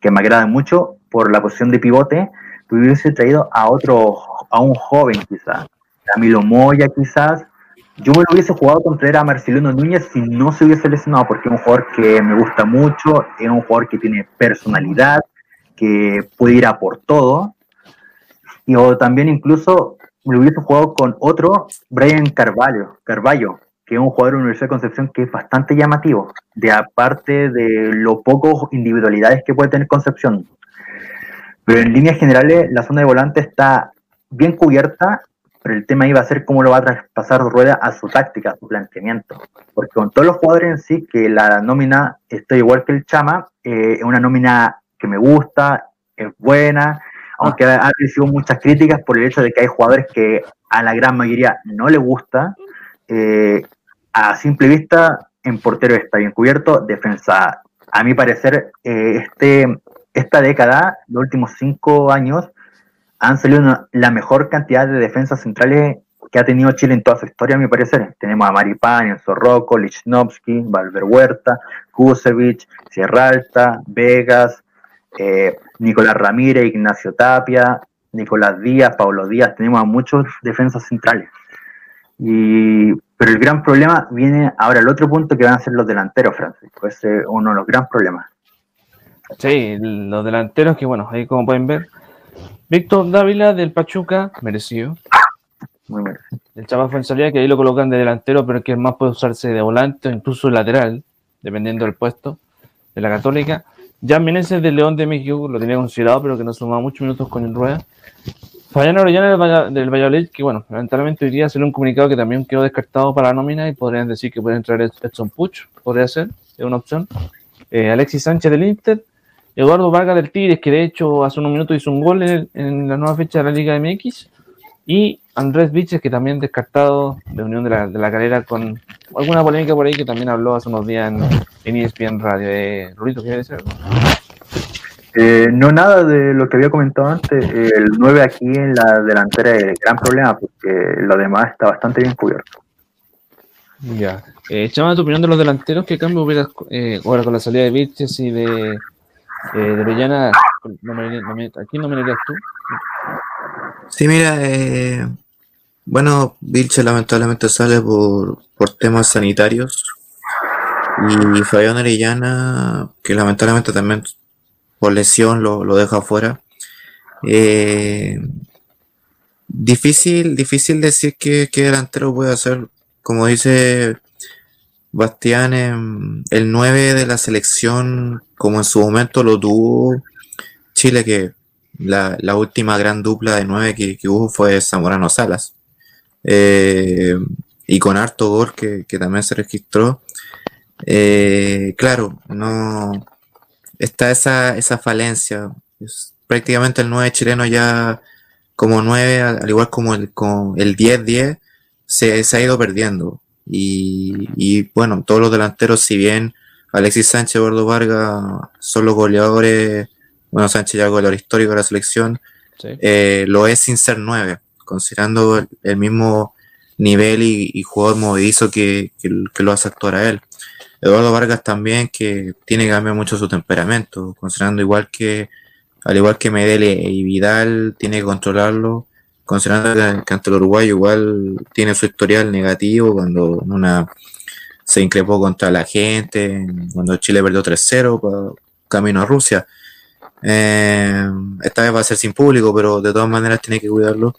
que me agrada mucho por la posición de pivote, hubiese traído a otro, a un joven quizás, Camilo Moya quizás, yo me lo hubiese jugado contra era Marcelino Núñez si no se hubiese lesionado, porque es un jugador que me gusta mucho, es un jugador que tiene personalidad, que puede ir a por todo. Y o también incluso me lo hubiese jugado con otro, Brian Carvalho, Carvalho, que es un jugador de Universidad de Concepción que es bastante llamativo, de aparte de lo pocos individualidades que puede tener Concepción. Pero en líneas generales, la zona de volante está bien cubierta pero el tema iba a ser cómo lo va a traspasar Rueda a su táctica, a su planteamiento. Porque con todos los jugadores en sí, que la nómina está igual que el Chama, eh, es una nómina que me gusta, es buena, aunque ha recibido muchas críticas por el hecho de que hay jugadores que a la gran mayoría no le gusta. Eh, a simple vista, en portero está bien cubierto, defensa, a mi parecer, eh, este, esta década, los últimos cinco años, han salido la mejor cantidad de defensas centrales que ha tenido Chile en toda su historia, a mi parecer. Tenemos a Maripán, Enzo Rocco, Lichnowsky, Valver Huerta, Kusevich, Sierra Alta, Vegas, eh, Nicolás Ramírez, Ignacio Tapia, Nicolás Díaz, Pablo Díaz. Tenemos a muchos defensas centrales. Y, pero el gran problema viene ahora el otro punto que van a ser los delanteros, Francisco. Ese es uno de los grandes problemas. Sí, los delanteros que, bueno, ahí como pueden ver, Víctor Dávila del Pachuca, merecido. Muy. El Chapa salida que ahí lo colocan de delantero, pero que más puede usarse de volante o incluso lateral, dependiendo del puesto de la Católica. Jan Meneses del León de México, lo tenía considerado, pero que no sumaba muchos minutos con el Rueda. Fabián Orellana del, Valladolid, que bueno, lamentablemente hoy día salió un comunicado que también quedó descartado para la nómina y podrían decir que puede entrar Edson Puch, podría ser, es una opción. Eh, Alexis Sánchez del Inter, Eduardo Vargas del Tigres, que de hecho hace unos minutos hizo un gol en, la nueva fecha de la Liga MX, y Andrés Viches, que también descartado de Unión de la, de la Calera con alguna polémica por ahí que también habló hace unos días en, en ESPN Radio. Eh, Rulito, ¿quieres decir algo? Eh, no nada de lo que había comentado antes. El 9 aquí en la delantera es el gran problema porque lo demás está bastante bien cubierto. Ya. Eh, Chama, tu opinión de los delanteros, ¿qué cambio hubieras eh, ahora con la salida de Vilches y de, eh, de Orellana? No me, no me, ¿Aquí no me dirías tú? Sí, mira, eh, bueno, Vilches lamentablemente sale por, por temas sanitarios y Fabián Orellana, que lamentablemente también por lesión lo, lo deja afuera. Eh, difícil, difícil decir que, que delantero puede hacer, como dice Bastián, em, el 9 de la selección, como en su momento lo tuvo Chile, que la, la última gran dupla de 9 que, que hubo fue Zamorano Salas. Eh, y con harto gol que, que también se registró. Eh, claro, no está esa, esa falencia. Es prácticamente el 9 chileno ya como 9, al igual como el, con el 10-10, se, se ha ido perdiendo. Y, y, bueno, todos los delanteros, si bien Alexis Sánchez Eduardo Vargas son los goleadores, bueno, Sánchez ya goleador histórico de la selección, Sí. eh, lo es sin ser 9, considerando el, el mismo nivel y, y jugador movedizo que, que, que lo hace actuar a él. Eduardo Vargas también, que tiene que cambiar mucho su temperamento, considerando igual que, al igual que Medele y Vidal, tiene que controlarlo, considerando que, que ante el Uruguay igual tiene su historial negativo cuando una se increpó contra la gente, cuando Chile perdió 3-0 pa- camino a Rusia. Eh, esta vez va a ser sin público, pero de todas maneras tiene que cuidarlo.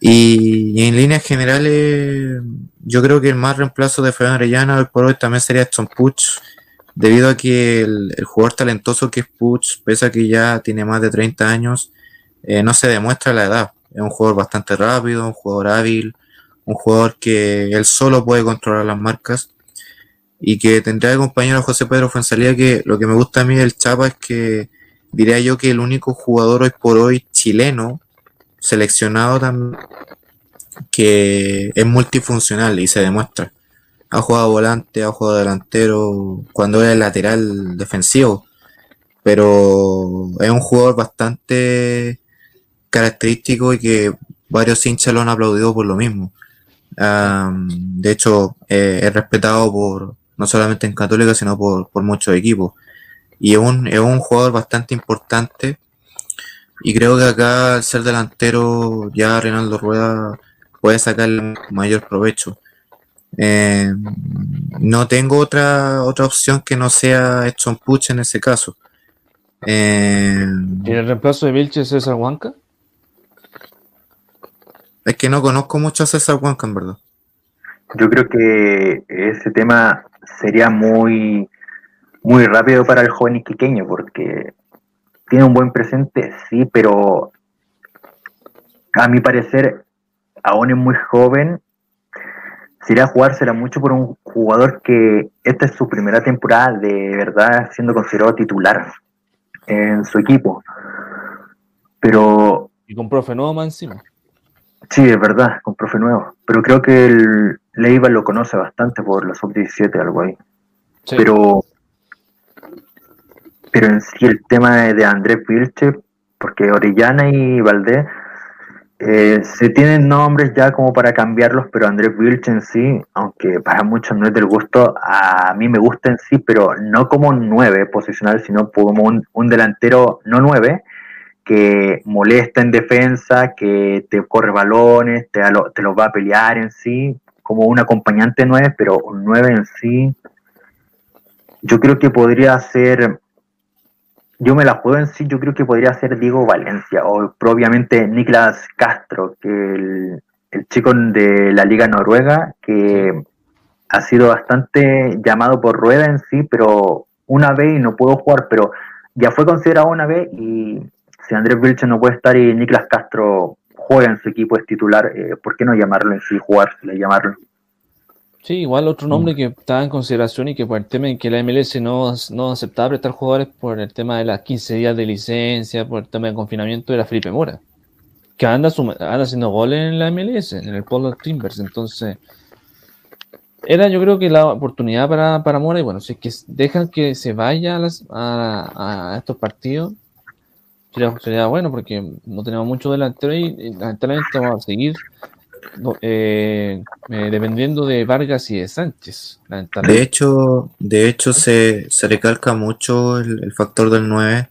Y, en líneas generales, yo creo que el más reemplazo de Fabián Arellano hoy por hoy también sería Stone Puch, debido a que el, el jugador talentoso que es Puch, pese a que ya tiene más de 30 años, eh, no se demuestra la edad. Es un jugador bastante rápido, un jugador hábil, un jugador que él solo puede controlar las marcas y que tendrá de compañero a José Pedro Fuensalía que lo que me gusta a mí del Chapa es que diría yo que el único jugador hoy por hoy chileno seleccionado también que es multifuncional y se demuestra. Ha jugado volante, ha jugado delantero cuando era lateral defensivo, pero es un jugador bastante característico y que varios hinchas lo han aplaudido por lo mismo. Am, de hecho, eh, es respetado por no solamente en Católica, sino por, por muchos equipos. Y es un, es un jugador bastante importante. Y creo que acá, al ser delantero, ya Reinaldo Rueda puede sacar mayor provecho. Eh, no tengo otra, otra opción que no sea Edson Puch en ese caso. Eh, ¿Y el reemplazo de Vilches es César Huanca? Es que no conozco mucho a César Huanca, en verdad. Yo creo que ese tema sería muy, muy rápido para el joven iquiqueño, porque tiene un buen presente, sí, pero a mi parecer aún es muy joven. Sería jugársela mucho por un jugador que esta es su primera temporada de verdad siendo considerado titular en su equipo. Pero Y con profe nuevo más encima. Sí, es verdad, con profe nuevo. Pero creo que el Leiva lo conoce bastante por la sub-17, algo ahí. Sí. Pero, pero en sí el tema de, Andrés Vilche, porque Orellana y Valdés eh, se tienen nombres ya como para cambiarlos, pero Andrés Vilche en sí, aunque para muchos no es del gusto, a mí me gusta en sí, pero no como un 9 posicional, sino como un, un delantero no 9, que molesta en defensa, que te corre balones, te, lo- te los va a pelear en sí, como un acompañante 9, pero un 9 en sí, yo creo que podría ser, yo me la juego en sí, yo creo que podría ser Diego Valencia o propiamente Niklas Castro, que el, el chico de la Liga Noruega, que ha sido bastante llamado por Rueda en sí, pero una vez y no pudo jugar, pero ya fue considerado una vez y si Andrés Vilche no puede estar y Niklas Castro juega en su equipo, es titular, eh, ¿por qué no llamarlo en sí, jugárselo, llamarlo? Sí, igual otro nombre que estaba en consideración y que por el tema en que la MLS no, no aceptaba prestar jugadores por el tema de las 15 días de licencia, por el tema de confinamiento, era Felipe Mora, que anda, suma- anda haciendo goles en la MLS, en el Polo Timbers. Entonces, era yo creo que la oportunidad para, para Mora, y bueno, si es que dejan que se vaya a, las- a- a estos partidos, sería, sería bueno porque no tenemos mucho delantero y, y lamentablemente vamos a seguir eh, eh, dependiendo de Vargas y de Sánchez. De hecho, de hecho se, se recalca mucho el, factor del 9,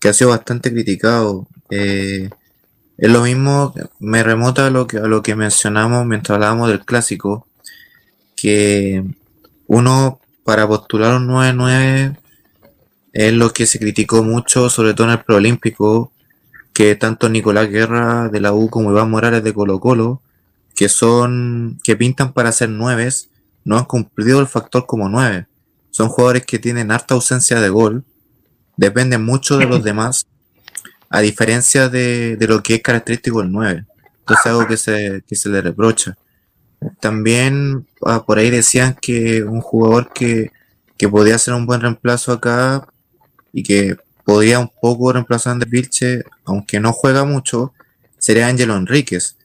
que ha sido bastante criticado. Eh, es lo mismo, me remota a lo que, a lo que mencionamos mientras hablábamos del clásico, que uno para postular un 9-9 es lo que se criticó mucho, sobre todo en el preolímpico, que tanto Nicolás Guerra de la U como Iván Morales de Colo Colo, que son, que pintan para ser nueves, no han cumplido el factor como nueve. Son jugadores que tienen harta ausencia de gol, dependen mucho de los demás, a diferencia de, lo que es característico el 9. Entonces algo que se, que se le reprocha. También ah, por ahí decían que un jugador que, que podía ser un buen reemplazo acá y que podría un poco reemplazar a Andrés Vilche, aunque no juega mucho, sería Ángelo Enríquez.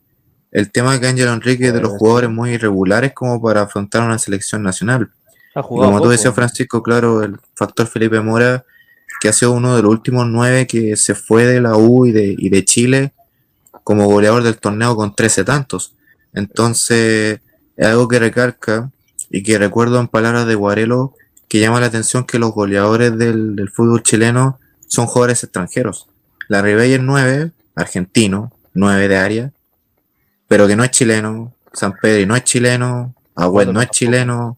El tema es que Ángelo Enríquez es de los jugadores muy irregulares como para afrontar una selección nacional. Como tú decías, Francisco, claro, el factor Felipe Mora, que ha sido uno de los últimos nueve que se fue de la U y de, y de Chile como goleador del torneo con 13 tantos. Entonces, es algo que recalca y que recuerdo en palabras de Guarelo que llama la atención que los goleadores del, fútbol chileno son jugadores extranjeros. La Ribey es 9, argentino, 9 de área, pero que no es chileno. San Pedro no es chileno, Agüel no es chileno,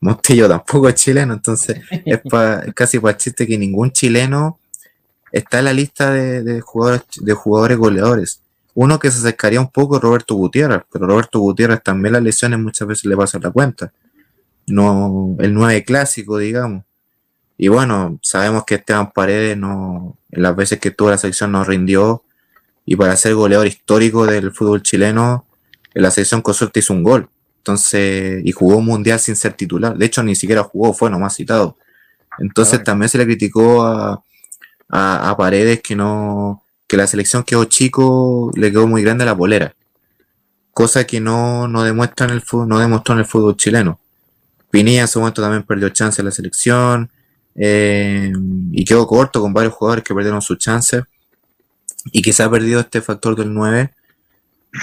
Montillo tampoco es chileno, entonces es, casi para chiste que ningún chileno está en la lista de, jugadores, de jugadores goleadores. Uno que se acercaría un poco es Roberto Gutiérrez, pero Roberto Gutiérrez también las lesiones muchas veces le pasan la cuenta. No, el 9 clásico, digamos. Y bueno, sabemos que Esteban Paredes no, en las veces que tuvo la selección no rindió. Y para ser goleador histórico del fútbol chileno, en la selección con suerte hizo un gol. Entonces, y jugó un mundial sin ser titular. De hecho, ni siquiera jugó, fue nomás citado. Entonces también se le criticó a, a, a Paredes que no, que la selección quedó chico, le quedó muy grande la polera. Cosa que no, no demuestra en el fútbol, no demostró en el fútbol chileno. Pinilla en su momento también perdió chance en la selección. Eh, y quedó corto con varios jugadores que perdieron sus chances. Y se ha perdido este factor del 9.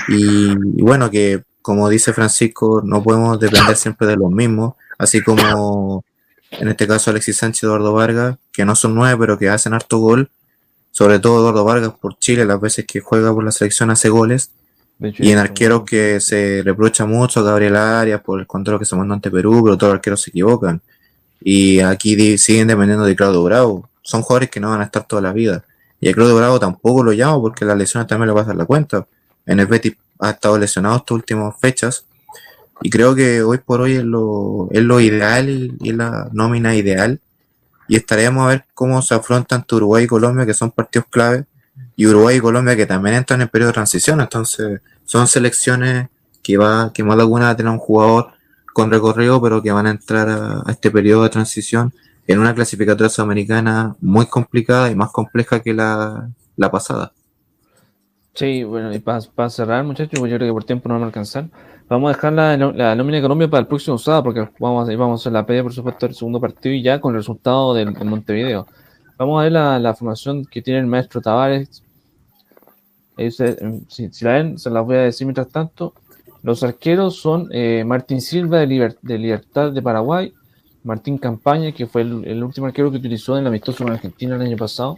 Y, bueno, que como dice Francisco, no podemos depender siempre de los mismos. Así como en este caso Alexis Sánchez y Eduardo Vargas, que no son nueve, pero que hacen harto gol sobre todo Eduardo Vargas por Chile, las veces que juega por la selección hace goles. Y en arqueros que se reprocha mucho a Gabriel Arias por el control que se mandó ante Perú, pero todos los arqueros se equivocan. Y aquí siguen dependiendo de Claudio Bravo. Son jugadores que no van a estar toda la vida. Y a Claudio Bravo tampoco lo llamo porque las lesiones también le pasan la cuenta. En el Betis ha estado lesionado estas últimas fechas. Y creo que hoy por hoy es lo, es lo ideal y la nómina ideal y estaremos a ver cómo se afrontan Uruguay y Colombia, que son partidos clave, y Uruguay y Colombia que también entran en periodo de transición. Entonces, son selecciones que va, que más de alguna va a tener un jugador con recorrido, pero que van a entrar a, este periodo de transición en una clasificatoria sudamericana muy complicada y más compleja que la, pasada. Sí, bueno, y para, cerrar, muchachos, yo creo que por tiempo no vamos a alcanzar. Vamos a dejar la, la, nómina de Colombia para el próximo sábado, porque vamos a, vamos a hacer la pelea, por supuesto, del segundo partido y ya con el resultado del, Montevideo. Vamos a ver la, formación que tiene el maestro Tavares. Eh, si, la ven, se las voy a decir mientras tanto. Los arqueros son eh, Martín Silva de, de, Libertad de Paraguay, Martín Campaña, que fue el, último arquero que utilizó en el amistoso con Argentina el año pasado,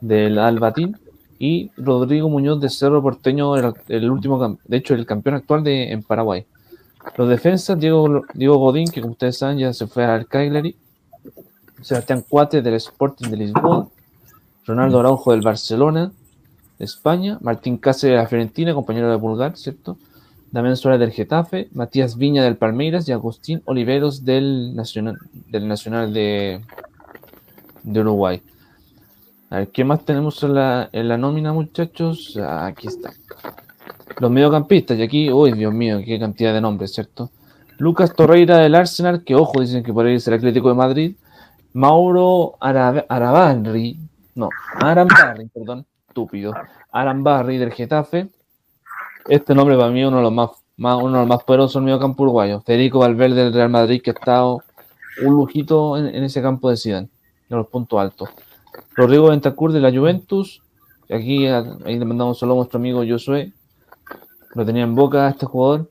del Albatín y Rodrigo Muñoz de Cerro Porteño, el, último, de hecho, el campeón actual de, en Paraguay. Los defensas, Diego, Diego Godín, que como ustedes saben ya se fue al Cagliari, Sebastián Cuate del Sporting de Lisboa, Ronaldo Araujo del Barcelona, España, Martín Cáceres de la Fiorentina, compañero de Bulgar, ¿cierto? Damián Suárez del Getafe, Matías Viña del Palmeiras y Agustín Oliveros del Nacional, del Nacional de, de Uruguay. A ver, ¿qué más tenemos en la, en la nómina, muchachos? Aquí está. Los mediocampistas, y aquí, uy, Dios mío, qué cantidad de nombres, ¿cierto? Lucas Torreira del Arsenal, que ojo, dicen que por ahí es el Atlético de Madrid. Mauro Arabarri, no, Arambarri, perdón, estúpido. Arambarri del Getafe. Este nombre para mí es uno de los más, uno de los más poderosos en medio campo uruguayo. Federico Valverde del Real Madrid, que ha estado un lujito en, en ese campo de Zidane, de los puntos altos. Rodrigo Ventacur de la Juventus. Aquí le mandamos solo a nuestro amigo Josué. lo tenía en boca este jugador.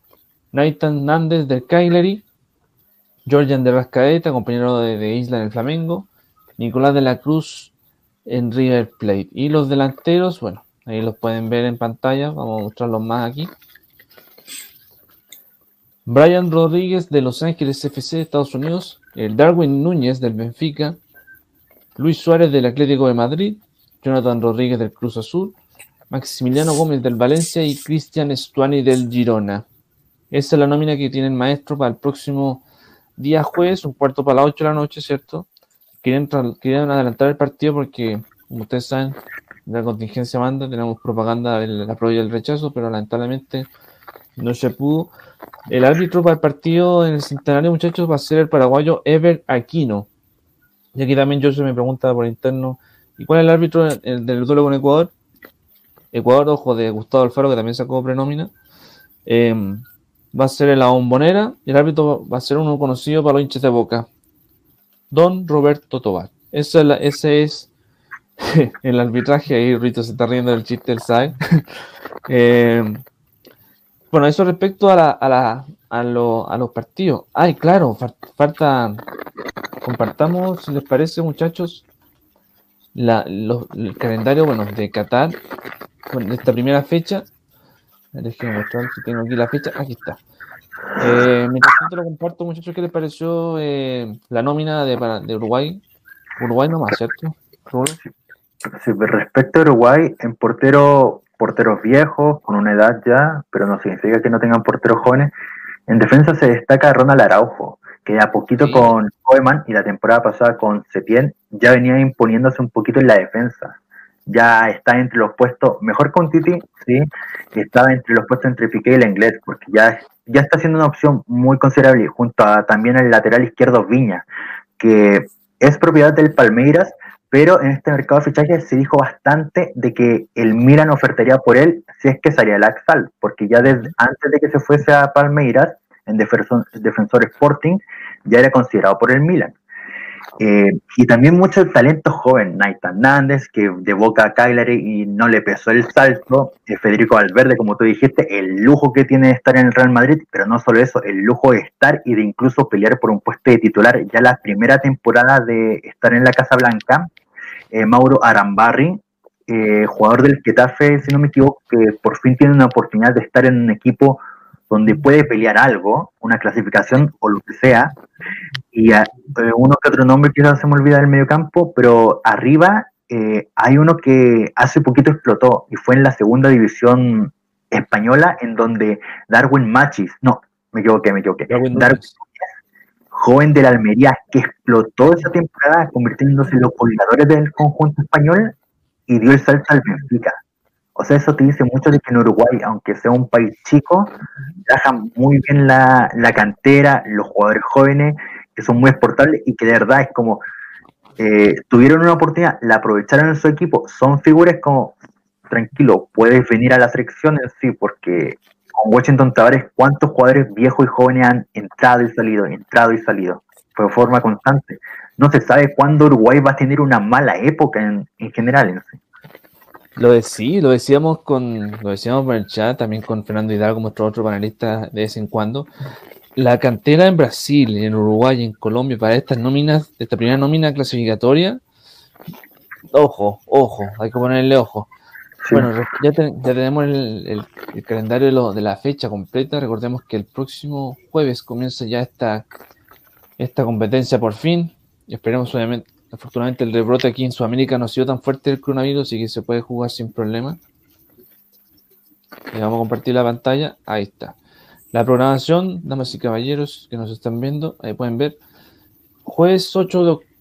Nathan Nández del Cagliari, Georgian de Rascaeta, compañero de, Isla en el Flamengo, Nicolás de la Cruz en River Plate. Y los delanteros, bueno, ahí los pueden ver en pantalla, vamos a mostrarlos más aquí. Brian Rodríguez de Los Ángeles FC, Estados Unidos, el Darwin Núñez del Benfica, Luis Suárez del Atlético de Madrid, Jonathan Rodríguez del Cruz Azul, Maximiliano Gómez del Valencia y Cristian Estuani del Girona. Esa es la nómina que tiene el maestro para el próximo día jueves, un cuarto para las 8 de la noche, ¿cierto? Quieren, adelantar el partido porque, como ustedes saben, la contingencia manda, tenemos propaganda del apoyo y el rechazo, pero lamentablemente no se pudo. El árbitro para el partido en el centenario, muchachos, va a ser el paraguayo Ever Aquino. Y aquí también yo se me pregunta por interno, ¿y cuál es el árbitro del duelo con Ecuador? Ecuador, ojo, de Gustavo Alfaro, que también sacó prenómina. Eh, va a ser la bombonera y el árbitro va a ser uno conocido para los hinchas de boca, Don Roberto Tobar. Ese es, el arbitraje. Ahí Rito se está riendo del chiste, él sabe. Eh, bueno, eso respecto a, la, a, la, a, los partidos. Ay, claro, falta. Compartamos, si les parece, muchachos, el calendario bueno, de Qatar, con esta primera fecha. Déjenme mostrar si tengo aquí la fecha. Aquí está. Eh, mientras tanto lo comparto, muchachos, ¿qué les pareció eh, la nómina de, de, Uruguay? Uruguay nomás, ¿cierto? Sí, respecto a Uruguay, en portero, porteros viejos, con una edad ya, pero no significa que no tengan porteros jóvenes. En defensa se destaca Ronald Araujo, que a poquito con Koeman y la temporada pasada con Setien ya venía imponiéndose un poquito en la defensa ya está entre los puestos, mejor con Titi, sí, estaba entre los puestos entre Piqué y el inglés, porque ya, ya está siendo una opción muy considerable, junto a también el lateral izquierdo Viña, que es propiedad del Palmeiras, pero en este mercado de fichajes se dijo bastante de que el Milan ofertaría por él si es que salía el Axal, porque ya antes de que se fuese a Palmeiras, en defensor, defensor Sporting, ya era considerado por el Milan. Eh, y también mucho talento joven, Nathan Nández, que de Boca a Cagliari y no le pesó el salto. Eh, Federico Valverde, como tú dijiste, el lujo que tiene de estar en el Real Madrid, pero no solo eso, el lujo de estar y de incluso pelear por un puesto de titular. Ya la primera temporada de estar en la Casa Blanca, eh, Mauro Arambarri, jugador del Getafe, si no me equivoco, que por fin tiene una oportunidad de estar en un equipo donde puede pelear algo, una clasificación o lo que sea, y eh, uno que otro nombre quizás se me olvida del medio campo, pero arriba eh, hay uno que hace poquito explotó y fue en la segunda división española en donde Darwin Machis, no, me equivoqué, me equivoqué, Darwin, joven de la Almería, que explotó esa temporada convirtiéndose en los colgadores del conjunto español y dio el salto al Benfica. O sea, eso te dice mucho de que en Uruguay, aunque sea un país chico, trabajan muy bien la, cantera, los jugadores jóvenes, que son muy exportables y que de verdad es como, eh, tuvieron una oportunidad, la aprovecharon en su equipo, son figuras como, tranquilo, puedes venir a la selección en sí, porque con Washington Tavares, ¿cuántos jugadores viejos y jóvenes han entrado y salido, entrado y salido? de forma constante. No se sabe cuándo Uruguay va a tener una mala época en, en general. En sí. Lo de, lo decíamos con, lo decíamos por el chat, también con Fernando Hidalgo, nuestro otro panelista de vez en cuando. La cantera en Brasil, en Uruguay, en Colombia, para estas nóminas, esta primera nómina clasificatoria, ojo, ojo, hay que ponerle ojo. Bueno, ya, tenemos el, calendario de, la fecha completa. Recordemos que el próximo jueves comienza ya esta, esta competencia por fin. Y esperemos, obviamente, Afortunadamente el rebrote aquí en Sudamérica no ha sido tan fuerte el coronavirus, y que se puede jugar sin problema. Le vamos a compartir la pantalla. Ahí está. La programación, damas y caballeros que nos están viendo, ahí pueden ver. Jueves 8 de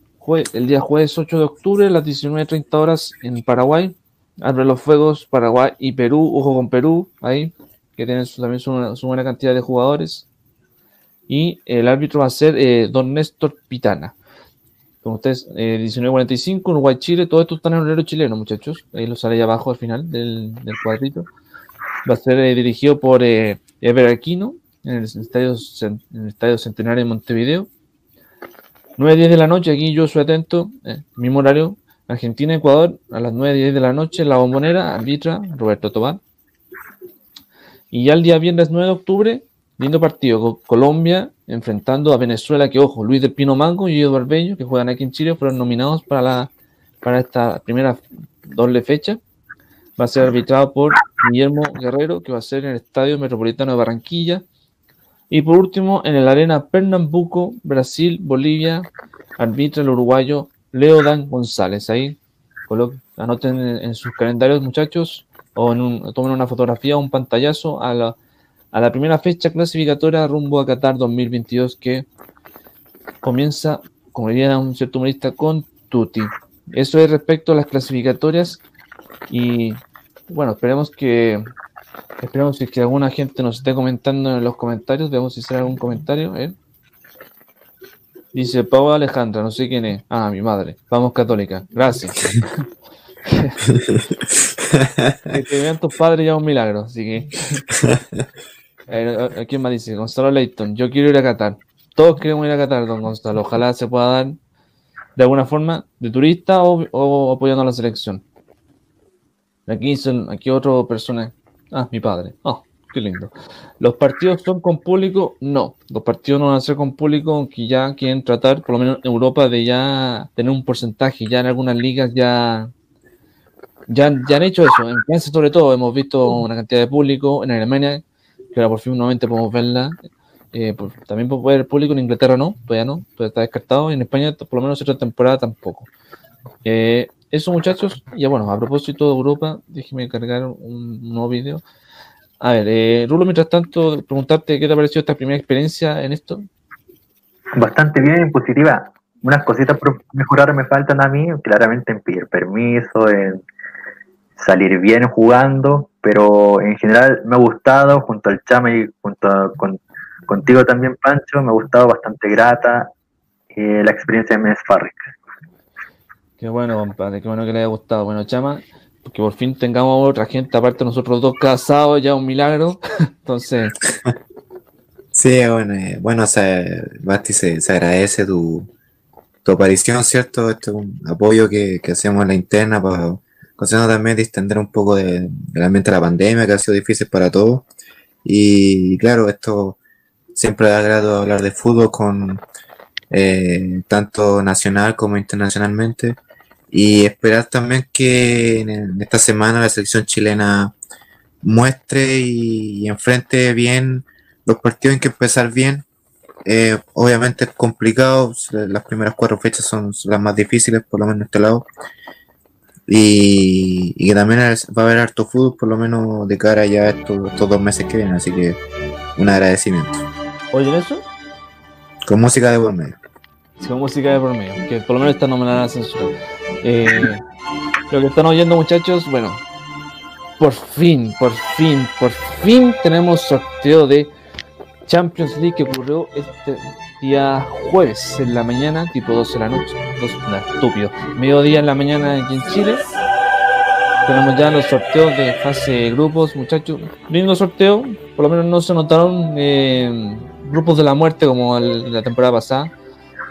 el día jueves 8 de octubre, a las 19.30 horas en Paraguay. Abre los fuegos Paraguay y Perú, ojo con Perú, ahí, que tienen también su, buena cantidad de jugadores. Y el árbitro va a ser eh, don Néstor Pitana como ustedes, eh, 1945, Uruguay-Chile, todo esto está en el horario chileno, muchachos. Ahí lo sale ahí abajo al final del, cuadrito. Va a ser eh, dirigido por eh, Ever Aquino en el, estadio, en el Estadio Centenario de Montevideo. 9 10 de la noche, aquí yo soy atento, eh, mismo horario, Argentina-Ecuador, a las 9 10 de la noche, la bombonera, arbitra Roberto Tobán. Y ya el día viernes 9 de octubre, lindo partido con Colombia enfrentando a Venezuela, que ojo, Luis del Pino Mango y Eduardo Bello, que juegan aquí en Chile, fueron nominados para, la, para esta primera doble fecha. Va a ser arbitrado por Guillermo Guerrero, que va a ser en el Estadio Metropolitano de Barranquilla. Y por último, en el Arena Pernambuco, Brasil, Bolivia, arbitra el uruguayo Leodan González. Ahí anoten en, sus calendarios, muchachos, o tomen una fotografía un pantallazo a la, a la primera fecha clasificatoria rumbo a Qatar 2022 que comienza, como diría un cierto humorista, con Tuti. Eso es respecto a las clasificatorias y bueno, esperemos que esperemos que alguna gente nos esté comentando en los comentarios, veamos si sale algún comentario. ¿eh? Dice Pau Alejandra, no sé quién es. Ah, mi madre. Vamos católica. Gracias. que vean tus padres ya un milagro, así que. Eh, ¿Quién más dice? Gonzalo Leighton, yo quiero ir a Qatar. Todos queremos ir a Qatar, don Gonzalo. Ojalá se pueda dar de alguna forma de turista o, apoyando a la selección. Aquí dicen, aquí otra persona. Ah, mi padre. Oh, qué lindo. ¿Los partidos son con público? No. Los partidos no van a ser con público, aunque ya quieren tratar, por lo menos en Europa, de ya tener un porcentaje. Ya en algunas ligas ya ya, ya han hecho eso. En Francia, sobre todo, hemos visto una cantidad de público. En Alemania, que ahora por fin nuevamente podemos verla. Eh, también puede ver el público. En Inglaterra no, todavía no, todavía está descartado. En España, por lo menos, otra temporada tampoco. Eh, eso, muchachos. Ya bueno, a propósito de Europa, déjeme cargar un, nuevo video. A ver, eh, Rulo, mientras tanto, preguntarte qué te ha parecido esta primera experiencia en esto. Bastante bien, positiva. Unas cositas por mejorar me faltan a mí, claramente en pedir permiso, en salir bien jugando, pero en general me ha gustado, junto al Chama y junto con, contigo también, Pancho, me ha gustado bastante grata eh, la experiencia de Farrick. Qué bueno, compadre, qué bueno que le haya gustado. Bueno, Chama, que por fin tengamos otra gente, aparte nosotros dos casados, ya un milagro. Entonces. Sí, bueno, eh, bueno, o sea, Basti, se, se agradece tu, tu aparición, ¿cierto? Este un apoyo que, que hacemos en la interna para considerando también distender un poco de, realmente la pandemia, que ha sido difícil para todos. Y claro, esto siempre da agrado hablar de fútbol con eh, tanto nacional como internacionalmente. Y esperar también que en, esta semana la selección chilena muestre y, enfrente bien los partidos en que empezar bien. Eh, obviamente es complicado, las primeras cuatro fechas son las más difíciles, por lo menos en este lado. Y, que también va a haber harto fútbol, por lo menos de cara ya a estos, dos meses que vienen. Así que un agradecimiento. ¿Oyen eso? Con música de por medio. con música de por medio, que por lo menos está nominada a censura. Eh, lo que están oyendo, muchachos, bueno, por fin, por fin, por fin tenemos sorteo de Champions League que ocurrió este día jueves en la mañana, tipo 12 de la noche. Dos, no, estúpido. Mediodía en la mañana aquí en Chile. Tenemos ya los sorteos de fase grupos, muchachos. Lindo sorteo. Por lo menos no se notaron eh, grupos de la muerte como la temporada pasada.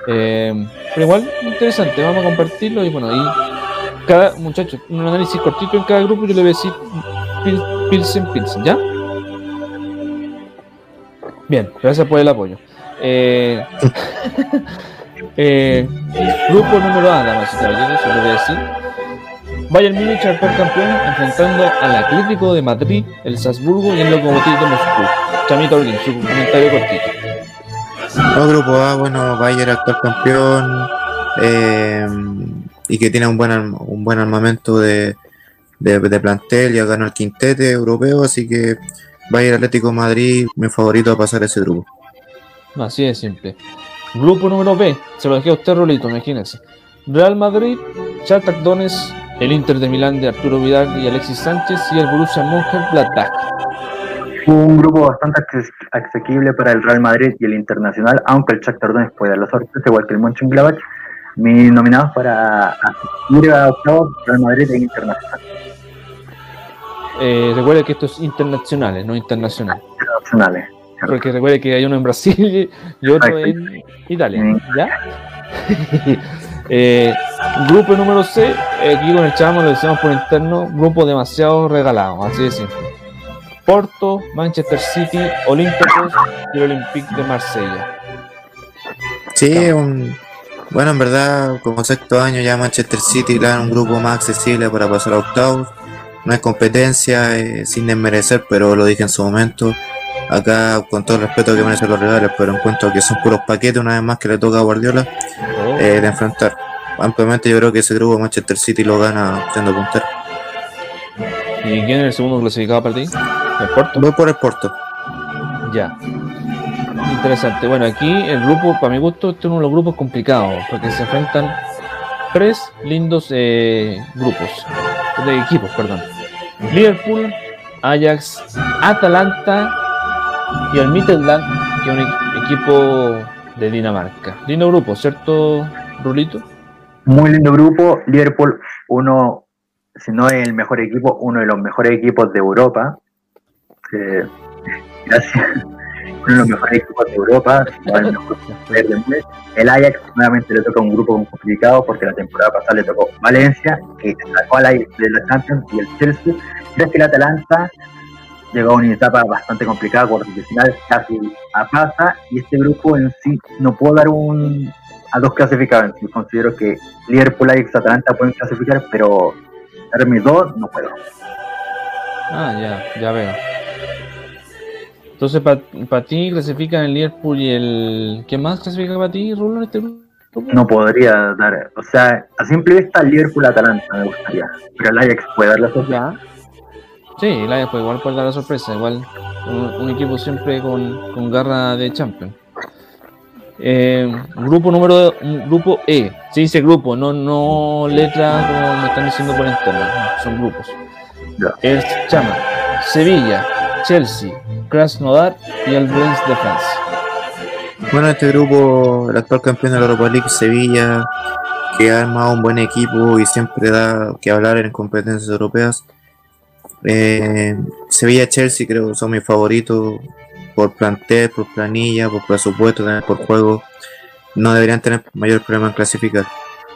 Eh, pero igual, interesante. Vamos a compartirlo y bueno, y cada muchacho, un análisis cortito en cada grupo. Yo le voy a decir Pilsen, Pilsen, ¿ya? Bien, gracias por el apoyo. Eh, eh, grupo número A, damas y caballeros, se lo voy a decir. Bayern Múnich actual campeón enfrentando al Atlético de Madrid, el Salzburgo y el Lokomotiv de Moscú. Chamito Orlin, su comentario cortito. No, grupo A, bueno, Bayern actual campeón eh, y que tiene un buen, un buen armamento de, de, de plantel, ya ganó el quintete europeo, así que Bayern Atlético Madrid, mi favorito a pasar ese grupo. Así de simple. Grupo número B, se lo dejé a usted, Rolito, imagínense. Real Madrid, Shakhtar Donetsk, el Inter de Milán de Arturo Vidal y Alexis Sánchez y el Borussia Mönchengladbach. Un grupo bastante asequible para el Real Madrid y el Internacional, aunque el Shakhtar Donetsk puede dar la sorpresa, igual que el Mönchengladbach. Mis nominados para asistir a octavos, Real Madrid e Internacional. Eh, recuerde que esto es internacionales, no internacional. Internacionales. Porque recuerde que hay uno en Brasil y otro en Italia. ¿Ya? Eh, grupo número C, aquí con el chamo lo decimos por interno, grupo demasiado regalado, así de simple. Porto, Manchester City, Olympiacos y el Olympique de Marsella. Sí, un, bueno, en verdad, como sexto año ya Manchester City, claro, un grupo más accesible para pasar a octavos. No hay competencia, eh, sin desmerecer, pero lo dije en su momento. Acá, con todo el respeto que merecen los rivales, pero encuentro que son puros paquetes, una vez más que le toca a Guardiola Oh, eh, de enfrentar. Ampliamente yo creo que ese grupo Manchester City lo gana siendo puntero. ¿Y quién es el segundo clasificado para ti? ¿El Porto? Voy por el Porto. Ya. Interesante. Bueno, aquí el grupo, para mi gusto, este es uno de los grupos complicados, porque se enfrentan tres lindos eh, grupos, de equipos, perdón. Liverpool, Ajax, Atalanta y el Midtjylland, que es un equipo de Dinamarca. Lindo grupo, ¿cierto, Rulito? Muy lindo grupo. Liverpool, uno, si no es el mejor equipo, uno de los mejores equipos de Europa. Eh, gracias. Uno de los mejores equipos de Europa. el Ajax nuevamente le toca un grupo complicado porque la temporada pasada le tocó Valencia, que sacó al Ajax de la Champions, y el Chelsea. Creo que el Atalanta llegó a una etapa bastante complicada, cuartos de final, casi a pasa, y este grupo en sí no puedo dar un a dos clasificados sí. Considero que Liverpool, Ajax, Atalanta pueden clasificar, pero dar mis dos no puedo. Ah, ya, ya veo. Entonces, para ti clasifican el Liverpool y el... ¿Qué más clasifica para ti, Rulo, en este grupo? No podría dar, o sea, a simple vista Liverpool, Atalanta me gustaría, pero el Ajax puede dar la sorpresa. Sí, la pues igual puede dar la sorpresa, igual un, un equipo siempre con, con garra de champion. Eh, grupo número grupo E, se dice grupo, no, no letra como me están diciendo por interno, no, son grupos. Ya. El Chama, Sevilla, Chelsea, Krasnodar y el Rennes de Francia. Bueno, este grupo, el actual campeón de la Europa League, Sevilla, que ha armado un buen equipo y siempre da que hablar en competencias europeas. Eh, Sevilla-Chelsea creo que son mis favoritos por plantel, por planilla, por presupuesto, por juego. No deberían tener mayor problema en clasificar.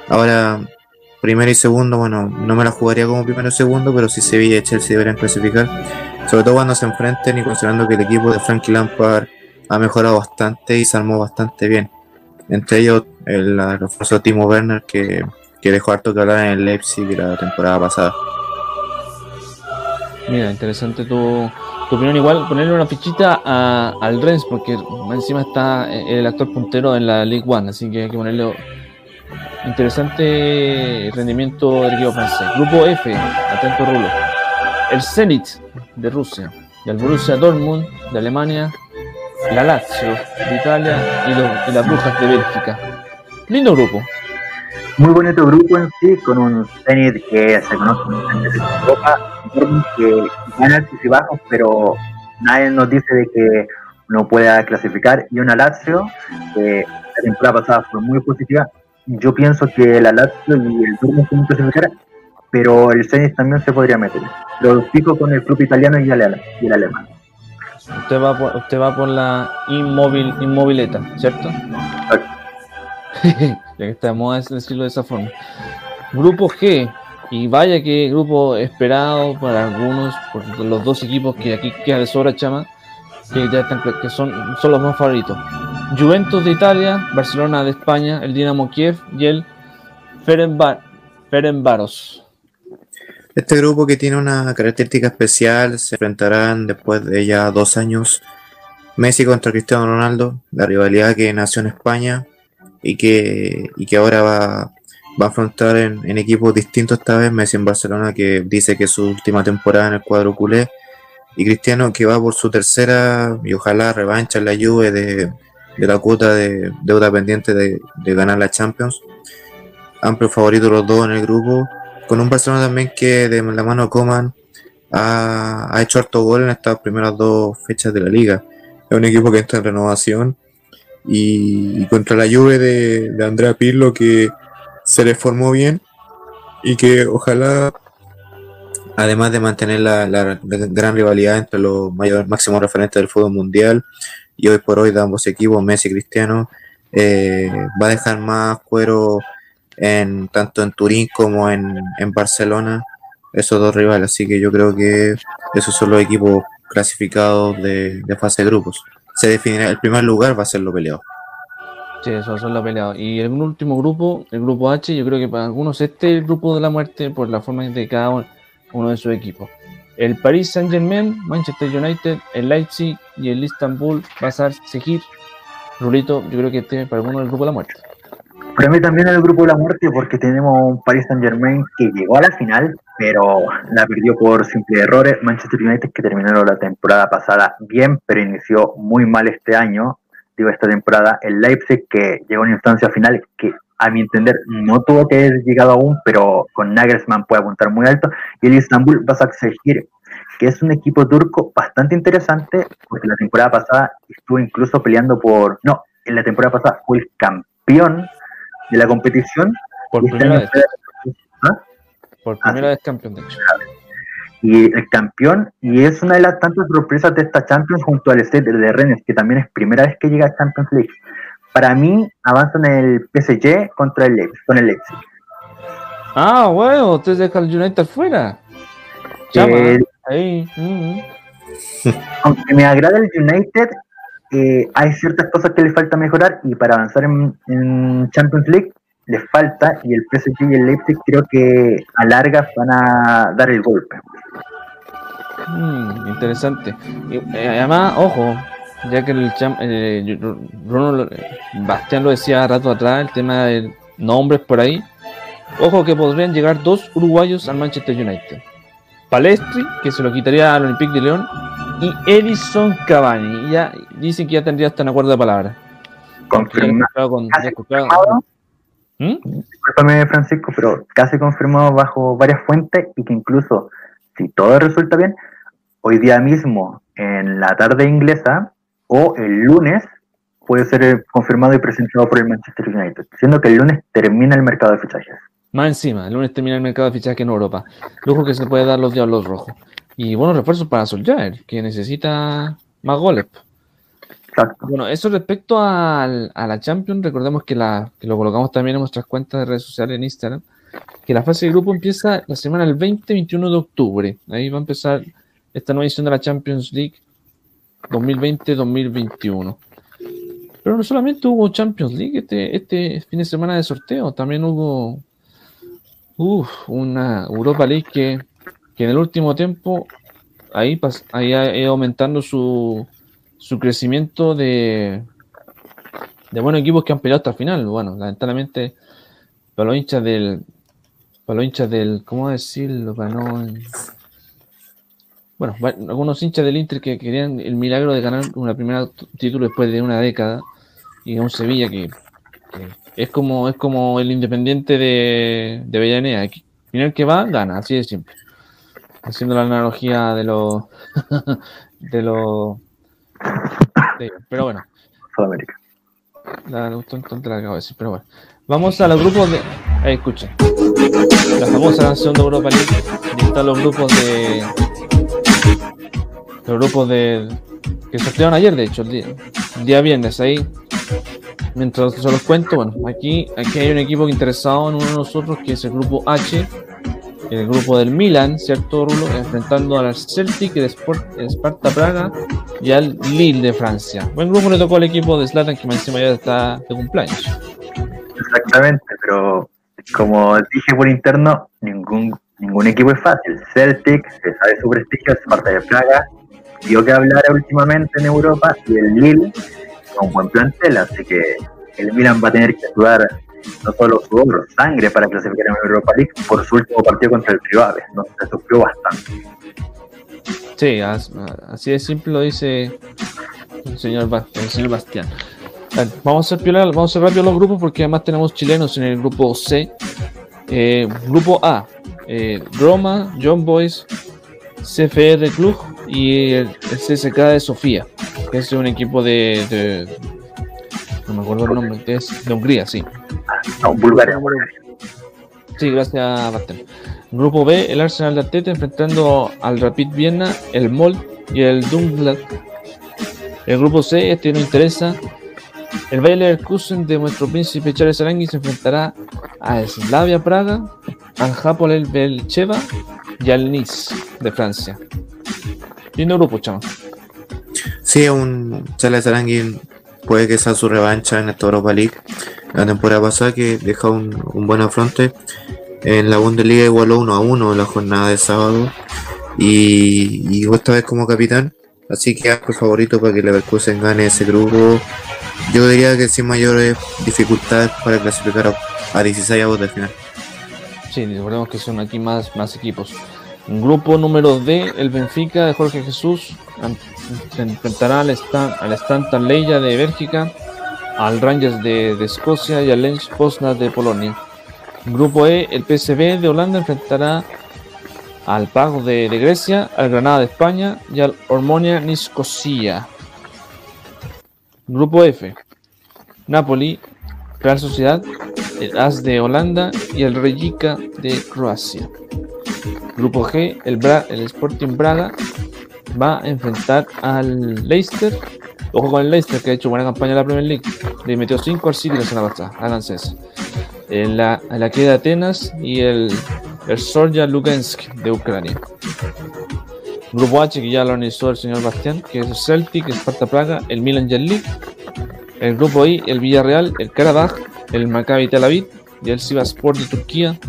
Ahora, primero y segundo, bueno, no me la jugaría como primero y segundo, pero sí Sevilla y Chelsea deberían clasificar. Sobre todo cuando se enfrenten y considerando que el equipo de Frankie Lampard ha mejorado bastante y se armó bastante bien. Entre ellos el refuerzo Timo Werner que, que dejó harto que hablar en el Leipzig la temporada pasada. Mira, interesante tu, tu opinión. Igual ponerle una fichita a- al Rennes, porque encima está eh, el actual puntero en la League One, así que hay que ponerle interesante rendimiento del equipo francés. Grupo F, atento Rulo. El Zenit de Rusia, y el Borussia Dortmund de Alemania, la Lazio de Italia y, los- y las Brujas de Bélgica. Lindo grupo. Muy bonito grupo en sí, con un Zenit que se conoce en Europa, Dortmund que gana altos y bajos, pero nadie nos dice de que no pueda clasificar, y una Lazio que la temporada pasada fue muy positiva. Yo pienso que la Lazio y el Dortmund pueden clasificar, pero el Zenit también se podría meter. Lo fijo con el club italiano y el, ale- y el alemán. Usted va por, usted va por la inmóvil, inmovileta, ¿cierto? ya que está de moda decirlo de esa forma. Grupo G, y vaya que grupo esperado para algunos, por los dos equipos que aquí queda de sobra, chama, que ya están, que son, son los más favoritos. Juventus de Italia, Barcelona de España, el Dinamo Kiev y el Ferenbar, Ferenbaros. Este grupo que tiene una característica especial se enfrentarán después de ya dos años Messi contra Cristiano Ronaldo, la rivalidad que nació en España y que, y que ahora va, va a afrontar en, equipos distintos esta vez. Messi en Barcelona que dice que es su última temporada en el cuadro culé y Cristiano que va por su tercera y ojalá revancha en la Juve de, de la cuota de deuda pendiente de, de ganar la Champions. Amplio favorito los dos en el grupo con un Barcelona también que de la mano Coman ha, ha hecho harto gol en estas primeras dos fechas de la liga. Es un equipo que está en renovación y, contra la Juve de, de Andrea Pirlo que se le formó bien y que ojalá además de mantener la, la gran rivalidad entre los mayores máximos referentes del fútbol mundial y hoy por hoy de ambos equipos, Messi y Cristiano, eh, va a dejar más cuero en tanto en Turín como en, en Barcelona, esos dos rivales. Así que yo creo que esos son los equipos clasificados de, fase de grupos. Se definirá, el primer lugar va a ser lo peleado. Sí, eso son los peleados. Y el último grupo, el grupo H, yo creo que para algunos este es el grupo de la muerte por la forma de cada uno de sus equipos. El Paris Saint Germain, Manchester United, el Leipzig y el Istanbul a seguir. Rulito, yo creo que este para algunos es el grupo de la muerte. Para mí también el grupo de la muerte porque tenemos un Paris Saint Germain que llegó a la final, pero la perdió por simples errores. Manchester United que terminaron la temporada pasada bien, pero inició muy mal este año, digo esta temporada. El Leipzig que llegó a una instancia final que a mi entender no tuvo que haber llegado aún, pero con Nagelsmann puede apuntar muy alto. Y el Istanbul va a exigir que es un equipo turco bastante interesante, porque la temporada pasada estuvo incluso peleando por... No, en la temporada pasada fue el campeón de la competición. Por primera vez. ¿Ah? Por primera vez campeón, de hecho. Y el campeón, y es una de las tantas sorpresas de esta Champions junto al Stade de Rennes, que también es primera vez que llega a Champions League. Para mí, avanzan el PSG contra el Leipzig, con el Leipzig. Ah, bueno, usted deja el United fuera. Ahí. Mm. Aunque me agrada el United, eh, hay ciertas cosas que le falta mejorar y para avanzar en, Champions League les falta y el PSG y el Leipzig creo que a largas van a dar el golpe. Mm, interesante. Y, eh, además, ojo, ya que el eh, Bruno Bastián lo decía rato atrás, el tema de nombres por ahí. Ojo que podrían llegar dos uruguayos al Manchester United. Palestri, que se lo quitaría al Olympique de León, y Edison Cavani. Ya dicen que ya tendría hasta un acuerdo de palabra. Confirmado. Con, ¿Mm? Francisco, pero casi confirmado bajo varias fuentes y que incluso, si todo resulta bien, hoy día mismo, en la tarde inglesa o el lunes, puede ser confirmado y presentado por el Manchester United, siendo que el lunes termina el mercado de fichajes. Más encima, el lunes termina el mercado de fichajes en Europa. Lujo que se puede dar los diablos rojos. Y buenos refuerzos para Solskjaer, que necesita más goles. Bueno, eso respecto a, la Champions, recordemos que, la, que lo colocamos también en nuestras cuentas de redes sociales en Instagram, que la fase de grupo empieza la semana del 20-21 de octubre. Ahí va a empezar esta nueva edición de la Champions League 2020-2021. Pero no solamente hubo Champions League este, este fin de semana de sorteo, también hubo Uf, una Europa League que, en el último tiempo ahí, ahí ha ido aumentando su, su crecimiento de, de buenos equipos que han peleado hasta el final. Bueno, lamentablemente, para los hinchas del. Para los hinchas del. ¿Cómo decirlo? Para no. Bueno, algunos hinchas del Inter que querían el milagro de ganar una primera título después de una década. Y un Sevilla que es como, es como el independiente de, de Bellanea. El que va, gana, así de simple. Haciendo la analogía de los. de los. pero bueno. Sudamérica. La, la, la acabo de decir, pero bueno. Vamos a los grupos de. Ahí escuchen. La famosa canción de Europa League. Están los grupos de. Los grupos de. Que sortearon ayer, de hecho, el día, el día viernes. Ahí mientras se los cuento, bueno, aquí, aquí hay un equipo interesado en uno de nosotros, que es el grupo H, el grupo del Milan, ¿cierto, Rulo? Enfrentando al Celtic, el, Sport, el Sparta Praga y al Lille de Francia. Buen grupo le tocó al equipo de Slatan, que encima ya está de cumpleaños. Exactamente, pero como dije por interno, ningún, ningún equipo es fácil. Celtic, se sabe su prestigio, Sparta de Praga, dio que hablar últimamente en Europa, y el Lille un buen plantel, así que el Milan va a tener que sudar no solo sudor, sangre para clasificar en Europa League por su último partido contra el Privades. Se sufrió bastante. Sí, así de simple lo dice el señor, el señor Bastián. vamos a hacer vamos a los grupos porque además tenemos chilenos en el grupo C. Eh, grupo A, eh, Roma, John Boys, CFR Club y el, CSK de Sofía, que es un equipo de, no me acuerdo el nombre, es de Hungría, sí. No, Bulgaria, Sí, gracias, Bastián. Grupo B, el Arsenal de Atete enfrentando al Rapid Viena, el Mold y el Dunglat. El grupo C, este no interesa. El Bayer Leverkusen de nuestro príncipe Charles Arangui se enfrentará a Slavia Praga, al Japol el Belcheva y al Nice de Francia. Lindo grupo, chamo. Sí, un Charles Arangui puede que sea su revancha en esta Europa League. La temporada pasada que dejó un, un buen afronte. En la Bundesliga igualó 1 a 1 en la jornada de sábado. Y, esta vez como capitán. Así que es favorito para que Leverkusen gane ese grupo. Yo diría que sin mayores dificultades para clasificar a, a 16 avos de final. Sí, recordemos que son aquí más, más equipos. Grupo número D, el Benfica de Jorge Jesús enfrentará al, Stan, al Stanton Leia de Bélgica, al Rangers de, Escocia y al Lens Poznan de Polonia. Grupo E, el PSV de Holanda enfrentará al Pago de, de Grecia, al Granada de España y al Hormonia Nicosia. Grupo F, Napoli, Real Sociedad, el AS de Holanda y el Rijeka de Croacia. Grupo G, el, Bra el Sporting Braga va a enfrentar al Leicester. Ojo con el Leicester que ha hecho buena campaña en la Premier League. Le metió 5 al City la semana pasada, eso. En la, queda Atenas y el, el Lugansk de Ucrania. Grupo H que ya lo analizó el señor Bastián, que es el Celtic, el Sparta Praga, el Milan el League. El grupo I, el Villarreal, el Karabaj, el Maccabi Tel Aviv y el Sivaspor de Turquía.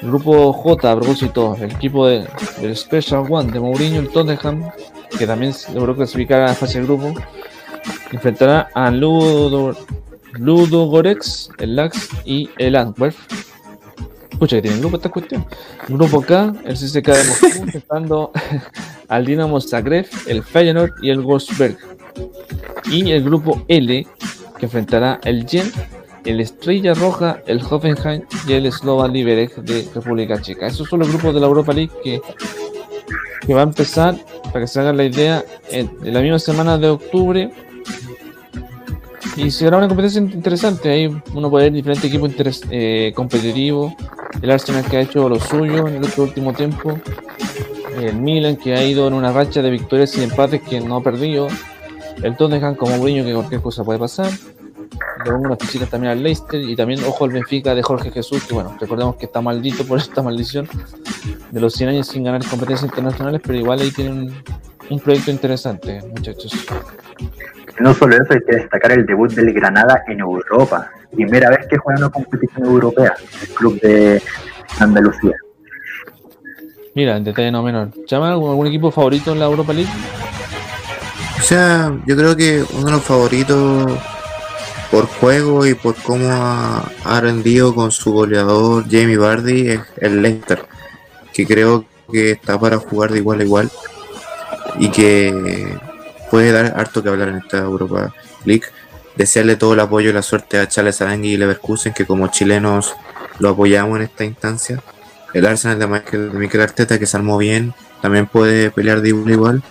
El grupo J, a propósito, el equipo de, del Special One de Mourinho, el Tottenham, que también logró clasificar a la fase de grupo, enfrentará a Ludo, Ludo Gorex, el Lax y el Antwerp. Escucha que tienen grupo esta cuestión. Grupo K, el CSK de Moscú, enfrentando al Dinamo Zagreb, el Feyenoord y el Wolfsberg. Y el grupo L, que enfrentará el Gen, el Estrella Roja, el Hoffenheim y el Slovan Liberec de República Checa. Esos son los grupos de la Europa League que, va a empezar, para que se hagan la idea, en, la misma semana de octubre. Y será una competencia interesante. Ahí uno puede ver diferentes equipos eh, competitivos. El Arsenal que ha hecho lo suyo en el último tiempo. El Milan que ha ido en una racha de victorias y empates que no ha perdido. El Tottenham como Mourinho que cualquier cosa puede pasar. Le pongo unas fichitas también al Leicester y también ojo al Benfica de Jorge Jesús, que bueno, recordemos que está maldito por esta maldición de los 100 años sin ganar competencias internacionales, pero igual ahí tienen un, un proyecto interesante, muchachos. No solo eso, hay que destacar el debut del Granada en Europa. Primera vez que juega una competición europea, el club de Andalucía. Mira, en detalle no menor. ¿Llama algún, algún equipo favorito en la Europa League? O sea, yo creo que uno de los favoritos por juego y por cómo ha, rendido con su goleador Jamie Vardy es el Leicester, que creo que está para jugar de igual a igual y que puede dar harto que hablar en esta Europa League. Desearle todo el apoyo y la suerte a Charles Arangui y Leverkusen, que como chilenos lo apoyamos en esta instancia. El Arsenal de Michael, de Mikel Arteta, que se armó bien, también puede pelear de igual a igual.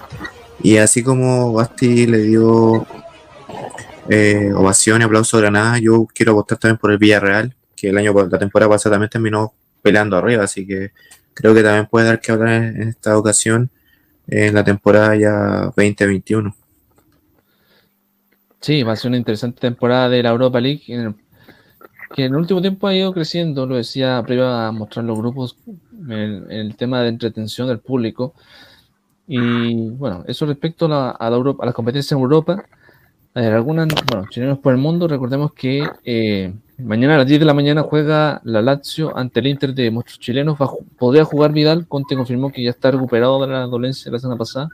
Y así como Basti le dio eh, ovación y aplauso Granada, yo quiero apostar también por el Villarreal, que el año la temporada pasada también terminó peleando arriba, así que creo que también puede dar que hablar en, en esta ocasión en la temporada ya 2021. Sí, va a ser una interesante temporada de la Europa League, en que en el último tiempo ha ido creciendo, lo decía previo a mostrar los grupos, el, el tema de entretención del público. Y bueno, eso respecto a, la, a, la Europa, a las competencias en Europa. A ver, algunas, bueno, chilenos por el mundo, recordemos que eh, mañana a las 10 de la mañana juega la Lazio ante el Inter de nuestros chilenos. Va podría jugar Vidal, Conte confirmó que ya está recuperado de la dolencia la semana pasada.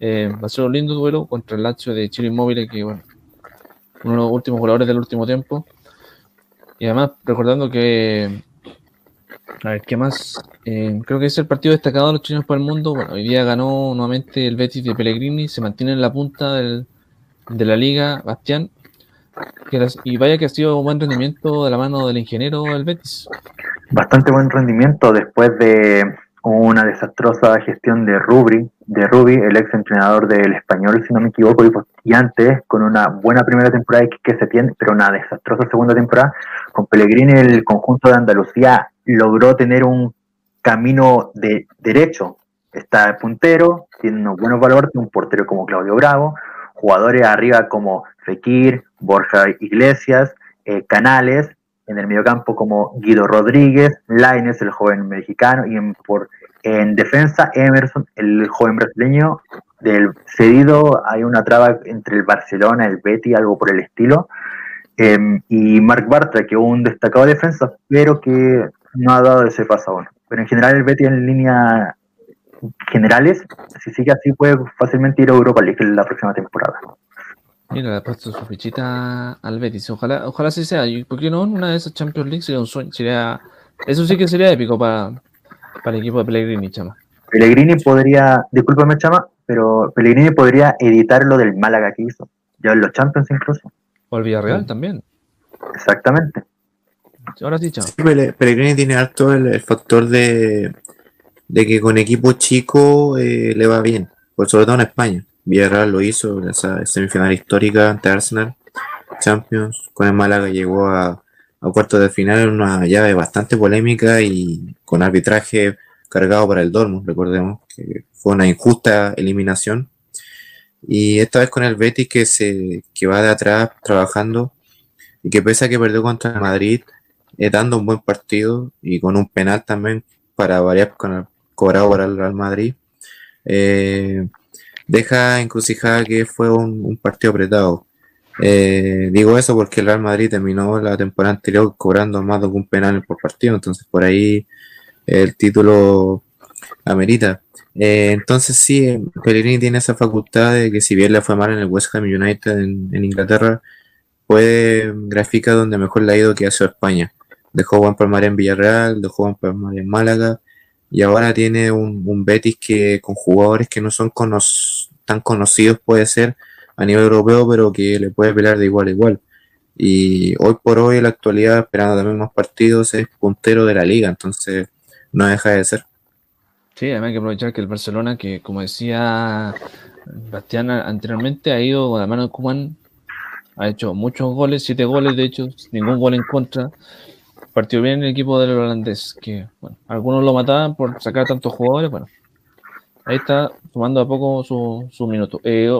Eh, va a ser un lindo duelo contra el Lazio de Chile Inmóvil, que bueno, uno de los últimos jugadores del último tiempo. Y además, recordando que. A ver, ¿qué más? Eh, creo que es el partido destacado de los chilenos por el mundo. Bueno, hoy día ganó nuevamente el Betis de Pellegrini, se mantiene en la punta del- de la liga, Bastián. Y vaya que ha sido un buen rendimiento de la mano del ingeniero del Betis. Bastante buen rendimiento después de una desastrosa gestión de Rubri, de Rubi, el ex entrenador del español, si no me equivoco, y, antes con una buena primera temporada que, se tiene, pero una desastrosa segunda temporada. Con Pellegrini el conjunto de Andalucía logró tener un camino de derecho. Está puntero, tiene unos buenos valores, un portero como Claudio Bravo, jugadores arriba como Fekir, Borja Iglesias, eh, Canales, en el mediocampo como Guido Rodríguez, Laines, el joven mexicano, y en, por En defensa, Emerson, el joven brasileño, del cedido, hay una traba entre el Barcelona, el Betty, algo por el estilo. Em, y Mark Bartra, que es un destacado defensa, pero que no ha dado ese paso aún. Pero en general, el Betty en línea generales, si sigue así, puede fácilmente ir a Europa League la próxima temporada. Mira, le ha puesto su fichita al Betis. Ojalá, ojalá sí sea. ¿Por qué no? Una de esas Champions League sería un sueño. Sería, eso sí que sería épico para, para el equipo de Pellegrini, Chama. Pellegrini podría, discúlpame, Chama, pero Pellegrini podría editar lo del Málaga que hizo. Ya en los Champions incluso. O el Villarreal también. Exactamente. Ahora sí, Chama. Pellegrini tiene alto el, factor de, de, que con equipo chico eh, le va bien, por sobre todo en España. Villarreal lo hizo, esa semifinal histórica ante Arsenal, Champions, con el Málaga llegó a, a cuartos de final en una llave bastante polémica y con arbitraje cargado para el Dortmund, recordemos que fue una injusta eliminación. Y esta vez con el Betis que se que va de atrás trabajando y que pese a que perdió contra Madrid, eh, dando un buen partido y con un penal también para variar con el cobrado por el Real Madrid. Eh, deja encrucijada que fue un, partido apretado. Eh, digo eso porque el Real Madrid terminó la temporada anterior cobrando más de un penal por partido, entonces por ahí el título amerita. Eh, entonces sí, Pellegrini tiene esa facultad de que si bien le fue mal en el West Ham United en, Inglaterra, puede graficar donde mejor le ha ido que hacia España. Dejó buen palmarés en Villarreal, dejó buen palmarés en Málaga, y ahora tiene un, Betis que con jugadores que no son tan conocidos puede ser a nivel europeo, pero que le puede pelear de igual a igual. Y hoy por hoy, en la actualidad, esperando también más partidos, es puntero de la liga, entonces no deja de ser. Sí, además hay que aprovechar que el Barcelona, que como decía Bastián anteriormente, ha ido a la mano de Cuman, ha hecho muchos goles, siete goles de hecho, ningún gol en contra partió bien el equipo del holandés, que bueno, algunos lo mataban por sacar tantos jugadores, bueno, ahí está tomando a poco su, su minuto. Eh,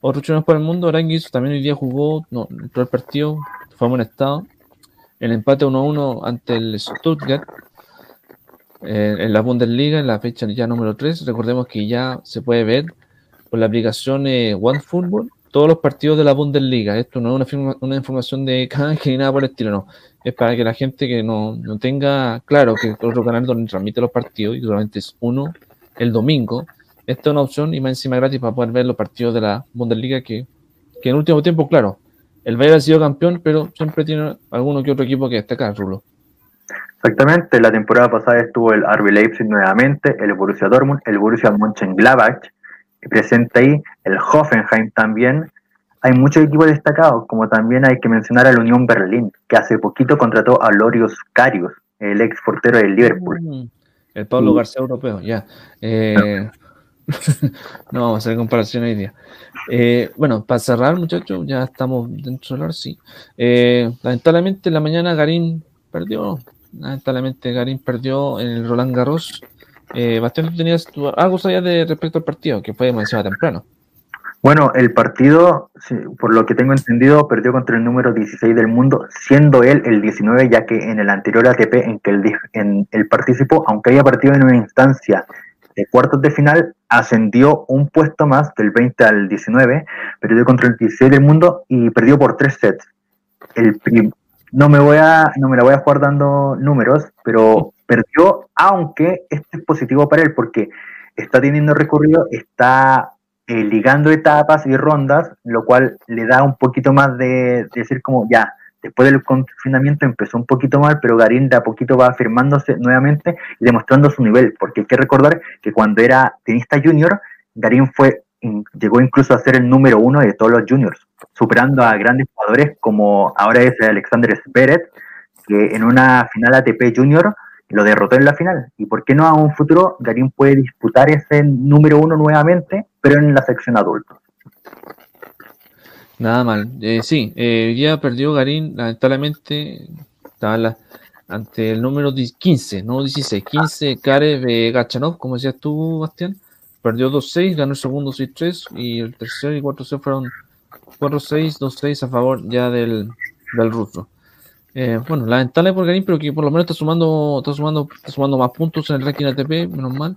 otro chulo para el mundo, Aranguis también hoy día jugó, no, entró el partido, fue amonestado. El empate 1-1 ante el Stuttgart eh, en la Bundesliga, en la fecha ya número 3. Recordemos que ya se puede ver por la aplicación eh, OneFootball todos los partidos de la Bundesliga. Esto no es una, una información de canje ni nada por el estilo, no. Es para que la gente que no, no tenga claro que otro canal donde transmite los partidos, y solamente es uno el domingo, esta es una opción y más encima gratis para poder ver los partidos de la Bundesliga que, que en último tiempo, claro, el Bayern ha sido campeón, pero siempre tiene alguno que otro equipo que destaca, Rulo. Exactamente, la temporada pasada estuvo el RB Leipzig nuevamente, el Borussia Dortmund, el Borussia Mönchengladbach, presente ahí, el Hoffenheim también. Hay muchos equipos destacados, como también hay que mencionar a la Unión Berlín, que hace poquito contrató a Lorios Carius, el ex portero del Liverpool. Mm, el Pablo García europeo, ya. Eh, no vamos a hacer comparación hoy día. Eh, bueno, para cerrar, muchachos, ya estamos dentro del hora, sí. Eh, lamentablemente, en la mañana Garín perdió. Lamentablemente, Garín perdió en el Roland Garros eh, Bastián, tenías algo sabías de respecto al partido, que fue demasiado temprano. Bueno, el partido, por lo que tengo entendido, perdió contra el número 16 del mundo, siendo él el 19, ya que en el anterior ATP en que él, participó, aunque haya partido en una instancia de cuartos de final, ascendió un puesto más del 20 al 19, perdió contra el 16 del mundo y perdió por tres sets. El, no me voy a, no me la voy a jugar dando números, pero perdió, aunque este es positivo para él porque está teniendo recorrido, está eh, ligando etapas y rondas, lo cual le da un poquito más de, decir como ya, después del confinamiento empezó un poquito mal, pero Garín de a poquito va afirmándose nuevamente y demostrando su nivel, porque hay que recordar que cuando era tenista junior, Garín fue, llegó incluso a ser el número uno de todos los juniors, superando a grandes jugadores como ahora es Alexander Zverev, que en una final ATP junior lo derrotó en la final. ¿Y por qué no a un futuro Garín puede disputar ese número uno nuevamente, pero en la sección adulto? Nada mal. Eh, sí, eh, ya perdió Garín, lamentablemente, estaba ante el número 15, no 16, 15, Karev Gachanov, como decías tú, Bastián. Perdió 2-6, ganó el segundo 6-3 y el tercero y cuarto 6 fueron 4-6, 2-6 a favor ya del, del ruso. Eh, bueno, lamentable por Garín, pero que por lo menos está sumando, está sumando, está sumando más puntos en el ranking ATP, menos mal.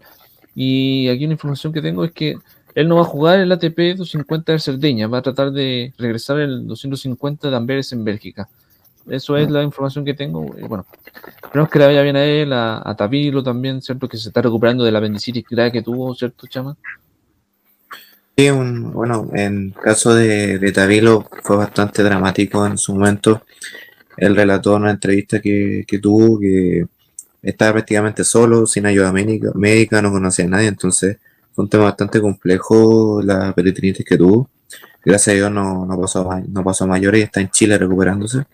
Y aquí una información que tengo es que él no va a jugar el ATP 250 de Cerdeña, va a tratar de regresar el 250 de Amberes en Bélgica. Eso es la información que tengo. Bueno, esperemos que le vaya bien a él, a, a Tapilo también, ¿cierto? Que se está recuperando de la apendicitis grave que tuvo, ¿cierto, Chama? Sí, un, bueno, en caso de, de fue bastante dramático en su momento. Él relató en una entrevista que, que tuvo que estaba prácticamente solo, sin ayuda médica, médica, no conocía a nadie, entonces fue un tema bastante complejo la peritonitis que tuvo. Gracias a Dios no, no, pasó, no pasó mayores y está en Chile recuperándose.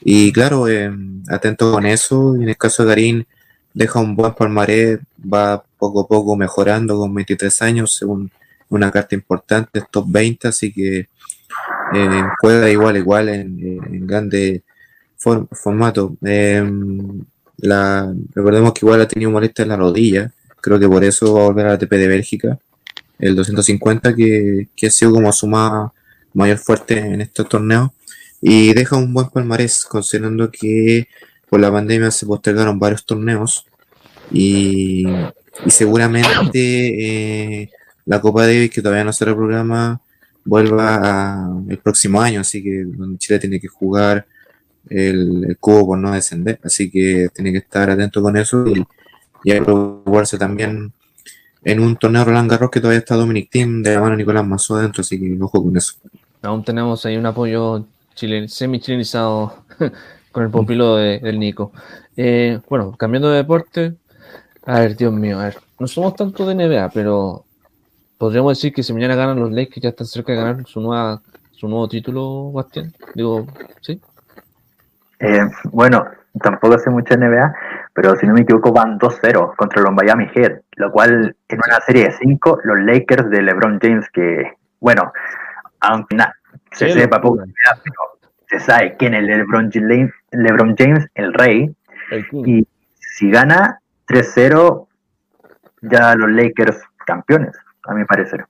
Y claro, eh, atento con eso. En el caso de Garín, deja un buen palmarés, va poco a poco mejorando con 23 años, según una carta importante, top 20, así que eh, juega igual, igual en, en grande for- formato. Eh, la, recordemos que igual ha tenido molestia en la rodilla, creo que por eso va a volver a la ATP de Bélgica, el 250, que, que ha sido como su ma- mayor fuerte en estos torneos, y deja un buen palmarés, considerando que por la pandemia se postergaron varios torneos, y, seguramente eh, la Copa Davis, que todavía no se reprograma, vuelva a- el próximo año, así que Chile tiene que jugar el, cubo por no descender, así que tiene que estar atento con eso y, y preocuparse también en un torneo Roland Garros que todavía está Dominic Thiem de la mano de Nicolás Mazo dentro, así que ojo con eso. Aún tenemos ahí un apoyo chilen, semi-chilenizado con el pupilo de- del Nico. Eh, bueno, cambiando de deporte. A ver, Dios mío, a ver. No somos tanto de NBA, pero podríamos decir que si mañana ganan los Lakers ya están cerca de ganar su nueva su nuevo título, Bastián. Digo, sí. Eh, bueno, tampoco sé mucho NBA, pero si no me equivoco van 2-0 contra los Miami Heat, lo cual en una serie de 5, los Lakers de LeBron James, que, bueno, aunque nada, se Sí, sepa poco, pero se sabe quién es LeBron James, LeBron James, el rey, El y si gana 3-0, ya los Lakers campeones, a mi parecer.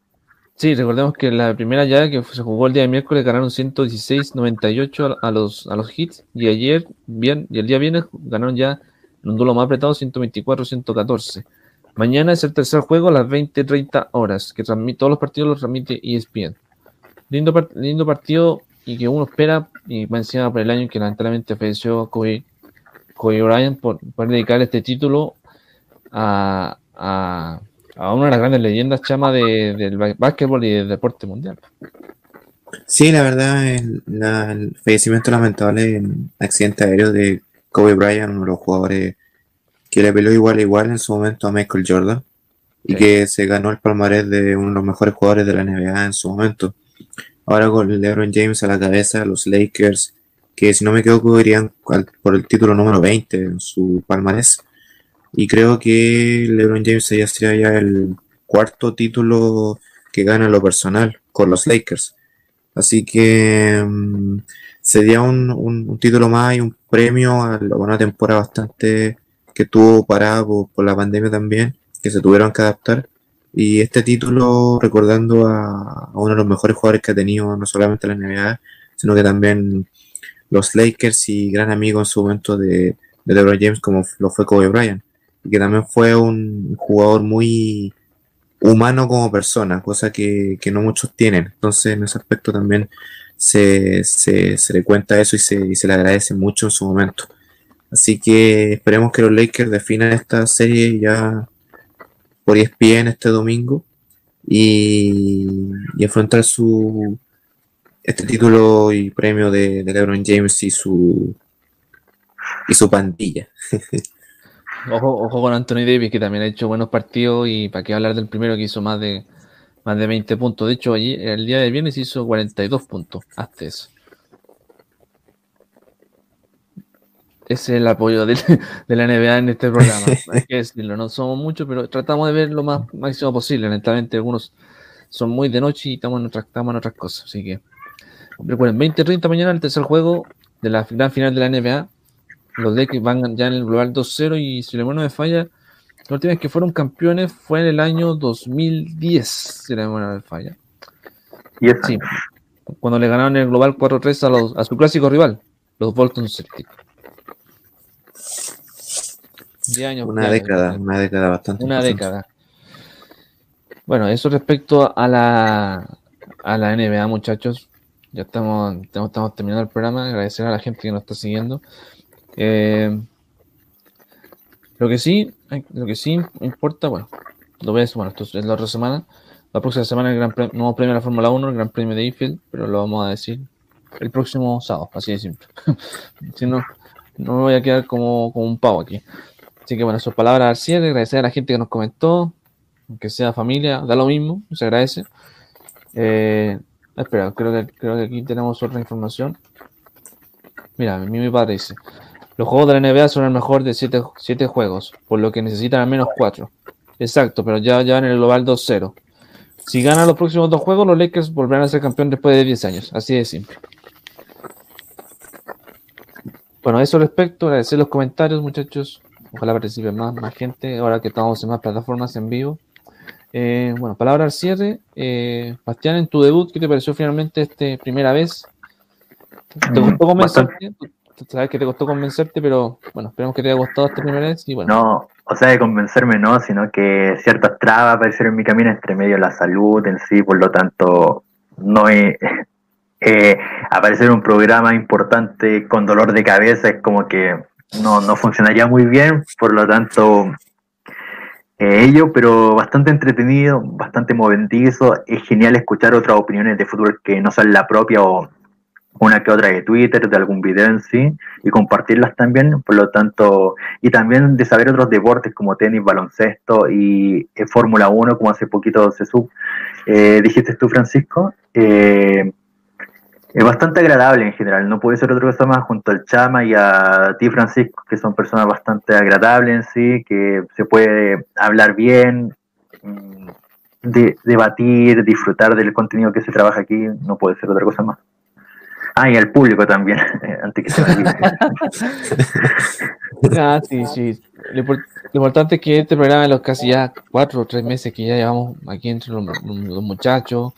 Sí, recordemos que la primera llave que se jugó el día de miércoles ganaron 116-98 a, los, a los hits y ayer, bien, y el día viernes ganaron ya en un duelo más apretado 124-114. Mañana es el tercer juego a las 20-30 horas, que transmite, todos los partidos los transmite ESPN. Lindo, lindo partido y que uno espera, y más encima por el año que lamentablemente falleció Kobe, Kobe Bryant, por, por dedicar este título a, a, a una de las grandes leyendas chama de- del básquetbol y del deporte mundial. Sí, la verdad, el, la- el fallecimiento lamentable en accidente aéreo de Kobe Bryant, uno de los jugadores que le peleó igual a igual en su momento a Michael Jordan y Sí. que se ganó el palmarés de uno de los mejores jugadores de la NBA en su momento. Ahora con LeBron James a la cabeza, los Lakers, que si no me equivoco irían por el título número 20 en su palmarés. Y creo que LeBron James sería ya el cuarto título que gana lo personal con los Lakers. Así que mm, sería un, un- título más y un premio a una temporada bastante que tuvo parada por, por la pandemia también, que se tuvieron que adaptar. Y este título recordando a, a uno de los mejores jugadores que ha tenido no solamente la NBA, sino que también los Lakers y gran amigo en su momento de, de LeBron James como lo fue Kobe Bryant. Que también fue un jugador muy humano como persona, cosa que, que no muchos tienen. Entonces, en ese aspecto también se, se, se le cuenta eso y se, y se le agradece mucho en su momento. Así que esperemos que los Lakers definan esta serie ya por ESPN este domingo y, y su este título y premio de, de LeBron James y su y su pandilla. Ojo, ojo con Anthony Davis, que también ha hecho buenos partidos y para qué hablar del primero que hizo más de más de 20 puntos. De hecho, allí el día de viernes hizo 42 puntos. Hasta eso. Ese es el apoyo de, de la NBA en este programa. Hay que decirlo, no somos muchos, pero tratamos de ver lo más máximo posible. Lamentablemente, algunos son muy de noche y estamos en otras, estamos en otras cosas. Así que recuerden, 20-30 mañana el tercer juego de la gran final de la NBA. Los Lakers van ya en el global 2-0 y si la memoria no me falla, la última vez que fueron campeones fue en el año 2010, si la memoria no me falla. Y eso, Sí, cuando le ganaron el global 4-3 a, los- a su clásico rival, los Bolton Celtics. años. Una década, una década bastante. Una década. Bueno, eso respecto a la, a la NBA, muchachos. Ya estamos, estamos, terminando el programa. Agradecer a la gente que nos está siguiendo. Eh, lo que sí, lo que sí importa, bueno, lo ves, bueno, esto es la otra semana. La próxima semana el gran premio, nuevo premio de la Fórmula 1, el Gran Premio de Eiffel, pero lo vamos a decir el próximo sábado, así de simple. si no, no me voy a quedar como, un pavo aquí. Así que bueno, sus palabras al cierre, agradecer a la gente que nos comentó, aunque sea familia, da lo mismo, se agradece. Eh, espera, creo que, creo que aquí tenemos otra información. Mira, mi, mi padre dice, los juegos de la NBA son el mejor de 7 juegos, por lo que necesitan al menos 4. Exacto, pero ya, ya en el global 2-0. Si ganan los próximos dos juegos, los Lakers volverán a ser campeón después de 10 años. Así de simple. Bueno, a eso respecto, agradecer los comentarios, muchachos. Ojalá participe más, más gente, ahora que estamos en más plataformas en vivo. Eh, bueno, palabra al cierre. Eh, Bastián, en tu debut, ¿qué te pareció finalmente esta primera vez? ¿Te mm, gustó convencerte? Sabes que te costó convencerte, pero bueno, esperemos que te haya gustado esta primera vez. No, o sea, de convencerme no, sino que ciertas trabas aparecieron en mi camino entre medio la salud en sí, por lo tanto, no he, eh, aparecer un programa importante con dolor de cabeza es como que no, no funcionaría muy bien, por lo tanto, eh, ello, pero bastante entretenido, bastante movedizo, es genial escuchar otras opiniones de fútbol que no son la propia o una que otra de Twitter, de algún video en sí, y compartirlas también, por lo tanto, y también de saber otros deportes como tenis, baloncesto y eh, Fórmula 1, como hace poquito se sub, eh, dijiste tú, Francisco, eh, es bastante agradable en general, no puede ser otra cosa más junto al Chama y a ti, Francisco, que son personas bastante agradables en sí, que se puede hablar bien, mm, de, debatir, disfrutar del contenido que se trabaja aquí, no puede ser otra cosa más. Ah, y al público también, antes que se Ah, sí, sí. Lo, importante es que este programa, los casi ya cuatro o tres meses que ya llevamos aquí entre los, muchachos,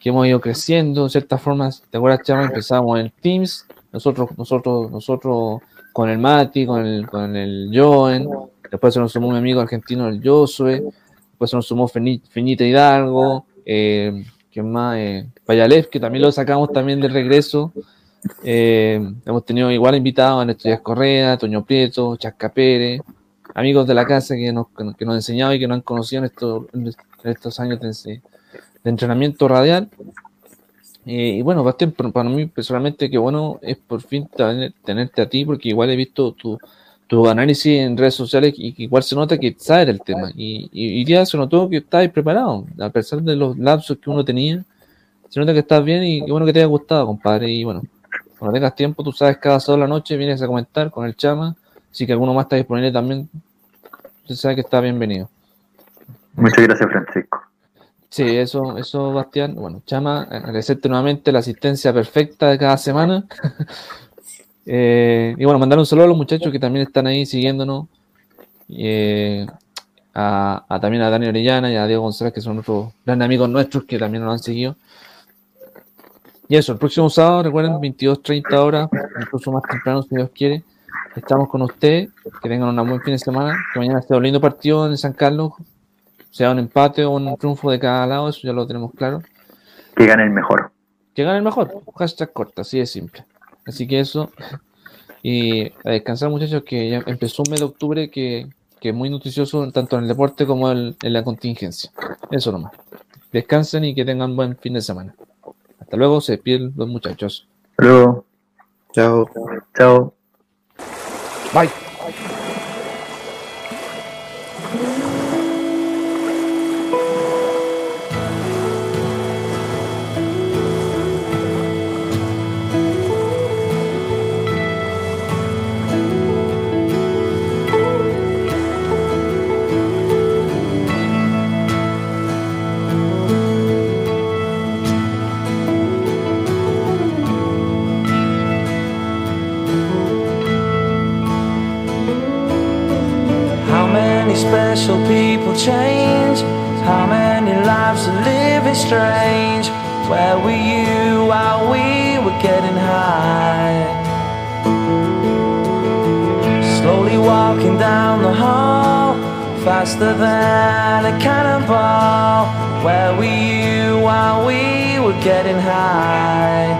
que hemos ido creciendo, de ciertas formas, ¿te acuerdas, Chama? Empezamos en Teams, nosotros, nosotros, nosotros con el Mati, con el, con el Joen, después se nos sumó un amigo argentino, el Josue, después se nos sumó Finita Hidalgo, eh, ¿quién más? Eh, Payalev, que también lo sacamos también de regreso. Eh, hemos tenido igual invitados a Néstor Correa, Toño Prieto, Chasca Pérez, amigos de la casa que nos, que nos enseñado y que nos han conocido en estos, en estos años de, entrenamiento radial. Eh, y bueno, Bastián, para mí personalmente, que bueno es por fin tenerte a ti, porque igual he visto tu, tu análisis en redes sociales y igual se nota que sabes el tema. Y, y, ya se notó que estabas preparado, a pesar de los lapsos que uno tenía se nota que estás bien y qué bueno que te haya gustado, compadre. Y bueno, cuando tengas tiempo, tú sabes, cada sábado de la noche vienes a comentar con el chama. Si que alguno más está disponible también, tú sabes que está bienvenido. Muchas gracias, Francisco. Sí, eso, eso, Bastián. Bueno, Chama, agradecerte nuevamente la asistencia perfecta de cada semana. Eh, y bueno, mandar un saludo a los muchachos que también están ahí siguiéndonos. Eh, a, también a Dani Orellana y a Diego González, que son otros grandes amigos nuestros que también nos han seguido. Y eso, el próximo sábado, recuerden, 22.30 horas, incluso más temprano si Dios quiere. Estamos con usted, que tengan un buen fin de semana, que mañana esté un lindo partido en San Carlos, sea un empate o un triunfo de cada lado, eso ya lo tenemos claro. Que gane el mejor. Que gane el mejor, hashtag corta, así de simple. Así que eso, y a descansar muchachos, que ya empezó un mes de octubre que, que es muy noticioso tanto en el deporte como en la contingencia. Eso nomás. Descansen y que tengan buen fin de semana. Hasta luego, se despiden los muchachos. Hasta luego. Chao. Chao. Bye. special people change? How many lives are living strange? Where were you while we were getting high? Slowly walking down the hall, faster than a cannonball. Where were you while we were getting high?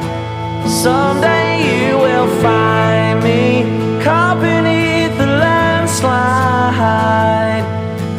Someday you will find me caught beneath the landslide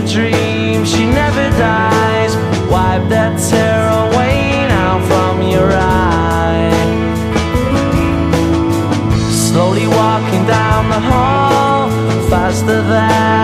a dream, she never dies. Wipe that tear away now from your eye. Slowly walking down the hall, faster than.